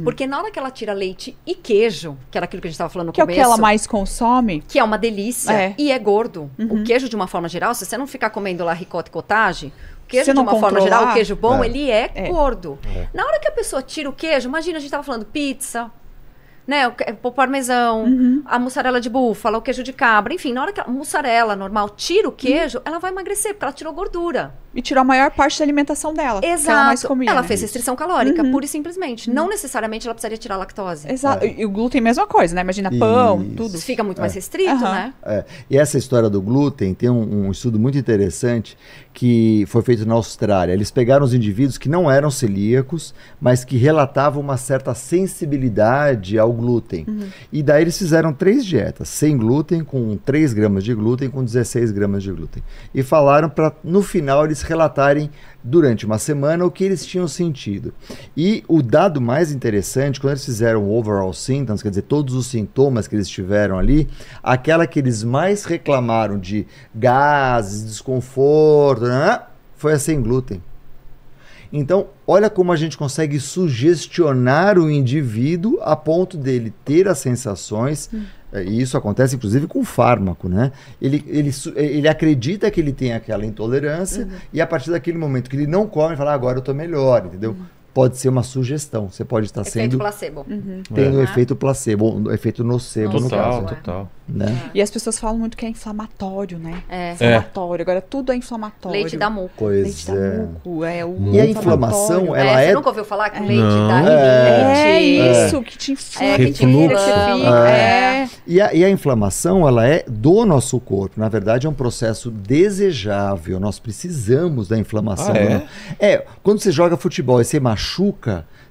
Porque na hora que ela tira leite e queijo, que era aquilo que a gente estava falando no Que é o começo, que ela mais consome. que é uma delícia É. e é gordo. O queijo, de uma forma geral, se você não ficar comendo lá ricota e cottage, o queijo, de uma forma controlar, geral, o queijo bom, É. ele é, É. gordo. Na hora que a pessoa tira o queijo, imagina, a gente estava falando pizza, né, o, parmesão, a mussarela de búfala, o queijo de cabra, enfim, na hora que a mussarela normal tira o queijo, ela vai emagrecer, porque ela tirou gordura. E tirou a maior parte da alimentação dela. que Exato. ela mais comia. ela né? fez restrição calórica, pura e simplesmente. Não necessariamente ela precisaria tirar a lactose. Exato. E o glúten, mesma coisa, né? Imagina pão, Isso. tudo. Fica muito mais restrito, né? É, e essa história do glúten tem um, um estudo muito interessante que foi feito na Austrália. Eles pegaram os indivíduos que não eram celíacos, mas que relatavam uma certa sensibilidade ao glúten. E daí eles fizeram três dietas: sem glúten, com 3 gramas de glúten, com 16 gramas de glúten. E falaram para, no final, eles relatarem durante uma semana o que eles tinham sentido. E o dado mais interessante, quando eles fizeram o overall symptoms, quer dizer, todos os sintomas que eles tiveram ali, aquela que eles mais reclamaram de gases, desconforto, né, foi a sem glúten. Então, olha como a gente consegue sugestionar o indivíduo a ponto dele ter as sensações, eh, e isso acontece inclusive com fármaco, né? Ele, ele, eh, ele acredita que ele tem aquela intolerância, e a partir daquele momento que ele não come, ele fala, "Ah, agora eu tô melhor, entendeu? Pode ser uma sugestão, você pode estar Efeito sendo placebo. tendo o É. efeito placebo, o efeito nocebo no Total, caso. total. Né? E as pessoas falam muito que é inflamatório, né? É. Inflamatório. Agora tudo é inflamatório. Leite da muco. Pois Leite da é. muco. É o E a inflamação, É, ela você é nunca ouviu falar que o leite Não. dá É rinite? isso, que te inflama. É, que te você fica, É. é. E a, e a inflamação, ela é do nosso corpo. Na verdade, é um processo desejável. Nós precisamos da inflamação. Ah, é? no- é, quando você joga futebol e você machuca,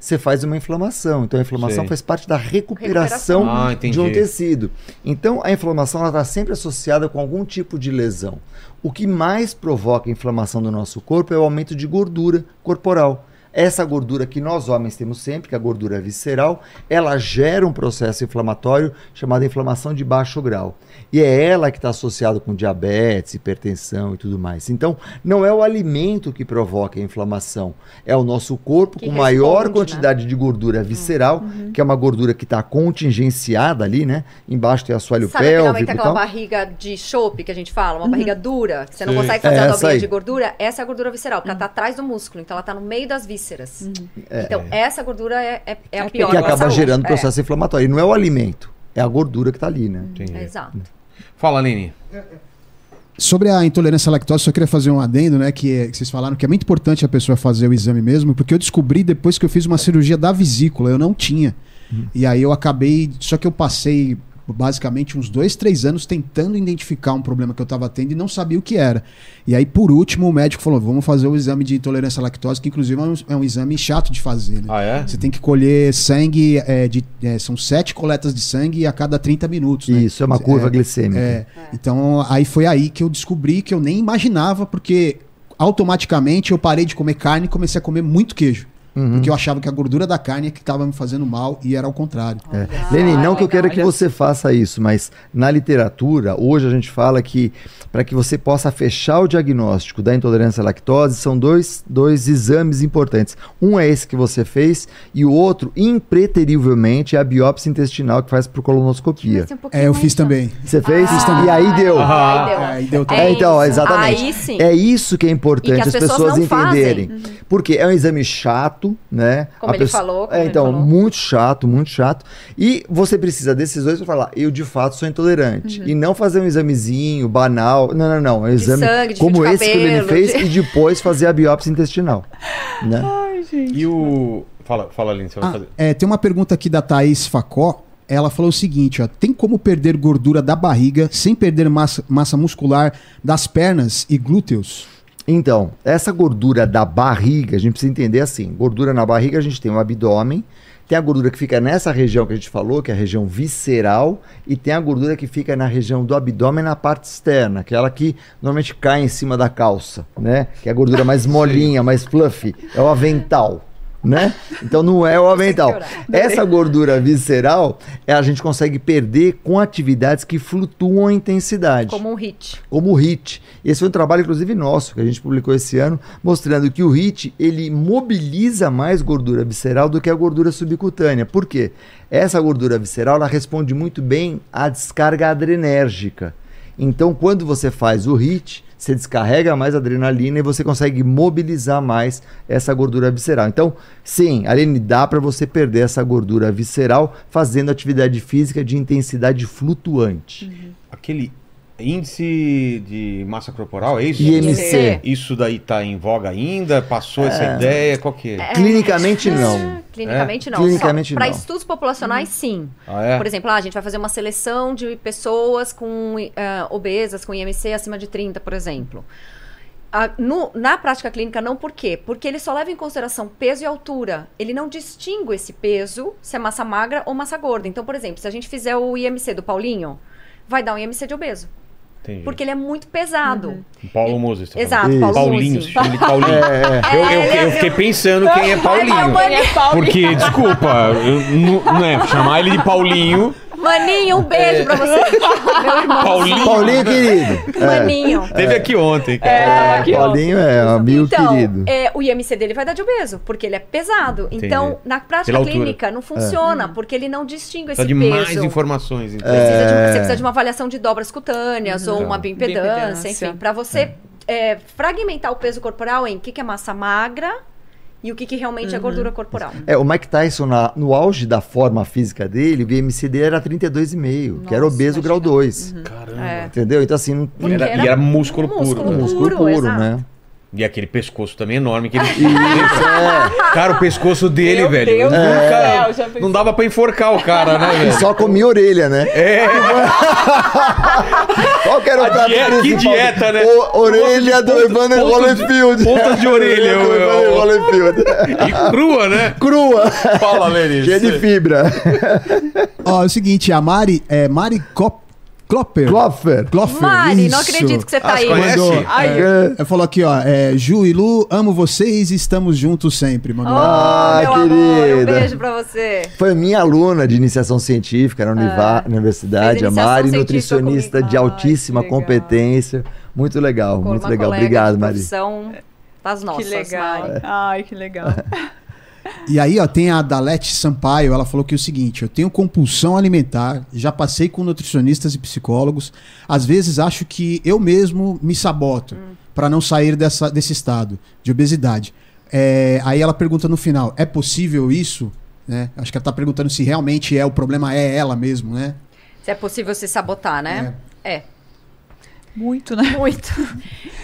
você faz uma inflamação. Então, a inflamação Sei. faz parte da recuperação, Recuperação. Ah, de um tecido. Então, a inflamação está sempre associada com algum tipo de lesão. O que mais provoca inflamação do nosso corpo é o aumento de gordura corporal. Essa gordura que nós homens temos sempre, que é a gordura visceral, ela gera um processo inflamatório chamado inflamação de baixo grau. E é ela que está associada com diabetes, hipertensão e tudo mais. Então, não é o alimento que provoca a inflamação, é o nosso corpo Que com maior né? quantidade de gordura visceral, que é uma gordura que está contingenciada ali, né? Embaixo tem assoalho Sabe pélvico momento, e aquela barriga de chope que a gente fala? Uma barriga dura, que você não Sim. consegue fazer É a dobrinha aí. de gordura? Essa é a gordura visceral, porque ela tá atrás do músculo, então ela tá no meio das vísceras. É. Então, essa gordura é, é, é a É pior que acaba saúde. gerando É. processo inflamatório. E não é o alimento, é a gordura que está ali, né? Entendi. É, Exato. Fala, Aline. Sobre a intolerância à lactose, só queria fazer um adendo, né? Que, é- que vocês falaram que é muito importante a pessoa fazer o exame mesmo, porque eu descobri depois que eu fiz uma cirurgia da vesícula, eu não tinha. E aí eu acabei. Só que eu passei basicamente uns dois, três anos tentando identificar um problema que eu estava tendo e não sabia o que era. E aí, por último, o médico falou: vamos fazer o exame de intolerância à lactose, que inclusive é um, é um exame chato de fazer. Né? Ah, é? Você tem que colher sangue, é, de, é, são sete coletas de sangue a cada 30 minutos. né? Isso, é uma curva glicêmica. É, então aí foi aí que eu descobri que eu nem imaginava, porque automaticamente eu parei de comer carne e comecei a comer muito queijo. Uhum. Porque eu achava que a gordura da carne é que estava me fazendo mal e era ao contrário. É. Lenin, não que eu quero que você faça isso, mas na literatura, hoje a gente fala que para que você possa fechar o diagnóstico da intolerância à lactose, são dois, dois exames importantes. Um é esse que você fez e o outro, impreterivelmente, é a biópsia intestinal que faz por colonoscopia. Um pouquinho É, eu fiz então. também. Você fez? Ah, e aí deu. Ah. Aí deu. Aí deu É, então, isso. exatamente. Aí sim. É isso que é importante que as as pessoas pessoas entenderem. Porque é um exame chato, chato, né? Como A ele falou, como é, ele então, falou. muito chato, muito chato. E você precisa desses dois para falar, eu de fato sou intolerante. Uhum. E não fazer um examezinho banal. Não, não, não. É um exame sangue, de como de esse que ele cabelo, fez de- e depois fazer a biópsia intestinal. Né? Ai, gente. E o. Fala, fala Aline, você vai Ah, fazer. é, tem uma pergunta aqui da Thaís Facó. Ela falou o seguinte, ó, tem como perder gordura da barriga sem perder massa, massa muscular das pernas e glúteos? Então, essa gordura da barriga, a gente precisa entender assim: gordura na barriga, a gente tem o abdômen, tem a gordura que fica nessa região que a gente falou, que é a região visceral, e tem a gordura que fica na região do abdômen na parte externa, aquela que normalmente cai em cima da calça, né? Que é a gordura mais [LAUGHS] molinha, mais fluffy, é o avental. Né? Então não é o avental. Essa gordura visceral, é, a gente consegue perder com atividades que flutuam em intensidade Como um hit. como o HIT. Esse foi um trabalho, inclusive, nosso, que a gente publicou esse ano, mostrando que o HIT, ele mobiliza mais gordura visceral do que a gordura subcutânea. Por quê? Essa gordura visceral, ela responde muito bem à descarga adrenérgica. Então, quando você faz o HIT, você descarrega mais adrenalina e você consegue mobilizar mais essa gordura visceral. Então, sim, Aline, dá para você perder essa gordura visceral fazendo atividade física de intensidade flutuante. Aquele índice de massa corporal, é isso? IMC. Isso daí tá em voga ainda? Passou essa ideia? Qual que é? Clinicamente, não. Clinicamente não. Clinicamente Para não. estudos populacionais, sim. Ah, é? Por exemplo, ah, a gente vai fazer uma seleção de pessoas com eh, obesas, com IMC acima de 30, por exemplo. Ah, no- na prática clínica, não por quê? Porque ele só leva em consideração peso e altura. Ele não distingue esse peso, se é massa magra ou massa gorda. Então, por exemplo, se a gente fizer o IMC do Paulinho, vai dar um IMC de obeso. Entendi. Porque ele é muito pesado. Paulo Musi. tá Exato, falando. Paulo Paulinho, Musi. de Paulinho. [LAUGHS] É, Eu, eu- eu fiquei pensando quem é Paulinho. Porque, desculpa, eu não, não é, chamar ele de Paulinho. Maninho, um beijo pra você. [LAUGHS] Meu irmão. Paulinho. Paulinho, querido. [LAUGHS] Maninho. Teve aqui ontem, cara. É, aqui. Paulinho é um amigo Então, querido. é, o IMC dele vai dar de obeso, porque ele é pesado. Então, na prática Pela altura. clínica, não funciona, porque ele não distingue esse Precisa de peso. mais informações, então. Precisa de- É. você precisa de uma avaliação de dobras cutâneas ou Então. uma bioimpedância, Bioimpedância. enfim, para você é, fragmentar o peso corporal em o que, que é massa magra e o que, que realmente é gordura corporal. É, o Mike Tyson, na- no auge da forma física dele, o BMC dele era 32,5, que era obeso grau 2. Caramba. É. Entendeu? Então, assim, não- Porque Era- e era músculo puro, músculo né? músculo puro, puro, exato. né? E aquele pescoço também enorme que ele [LAUGHS] Isso, é. Cara, o pessoco dele, Meu velho. Deus nunca- céu, não dava pra enforcar o cara, né, [LAUGHS] velho? só comia orelha, né? É, [LAUGHS] Qual que era o prato dieta- que dieta, né? O, orelha do Evander pontas- Holyfield. pontas de orelha, do Evander Holyfield. e crua, né? Crua. Fala, Lênis. Cheia de fibra. Ó, é o seguinte, a Mari, é Mari Cop, Klopper. Klopfer. Klopfer, Mari, não isso. acredito que você tá Ah, você aí. conhece? Mandou. Ai, É. Ela falou aqui, ó, é, Ju e Lu, amo vocês e estamos juntos sempre. Mandou. Oh, Ah, meu amor, um querida. beijo pra você. Foi minha aluna de iniciação científica na univa- universidade, a Mari, nutricionista comigo. de altíssima competência. Muito legal, Com muito legal. Obrigado, Mari. profissão das nossas. que legal. Mari. Ai, que legal. [LAUGHS] E aí, ó, tem a Dalete Sampaio, ela falou que é o seguinte: eu tenho compulsão alimentar, já passei com nutricionistas e psicólogos, às vezes acho que eu mesmo me saboto pra não sair dessa, desse estado de obesidade. É, aí ela pergunta no final: é possível isso? Né? Acho que ela tá perguntando se realmente é o problema é ela mesmo, né? Se é possível se sabotar, né? É. Muito, né? Muito.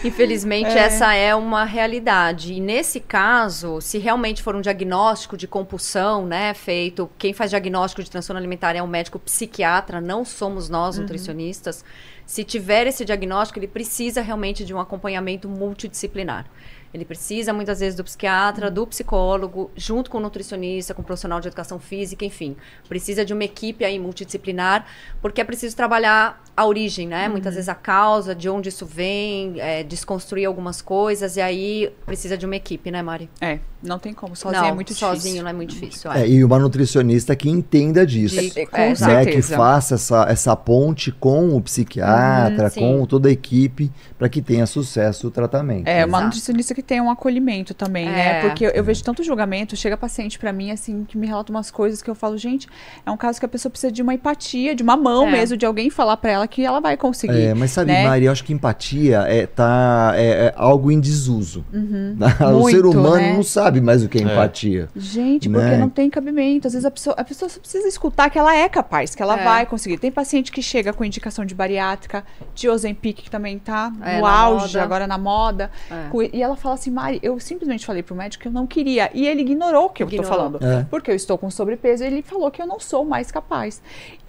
Infelizmente, É. essa é uma realidade. E nesse caso, se realmente for um diagnóstico de compulsão, né, feito, quem faz diagnóstico de transtorno alimentar é um médico psiquiatra, não somos nós Uhum. nutricionistas. Se tiver esse diagnóstico, ele precisa realmente de um acompanhamento multidisciplinar. Ele precisa muitas vezes do psiquiatra, do psicólogo, junto com o nutricionista, com o profissional de educação física, enfim. Precisa de uma equipe aí multidisciplinar, porque é preciso trabalhar a origem, né? Muitas vezes a causa, de onde isso vem, é, desconstruir algumas coisas, e aí precisa de uma equipe, né, Mari? É, não tem como. Sozinho não, é muito difícil. sozinho não é muito difícil. É, é. e uma nutricionista que entenda disso. De- Com é, né, que faça essa, essa ponte com o psiquiatra, Uhum, sim. com toda a equipe, para que tenha sucesso o tratamento. É, uma Exato. nutricionista que tem um acolhimento também, É. né? Porque eu, eu vejo tanto julgamento, chega paciente pra mim, assim, que me relata umas coisas que eu falo, gente, é um caso que a pessoa precisa de uma empatia, de uma mão É. mesmo, de alguém falar pra ela que ela vai conseguir. É, mas sabe, né? Mari, eu acho que empatia é, tá, é, é algo em desuso. [LAUGHS] o ser Muito, humano né? não sabe mais o que é, empatia. Gente, porque Né? não tem cabimento. Às vezes a pessoa, a pessoa só precisa escutar que ela é capaz, que ela É. vai conseguir. Tem paciente que chega com indicação de bariátrica, de Ozempic, que também tá É, no na auge, moda. agora na moda. É. Com- E ela fala assim, Mari, eu simplesmente falei pro médico que eu não queria. E ele ignorou o que eu tô Ignorou. falando. É. Porque eu estou com sobrepeso. Ele falou que eu não sou mais capaz.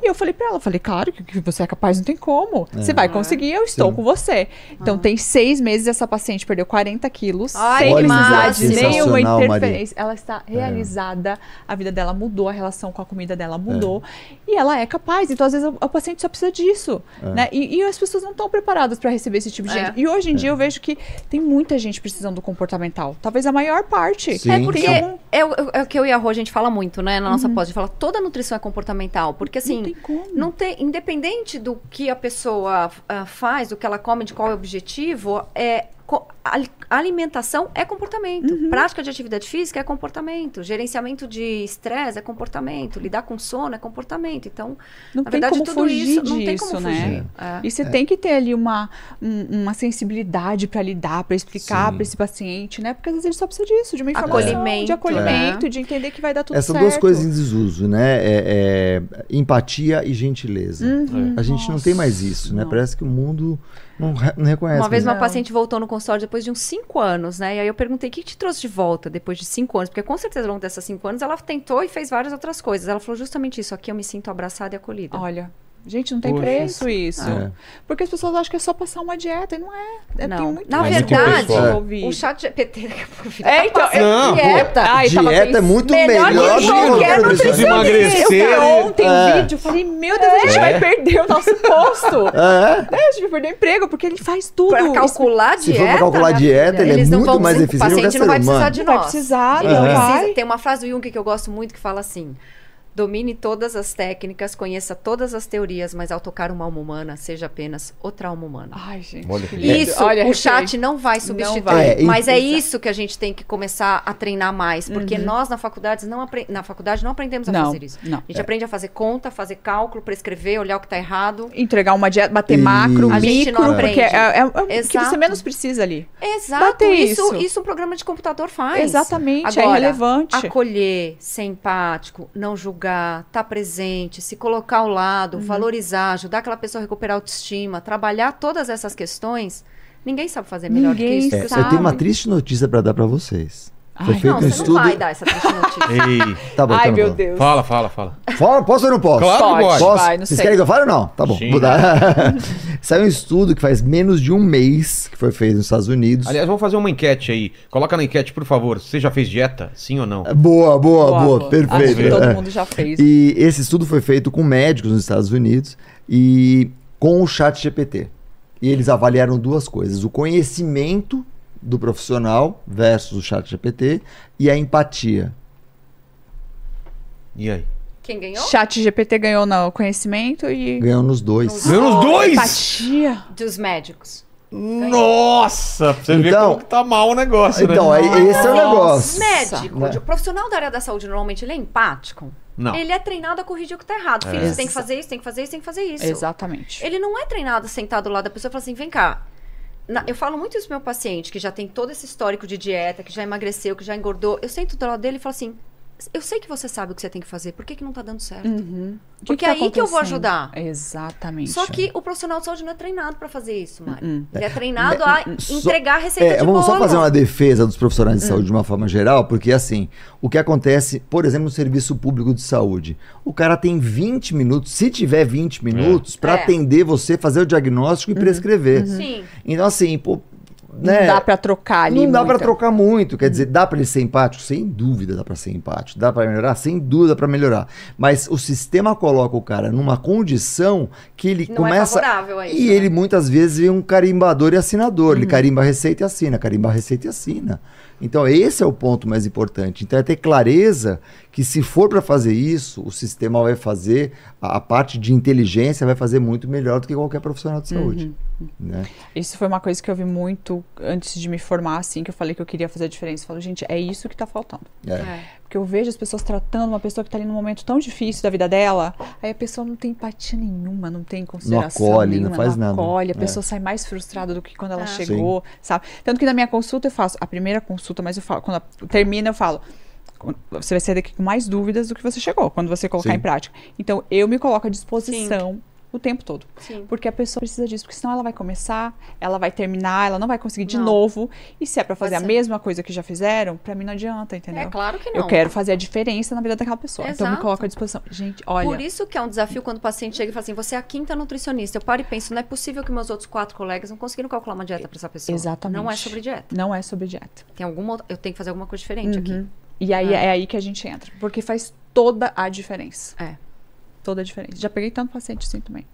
E eu falei pra ela, eu falei, claro que, você é capaz, não tem como. Você vai conseguir, eu estou Sim. com você. Então tem seis meses essa paciente perdeu 40 quilos. Ai, sem que precisar de máximo. nenhuma Sensacional, interferência. Ela está realizada, a vida dela mudou, a relação com a comida dela mudou. E ela é capaz. Então, às vezes, o, o paciente só precisa disso. Né? E, e as pessoas não estão preparadas para receber esse tipo de É. gente. E hoje em dia eu vejo que tem muita gente precisando do comportamental. Talvez a maior parte. Sim. É porque algum- é, o- é o que eu e a Rô, a gente fala muito, né, na nossa pós. A gente fala toda nutrição é comportamental. Porque assim, Não tem como. não tem, independente do que a pessoa ah, faz, do que ela come, de qual é o objetivo, é alimentação é comportamento. Uhum. Prática de atividade física é comportamento. Gerenciamento de estresse é comportamento. Lidar com sono é comportamento. Então, Não na tem verdade, como tudo fugir isso não tem disso, como né? fugir. É. E você tem que ter ali uma, um- uma sensibilidade para lidar, para explicar para esse paciente, né? Porque às vezes ele só precisa disso, de uma informação, Acolhimento, de acolhimento, né? de entender que vai dar tudo Essas certo. duas coisas em desuso, né? É, é empatia e gentileza. Uhum. A gente não tem mais isso, né? não. Parece que o mundo não, re- não reconhece. Uma vez uma Não. paciente voltou no consultório depois de uns cinco anos, né? E aí eu perguntei, o que te trouxe de volta depois de cinco anos? Porque com certeza ao longo dessas cinco anos ela tentou e fez várias outras coisas. Ela falou justamente isso, aqui eu me sinto abraçada e acolhida. Olha, gente, não tem Poxa. preço isso. É. Porque as pessoas acham que é só passar uma dieta, e não é. é Não. tem muito Na mais verdade, ouvir. O chat GPT [LAUGHS] daqui a pouco É, então, Não, pô. dieta. Ai, Dieta é muito melhor melhor, que do que qualquer nutricionista. Emagrecer. Eu vi ontem É. um vídeo, eu falei, meu Deus, a gente vai perder o nosso posto. [LAUGHS] É. É, a gente vai perder o emprego, porque ele faz tudo. Pra calcular Se for dieta. pra calcular minha dieta, ele é eles não muito mais eficiente O do que paciente não vai precisar humano. de Não vai nós. precisar, não vai. Tem uma frase do Jung que eu gosto muito que fala assim: Domine todas as técnicas, conheça todas as teorias, mas ao tocar uma alma humana, seja apenas outra alma humana. Ai, gente. Olha lindo. Isso, Olha, o chat não vai substituir. vai. É, mas é isso que a gente tem que começar a treinar mais. Porque nós, na faculdade, não, na faculdade, não aprendemos a Não, fazer isso. não. A gente aprende a fazer conta, fazer cálculo, prescrever, olhar o que está errado. Entregar uma dieta, bater Isso. macro, A gente micro, não porque é, aprende. é- é o que você menos precisa ali. Exato, Bater isso, isso. isso um programa de computador faz. Exatamente, é Agora, relevante. Acolher, ser empático, não julgar, estar presente, se colocar ao lado, Uhum. valorizar, ajudar aquela pessoa a recuperar a autoestima, trabalhar todas essas questões. Ninguém sabe fazer melhor Ninguém que isso. É, que eu tenho uma triste notícia pra dar pra vocês. Foi Ai, feito Não, um você estudo. não vai dar essa triste notícia. [LAUGHS] Ei, Tá bom, Ai, não meu vou. Deus. fala, fala, fala. Fala, posso ou não posso? Claro que pode. Posso? Vai, não Vocês sei. querem que eu fale ou não? Tá bom, Sim. vou dar. [LAUGHS] Saiu um estudo que faz menos de um mês que foi feito nos Estados Unidos. Aliás, vamos fazer uma enquete aí. Coloca na enquete, por favor. Você já fez dieta? Sim ou não? Boa, boa, boa, Boa, boa. perfeito. Acho que todo É. mundo já fez. E esse estudo foi feito com médicos nos Estados Unidos e com o chat GPT. E eles avaliaram duas coisas: o conhecimento do profissional versus o chat GPT e a empatia. E aí? Quem ganhou? Chat GPT ganhou no conhecimento e Ganhou nos dois. Ganhou nos dois? empatia. Dos médicos. Nossa! Pra você ver Então- como que tá mal o negócio, Então, né? aí, esse é o negócio. Médico, Né? de- profissional da área da saúde, normalmente ele é empático. Não. Ele é treinado a corrigir o que tá errado. Filho, você tem que fazer isso, tem que fazer isso, tem que fazer isso. Exatamente. Ele não é treinado sentado lá da pessoa e fala assim: vem cá. Na- eu falo muito isso pro meu paciente, que já tem todo esse histórico de dieta, que já emagreceu, que já engordou. Eu sento do lado dele e falo assim: eu sei que você sabe o que você tem que fazer, por que, que não tá dando certo? Uhum. Porque tá é aí que eu vou ajudar. Exatamente. Só que o profissional de saúde não é treinado pra fazer isso, Mari. Uhum. Ele é treinado a Só- entregar a receita É, de vamos bolo. só fazer uma defesa dos profissionais de saúde de uma forma geral, porque assim, o que acontece, por exemplo, no serviço público de saúde, o cara tem 20 minutos, se tiver 20 minutos, pra É. atender você, fazer o diagnóstico e prescrever. Sim. Então assim, pô, não né, dá pra trocar ali. não dá pra muita- trocar muito, quer dizer, dá pra ele ser empático? Sem dúvida dá pra ser empático. Dá pra melhorar? Sem dúvida dá pra melhorar. Mas o sistema coloca o cara numa condição que ele Não é começa... favorável a isso, e né? ele muitas vezes é um carimbador e assinador. Uhum. Ele carimba a receita e assina, carimba a receita e assina. Então esse é o ponto mais importante. Então é ter clareza que se for pra fazer isso, o sistema vai fazer, a, a parte de inteligência vai fazer muito melhor do que qualquer profissional de saúde. Uhum. Né? Isso foi uma coisa que eu vi muito antes de me formar, assim, que eu falei que eu queria fazer a diferença. Eu falo, gente, é isso que tá faltando. É. Porque eu vejo as pessoas tratando uma pessoa que tá ali num momento tão difícil da vida dela, aí a pessoa não tem empatia nenhuma, não tem consideração acolhe, não nenhuma, faz nada. acolhe, a É. pessoa sai mais frustrada do que quando ela É. chegou, sabe? Tanto que na minha consulta eu faço, a primeira consulta, mas eu falo, quando termina eu falo, você vai sair daqui com mais dúvidas do que você chegou, quando você colocar Sim. em prática. Então, eu me coloco à disposição o tempo todo. Sim. Porque a pessoa precisa disso, porque senão ela vai começar, ela vai terminar, ela não vai conseguir de Não. novo. E se é pra fazer a mesma coisa que já fizeram, pra mim não adianta, entendeu? É claro que não. Eu quero fazer a diferença na vida daquela pessoa. Então eu me Exato. coloco à disposição. Gente, olha. Por isso que é um desafio quando o paciente chega e fala assim: você é a quinta nutricionista. Eu paro e penso, não é possível que meus outros quatro colegas não conseguiram calcular uma dieta para essa pessoa. Exatamente. Não é sobre dieta. Não é sobre dieta. Tem alguma eu tenho que fazer alguma coisa diferente aqui. Uhum. E aí Ah. é aí que a gente entra. Porque faz toda a diferença. É. Toda a diferença. Já peguei tanto paciente assim também.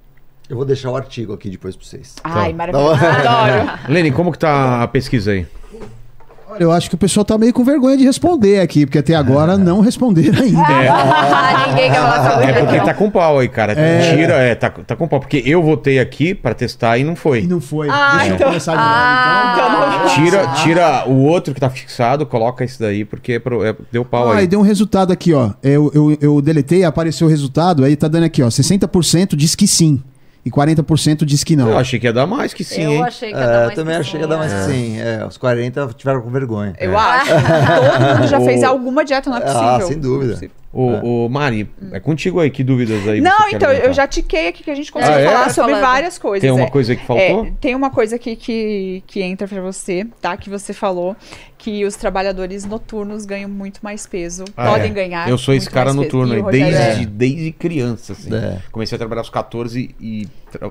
Eu vou deixar o artigo aqui depois pra vocês. Ai, Tá. maravilhoso. [LAUGHS] Adoro. Lene, como que tá a pesquisa aí? Olha, eu acho que o pessoal tá meio com vergonha de responder aqui, porque até agora não responderam ainda. [LAUGHS] Ah, ninguém quer falar sobre É porque tá com pau aí, cara. Tira, é, tá, tá com pau. Porque eu votei aqui pra testar e não E foi. não foi. Ah, Deixa eu então- começar de Ah, novo, então. Tira, tira o outro que tá fixado, coloca esse daí, porque é pro- é- deu pau Ah, aí. e deu um resultado aqui, ó. Eu, eu, eu deletei, apareceu o resultado, aí tá dando aqui, ó. 60% diz que sim. E 40% diz que não. Eu achei que ia dar mais que sim, eu hein? achei que ia É, dar eu mais também que achei que ia dar mais sim. que sim. É, os 40 tiveram com vergonha. Eu acho. [LAUGHS] Todo mundo já fez alguma dieta, não é Ah, possível. sem dúvida. Não é possível. Ô, ô, Mari, é contigo aí, que dúvidas aí? Não, então, eu já tiquei aqui que a gente conseguiu Ah, é? falar sobre Falando. várias coisas. Tem uma é. coisa que faltou? É, tem uma coisa aqui que, que entra pra você, tá? Que você falou que os trabalhadores noturnos ganham muito mais peso, Ah, podem é. ganhar. Eu sou esse cara noturno desde, é. desde criança, assim. É. Comecei a trabalhar aos 14 e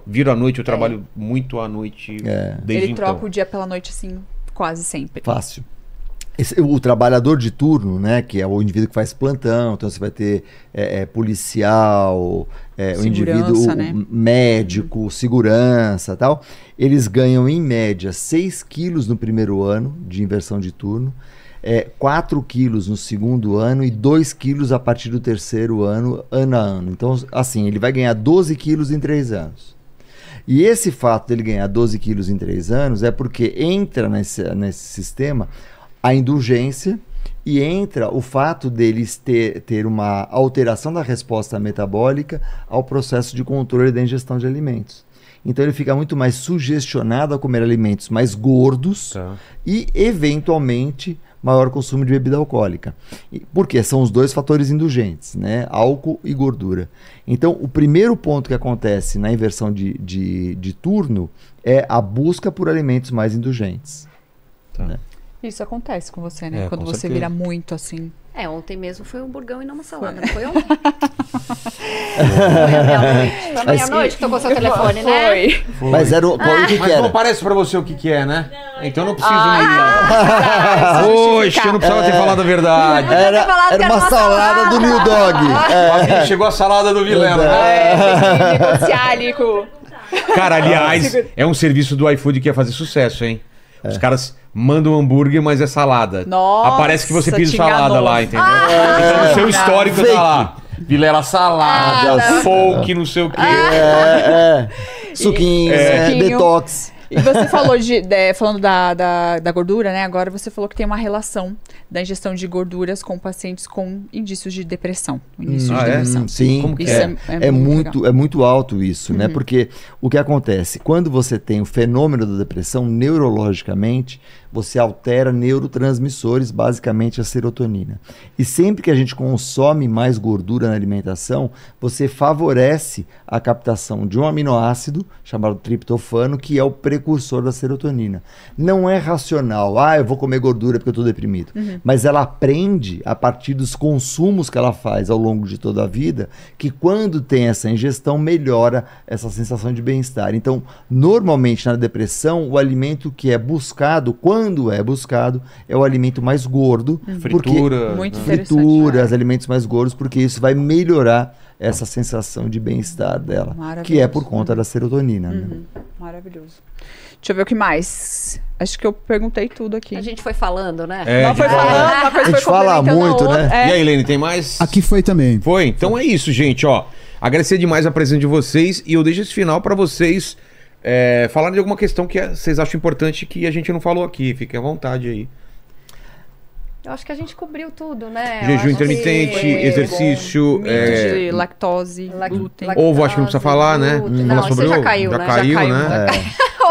viro à noite, eu trabalho muito à noite É. desde Ele então. troca o dia pela noite, assim, quase sempre. Fácil. Esse- o trabalhador de turno, né, que é o indivíduo que faz plantão, então você vai ter é, é, policial, é, o indivíduo o né? médico, segurança tal, eles ganham em média 6 quilos no primeiro ano de inversão de turno, é, 4 quilos no segundo ano e 2 quilos a partir do terceiro ano, ano a ano. Então, assim, ele vai ganhar 12 quilos em 3 anos. E esse fato dele ganhar 12 quilos em 3 anos é porque entra nesse, nesse sistema a indulgência e entra o fato deles ter, ter uma alteração da resposta metabólica ao processo de controle da ingestão de alimentos. Então ele fica muito mais sugestionado a comer alimentos mais gordos Tá. e, eventualmente, maior consumo de bebida alcoólica. Porque são os dois fatores indulgentes, né? Álcool e gordura. Então, o primeiro ponto que acontece na inversão de, de, de turno é a busca por alimentos mais indulgentes. Isso acontece com você, né? É, Quando você certeza. vira muito assim. É, ontem mesmo foi um burgão e não uma salada, não foi [LAUGHS] ontem? foi a meia-noite. Foi que tocou seu telefone, né? Foi. Mas era o, qual, o que, que Mas não era? parece pra você o que que é, né? Então eu não preciso Ah, me... [LAUGHS] Poxa, eu não precisava ter falado a verdade. Era, era era uma uma salada do New Dog. [LAUGHS] É. Chegou a salada do Vilela, né? É. Cara, aliás, é um serviço do iFood que ia fazer sucesso, hein? Os caras mandam hambúrguer, mas é salada. Nossa, Aparece que você te salada lá, entendeu? Então no seu histórico Fake. tá lá. Vilela salada, Ah, não. folk, não sei o quê. É, é. [LAUGHS] Suquinhos, é, Suquinho. detox. E você falou de, de- falando da, da, da gordura, né? Agora você falou que tem uma relação da ingestão de gorduras com pacientes com indícios de depressão. Indícios Ah, de é? depressão. Hum, sim, Como que Isso é, é, é, muito, legal. Uhum. é muito alto isso, né? Porque o que acontece? Quando você tem o fenômeno da depressão, neurologicamente, você altera neurotransmissores, basicamente a serotonina. E sempre que a gente consome mais gordura na alimentação, você favorece a captação de um aminoácido chamado triptofano, que é o precursor da serotonina. Não é racional, ah, eu vou comer gordura porque eu estou deprimido. Mas ela aprende, a partir dos consumos que ela faz ao longo de toda a vida, que quando tem essa ingestão, melhora essa sensação de bem-estar. Então, normalmente na depressão, o alimento que é buscado, quando é buscado, é o alimento mais gordo. porque- Fritura. Muito né? frituras, alimentos mais gordos, porque isso vai melhorar essa sensação de bem-estar dela, que é por Maravilhoso. conta da serotonina. né? Uhum. Maravilhoso. Deixa eu ver o que mais. Acho que eu perguntei tudo aqui. A gente foi falando, né? É, Não foi falando, A gente foi fala muito, né? É. E aí, Lene, tem mais? Aqui foi também. Foi? Então é isso, gente, ó. Agradecer demais a presença de vocês e eu deixo esse final pra vocês É, falar de alguma questão que vocês acham importante que a gente não falou aqui. Fiquem à vontade aí. Eu acho que a gente cobriu tudo, né? Jejum que intermitente, foi exercício, é, lactose, lac- glúten. Ovo, acho que não precisa falar, né? glúten. Não Não, falar sobre isso já ovo? caiu, Já né? caiu, já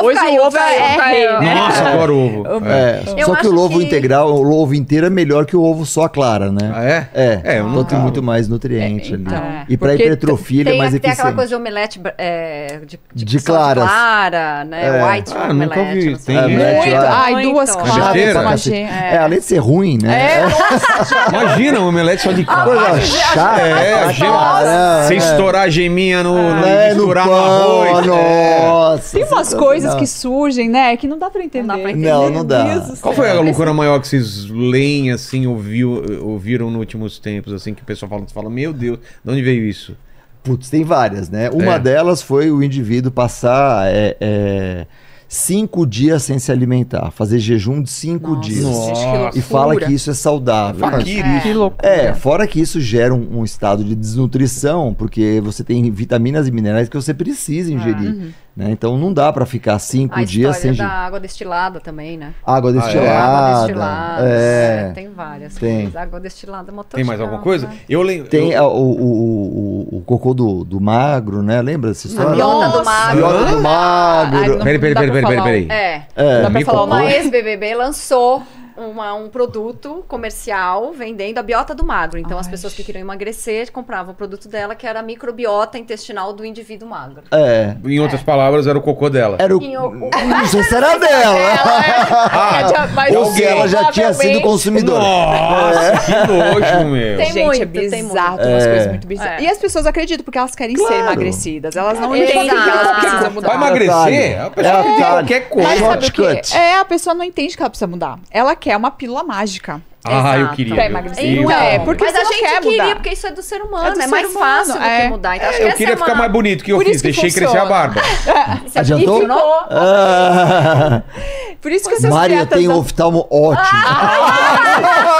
né? Hoje caiu, o ovo caiu, é caiu. né? Nossa, adoro ovo. É. É, Eu só que o ovo que- integral, o ovo inteiro é melhor que o ovo só a clara, né? Ah, é? É, É, então tem muito mais nutriente É, ali. então. E pra Porque hipertrofia ele é Tem, mais tem eficiente. aquela coisa de omelete é, de, De só claras. clara, né? É. White Ah, nunca omelete. ouvi. não sei Tem o. É, Muito. Ai, duas claras, gema. É, além de ser ruim, né? É, [LAUGHS] Imagina um omelete só de carne. chata. É, a gema. Caramba, Sem é. estourar a geminha no, no É, misturar arroz. é. nossa. Tem umas coisas que surgem, né? Que não dá pra entender. Não dá pra entender. Não, não dá. Deus Qual foi a loucura maior que vocês leem, assim, ouviu, ouviram nos últimos tempos, assim, que o pessoal fala, fala meu Deus, de onde veio isso? Putz, tem várias, né? Uma É. delas foi o indivíduo passar é, é, cinco dias sem se alimentar, fazer jejum de cinco Nossa, dias. gente, que Nossa. E fala que isso é saudável. É. Que loucura. É, fora que isso gera um, um estado de desnutrição, porque você tem vitaminas e minerais que você precisa ingerir. Né? Então não dá pra ficar cinco A dias sem da água destilada também, né? Água Ah, é? destilada. água destilada. é. Tem várias. Tem. coisas. Água destilada, motor Tem mais alguma coisa? né? Eu lembro. Tem eu- a- o, o, o, o cocô do, do magro, né? Lembra dessa A história? biota do magro. Biota do Ai, magro. não- Peraí, peraí, peraí, peraí, peraí. É. É. Dá pra falar uma ex-BBB lançou uma- um produto comercial vendendo a biota do magro. Então, as Ai. pessoas que queriam emagrecer compravam o produto dela, que era a microbiota intestinal do indivíduo magro. É. Em outras palavras, era o cocô dela. Era o. O- o- [LAUGHS] Não sei se era [LAUGHS] dela. Ah, Mas Ou se ela já tinha sido consumidora. Nossa, que nojo, meu. Tem Gente, muito, é tem bizarro, muito. tem umas É. coisas muito bizarras. É. E as pessoas acreditam porque elas querem ser Claro. emagrecidas. Elas não entendem que elas precisam mudar. Vai emagrecer? A pessoa É, tem tá. qualquer coisa. Mas sabe o que? É, a pessoa não entende que ela precisa mudar. Ela quer uma pílula mágica. Ah, eu Exato. queria. Pra emagrecer. Eu- Não é, porque Mas a gente quer queria, mudar. porque isso é do ser É humano. do É, ser mais humano, fácil do é. que mudar. Então, que Eu queria é ficar uma- mais bonito que eu Por fiz. que Deixei crescer a funciona. barba. [LAUGHS] Você Adiantou? funcionou? Ah, Por isso que essas Maria dietas tem um oftalmo ótimo.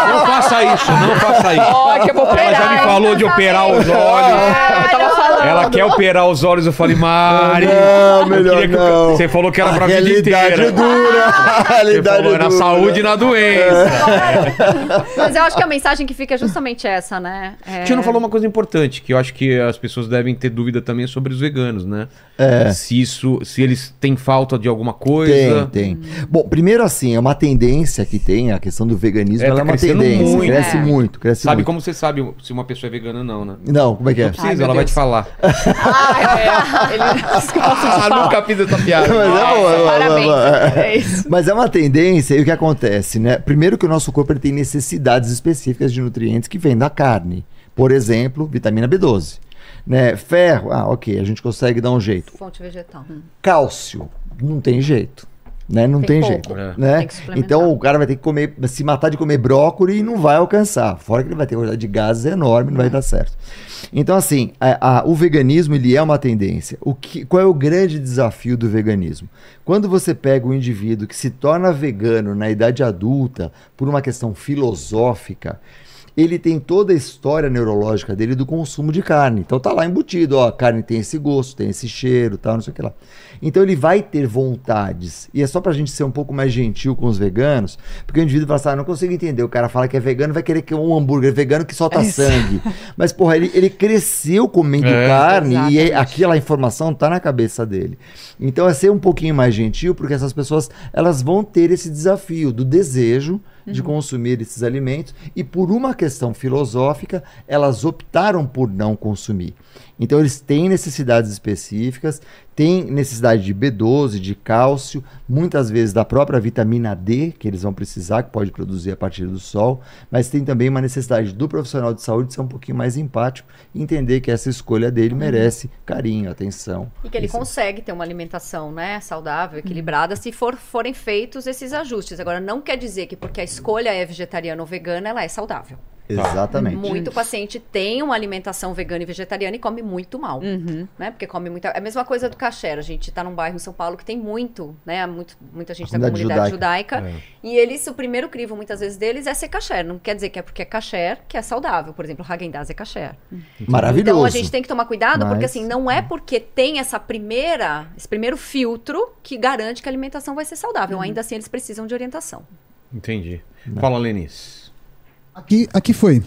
Não faça isso, não faça isso. Ó, que eu vou Ela já me falou de operar os olhos. É, eu tava falando. Ela quer operar os olhos. Eu falei, Mari. Não, melhor não. Você falou que era pra a vida realidade inteira. é dura. A realidade falou é na dura. saúde e na doença. Mas eu acho que a mensagem que fica é justamente essa, né? É... A Tia não falou uma coisa importante, que eu acho que as pessoas devem ter dúvida também sobre os veganos, né? É. Se isso, se eles têm falta de alguma coisa. Tem, tem. Bom, primeiro assim, é uma tendência que tem, a questão do veganismo, É, ela tá é uma crescendo tendência. muito. Cresce É. muito, cresce Sabe muito. como você sabe se uma pessoa é vegana ou não, né? Não, como é que é? Não precisa, Ai, ela vai Deus. te falar. Ah, é. De Ah, falar. nunca fiz essa piada. Mas é bom, é bom, é Parabéns. Mas é uma tendência, e o que acontece, né? Primeiro que o nosso corpo ele tem necessidades específicas de nutrientes que vêm da carne. Por exemplo, vitamina B12. Né? Ferro, ah, ok, a gente consegue dar um jeito. Fonte vegetal. Cálcio, não tem jeito. Né? Não tem, Tem jeito. pouco. É. Né? Tem. Então o cara vai ter que comer, se matar de comer brócolis e não vai alcançar. Fora que ele vai ter uma quantidade de gases enorme, não vai dar certo. Então, assim, a- a- o veganismo ele é uma tendência. O que, qual é o grande desafio do veganismo? Quando você pega um indivíduo que se torna vegano na idade adulta por uma questão filosófica, ele tem toda a história neurológica dele do consumo de carne. Então tá lá embutido, ó, a carne tem esse gosto, tem esse cheiro, tal, não sei o que lá. Então ele vai ter vontades. E é só pra gente ser um pouco mais gentil com os veganos, porque o indivíduo fala assim, ah, não consigo entender, o cara fala que é vegano, vai querer que um hambúrguer vegano que solta sangue. [LAUGHS] Mas porra, ele, ele cresceu comendo É. carne e é- Exatamente. aquela informação tá na cabeça dele. Então é ser um pouquinho mais gentil, porque essas pessoas, elas vão ter esse desafio do desejo de consumir esses alimentos e por uma questão filosófica, elas optaram por não consumir. Então eles têm necessidades específicas, têm necessidade de B12, de cálcio, muitas vezes da própria vitamina D, que eles vão precisar, que pode produzir a partir do sol, mas tem também uma necessidade do profissional de saúde de ser um pouquinho mais empático e entender que essa escolha dele merece carinho, atenção. E que ele Isso. consegue ter uma alimentação né, saudável, equilibrada, se for, forem feitos esses ajustes. Agora, não quer dizer que porque a escolha é vegetariana ou vegana, ela é saudável. Exatamente. Muito paciente tem uma alimentação vegana e vegetariana e come muito mal. Uhum. Né? Porque come muita. É a mesma coisa do caché. A gente tá num bairro em São Paulo que tem muito, né? Muito, muita gente da Comunidade comunidade judaica. É. E eles, o primeiro crivo, muitas vezes, deles é ser caché. Não quer dizer que é porque é caché que é saudável. Por exemplo, Häagen-Dazs é caché. Maravilhoso. Então a gente tem que tomar cuidado, porque Mas- assim, não é porque tem essa primeira, esse primeiro filtro que garante que a alimentação vai ser saudável. Ainda assim, eles precisam de orientação. Entendi. Fala, Lenis. Aqui, aqui foi.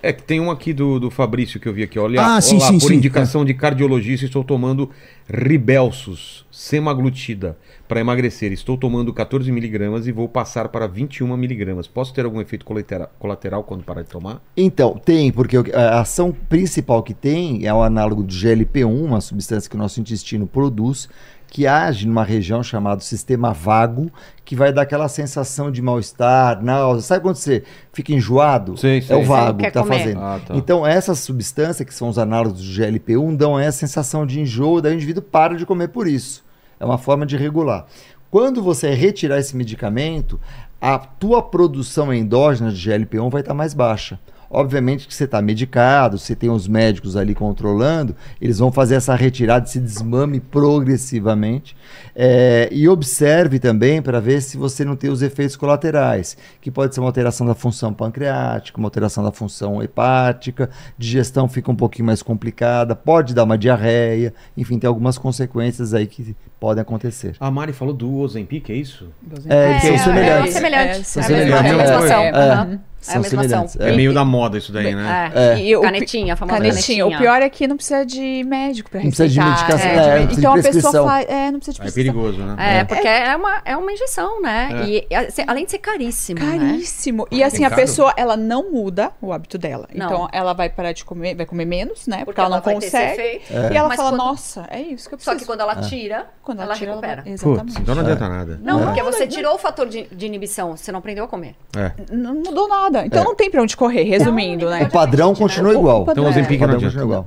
É que tem um aqui do, do Fabrício que eu vi aqui. Olha, Ah, sim, olá, sim, por sim. indicação de cardiologista, estou tomando Ribelsus, semaglutida, para emagrecer. Estou tomando 14 miligramas e vou passar para 21 miligramas. Posso ter algum efeito colateral, colateral quando parar de tomar? Então, tem, porque a ação principal que tem é o análogo de GLP-1, uma substância que o nosso intestino produz, que age numa região chamada sistema vago, que vai dar aquela sensação de mal-estar, náusea. Sabe quando você fica enjoado? Sei, sei. É o vago que está fazendo. Ah, tá. Então, essas substâncias, que são os análogos do GLP-1, dão essa sensação de enjoo, daí o indivíduo para de comer por isso. É uma forma de regular. Quando você retirar esse medicamento, a tua produção endógena de GLP-1 vai estar mais baixa. Obviamente que você está medicado, você tem os médicos ali controlando, eles vão fazer essa retirada, esse desmame progressivamente. É, e observe também para ver se você não tem os efeitos colaterais, que pode ser uma alteração da função pancreática, uma alteração da função hepática, digestão fica um pouquinho mais complicada, pode dar uma diarreia, enfim, tem algumas consequências aí que podem acontecer. A Mari falou do Ozempic, é isso? É, são é, semelhantes. É, semelhante. É, É, são a mesma, é a semelhantes. mesma ação. É, aham. É, São a mesma ação. semelhantes. É, meio da moda isso daí, né? É. E o- Canetinha, a famosa Canetinha. canetinha. O pior é que não precisa de médico pra Não precisa de receitar. medicação, É, é, não precisa de então a pessoa faz. É, não precisa de É prescrição. perigoso, né? É, porque é uma, é uma injeção, né? É. E assim, além de ser caríssimo, né? Caríssimo. E assim, a pessoa, ela não muda o hábito dela. Não. Então, ela vai parar de comer, vai comer menos, né? Porque, Porque ela não ter esse consegue. E ela Mas fala, quando- nossa, é isso que eu Só preciso. que quando ela tira, Quando ela, tira, recupera. Exatamente. então não adianta nada. Não, É. porque você tirou o fator de, de inibição, você não aprendeu a comer. É. Não mudou nada. Então É. não tem pra onde correr, resumindo, Não, né? O padrão continua igual. Então, o Ozempic não adianta. igual.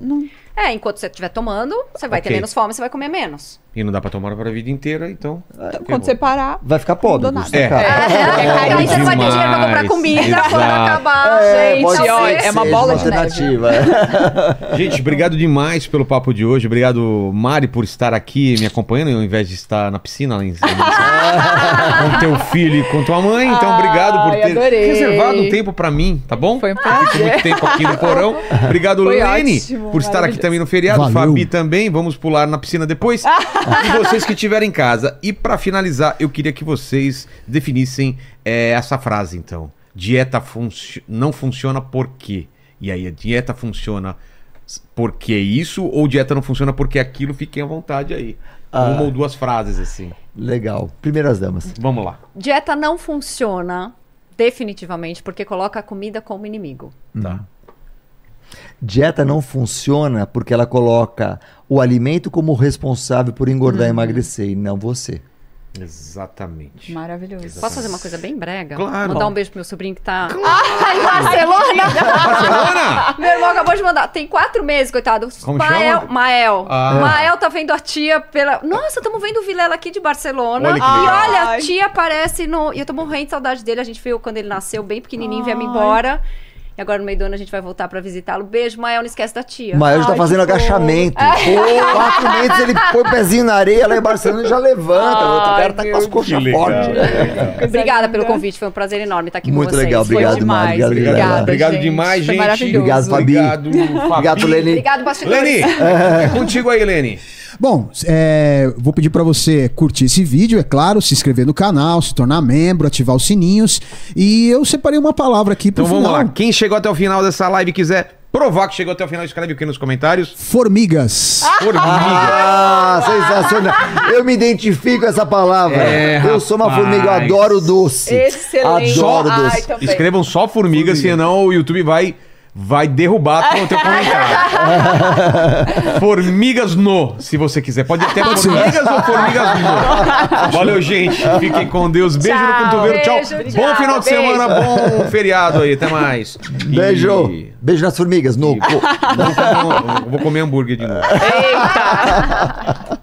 É, enquanto você estiver tomando, você vai Ok. ter menos fome, você vai comer menos. E não dá pra tomar para a vida inteira, então. Então, quando você parar. Vai ficar pobre, custa nada. caro. É. aí você não vai ter dinheiro pra comprar demais. comida quando Exato. acabar. É, gente, pode que é uma bola de alternativa. é. [LAUGHS] Gente, obrigado demais pelo papo de hoje. Obrigado, Mari, por estar aqui me acompanhando, ao invés de estar na piscina lá em cima. [LAUGHS] com teu filho e com tua mãe. Então, obrigado por Ai, ter adorei. reservado um tempo pra mim, tá bom? Foi um Eu fico prazer. muito tempo aqui no porão. Obrigado, Foi Lene, ótimo, por estar aqui maravilhoso. Também no feriado. Valeu. Fabi também. Vamos pular na piscina depois. [LAUGHS] e vocês que estiverem em casa. E pra finalizar, eu queria que vocês definissem é, essa frase, então. Dieta funci- não funciona por quê? E aí, a dieta funciona porque isso ou dieta não funciona porque aquilo? Fiquem à vontade aí. Ah. Uma ou duas frases assim. Legal. Primeiras damas. Vamos lá. Dieta não funciona definitivamente porque coloca a comida como inimigo. Tá. Dieta não funciona porque ela coloca o alimento como responsável por engordar e emagrecer e não você. Exatamente. Maravilhoso. Posso fazer uma coisa bem brega? Claro. Mandar um beijo pro meu sobrinho que tá Ah, em Barcelona. Barcelona! [LAUGHS] Meu irmão acabou de mandar. Tem quatro meses, coitado. Como Mael, chama? Mael. Ah. Mael tá vendo a tia pela. Nossa, estamos vendo o Vilela aqui de Barcelona. Olha e olha, a tia aparece no. E eu tô morrendo de saudade dele. A gente viu quando ele nasceu, bem pequenininho, viemos Ai. embora. E agora no meio do ano a gente vai voltar pra visitá-lo. Beijo, Mael. Não esquece da tia. Mael já tá Ai, fazendo agachamento. [LAUGHS] Pô, quatro meses ele põe o pezinho na areia lá em Barcelona e já levanta. o outro cara tá com as coxas legal. fortes. Obrigada pelo convite. Foi um prazer enorme estar aqui Muito com vocês. legal, Foi obrigado, demais. Obrigado, obrigado. Obrigado gente. demais, gente. Obrigado, Fabi. Obrigado, Fabi. Obrigado, Leni. Obrigado, bastidores. Leni, [LAUGHS] é contigo aí, Leni. Bom, é, vou pedir pra você curtir esse vídeo, é claro, se inscrever no canal, se tornar membro, ativar os sininhos. E eu separei uma palavra aqui pro Então vamos final. lá. Quem chegou até o final dessa live e quiser provar que chegou até o final, escreve aqui nos comentários. Formigas. Formiga. Ah, sensacional. Eu me identifico com essa palavra. É, eu sou uma formiga, eu adoro doce. Excelente. Adoro Ai, doce. também. Escrevam só formiga, senão o YouTube vai, vai derrubar o teu comentário. [LAUGHS] formigas no, se você quiser. Pode ter formigas ou formigas no. Valeu, gente. Fiquem com Deus. Beijo no Tchau. cotovelo. Tchau. Beijo, Bom tchau. final de Beijo. semana, bom feriado aí. Até mais. E- Beijo. Beijo nas formigas. No. Vou comer, vou comer hambúrguer de novo. Eita!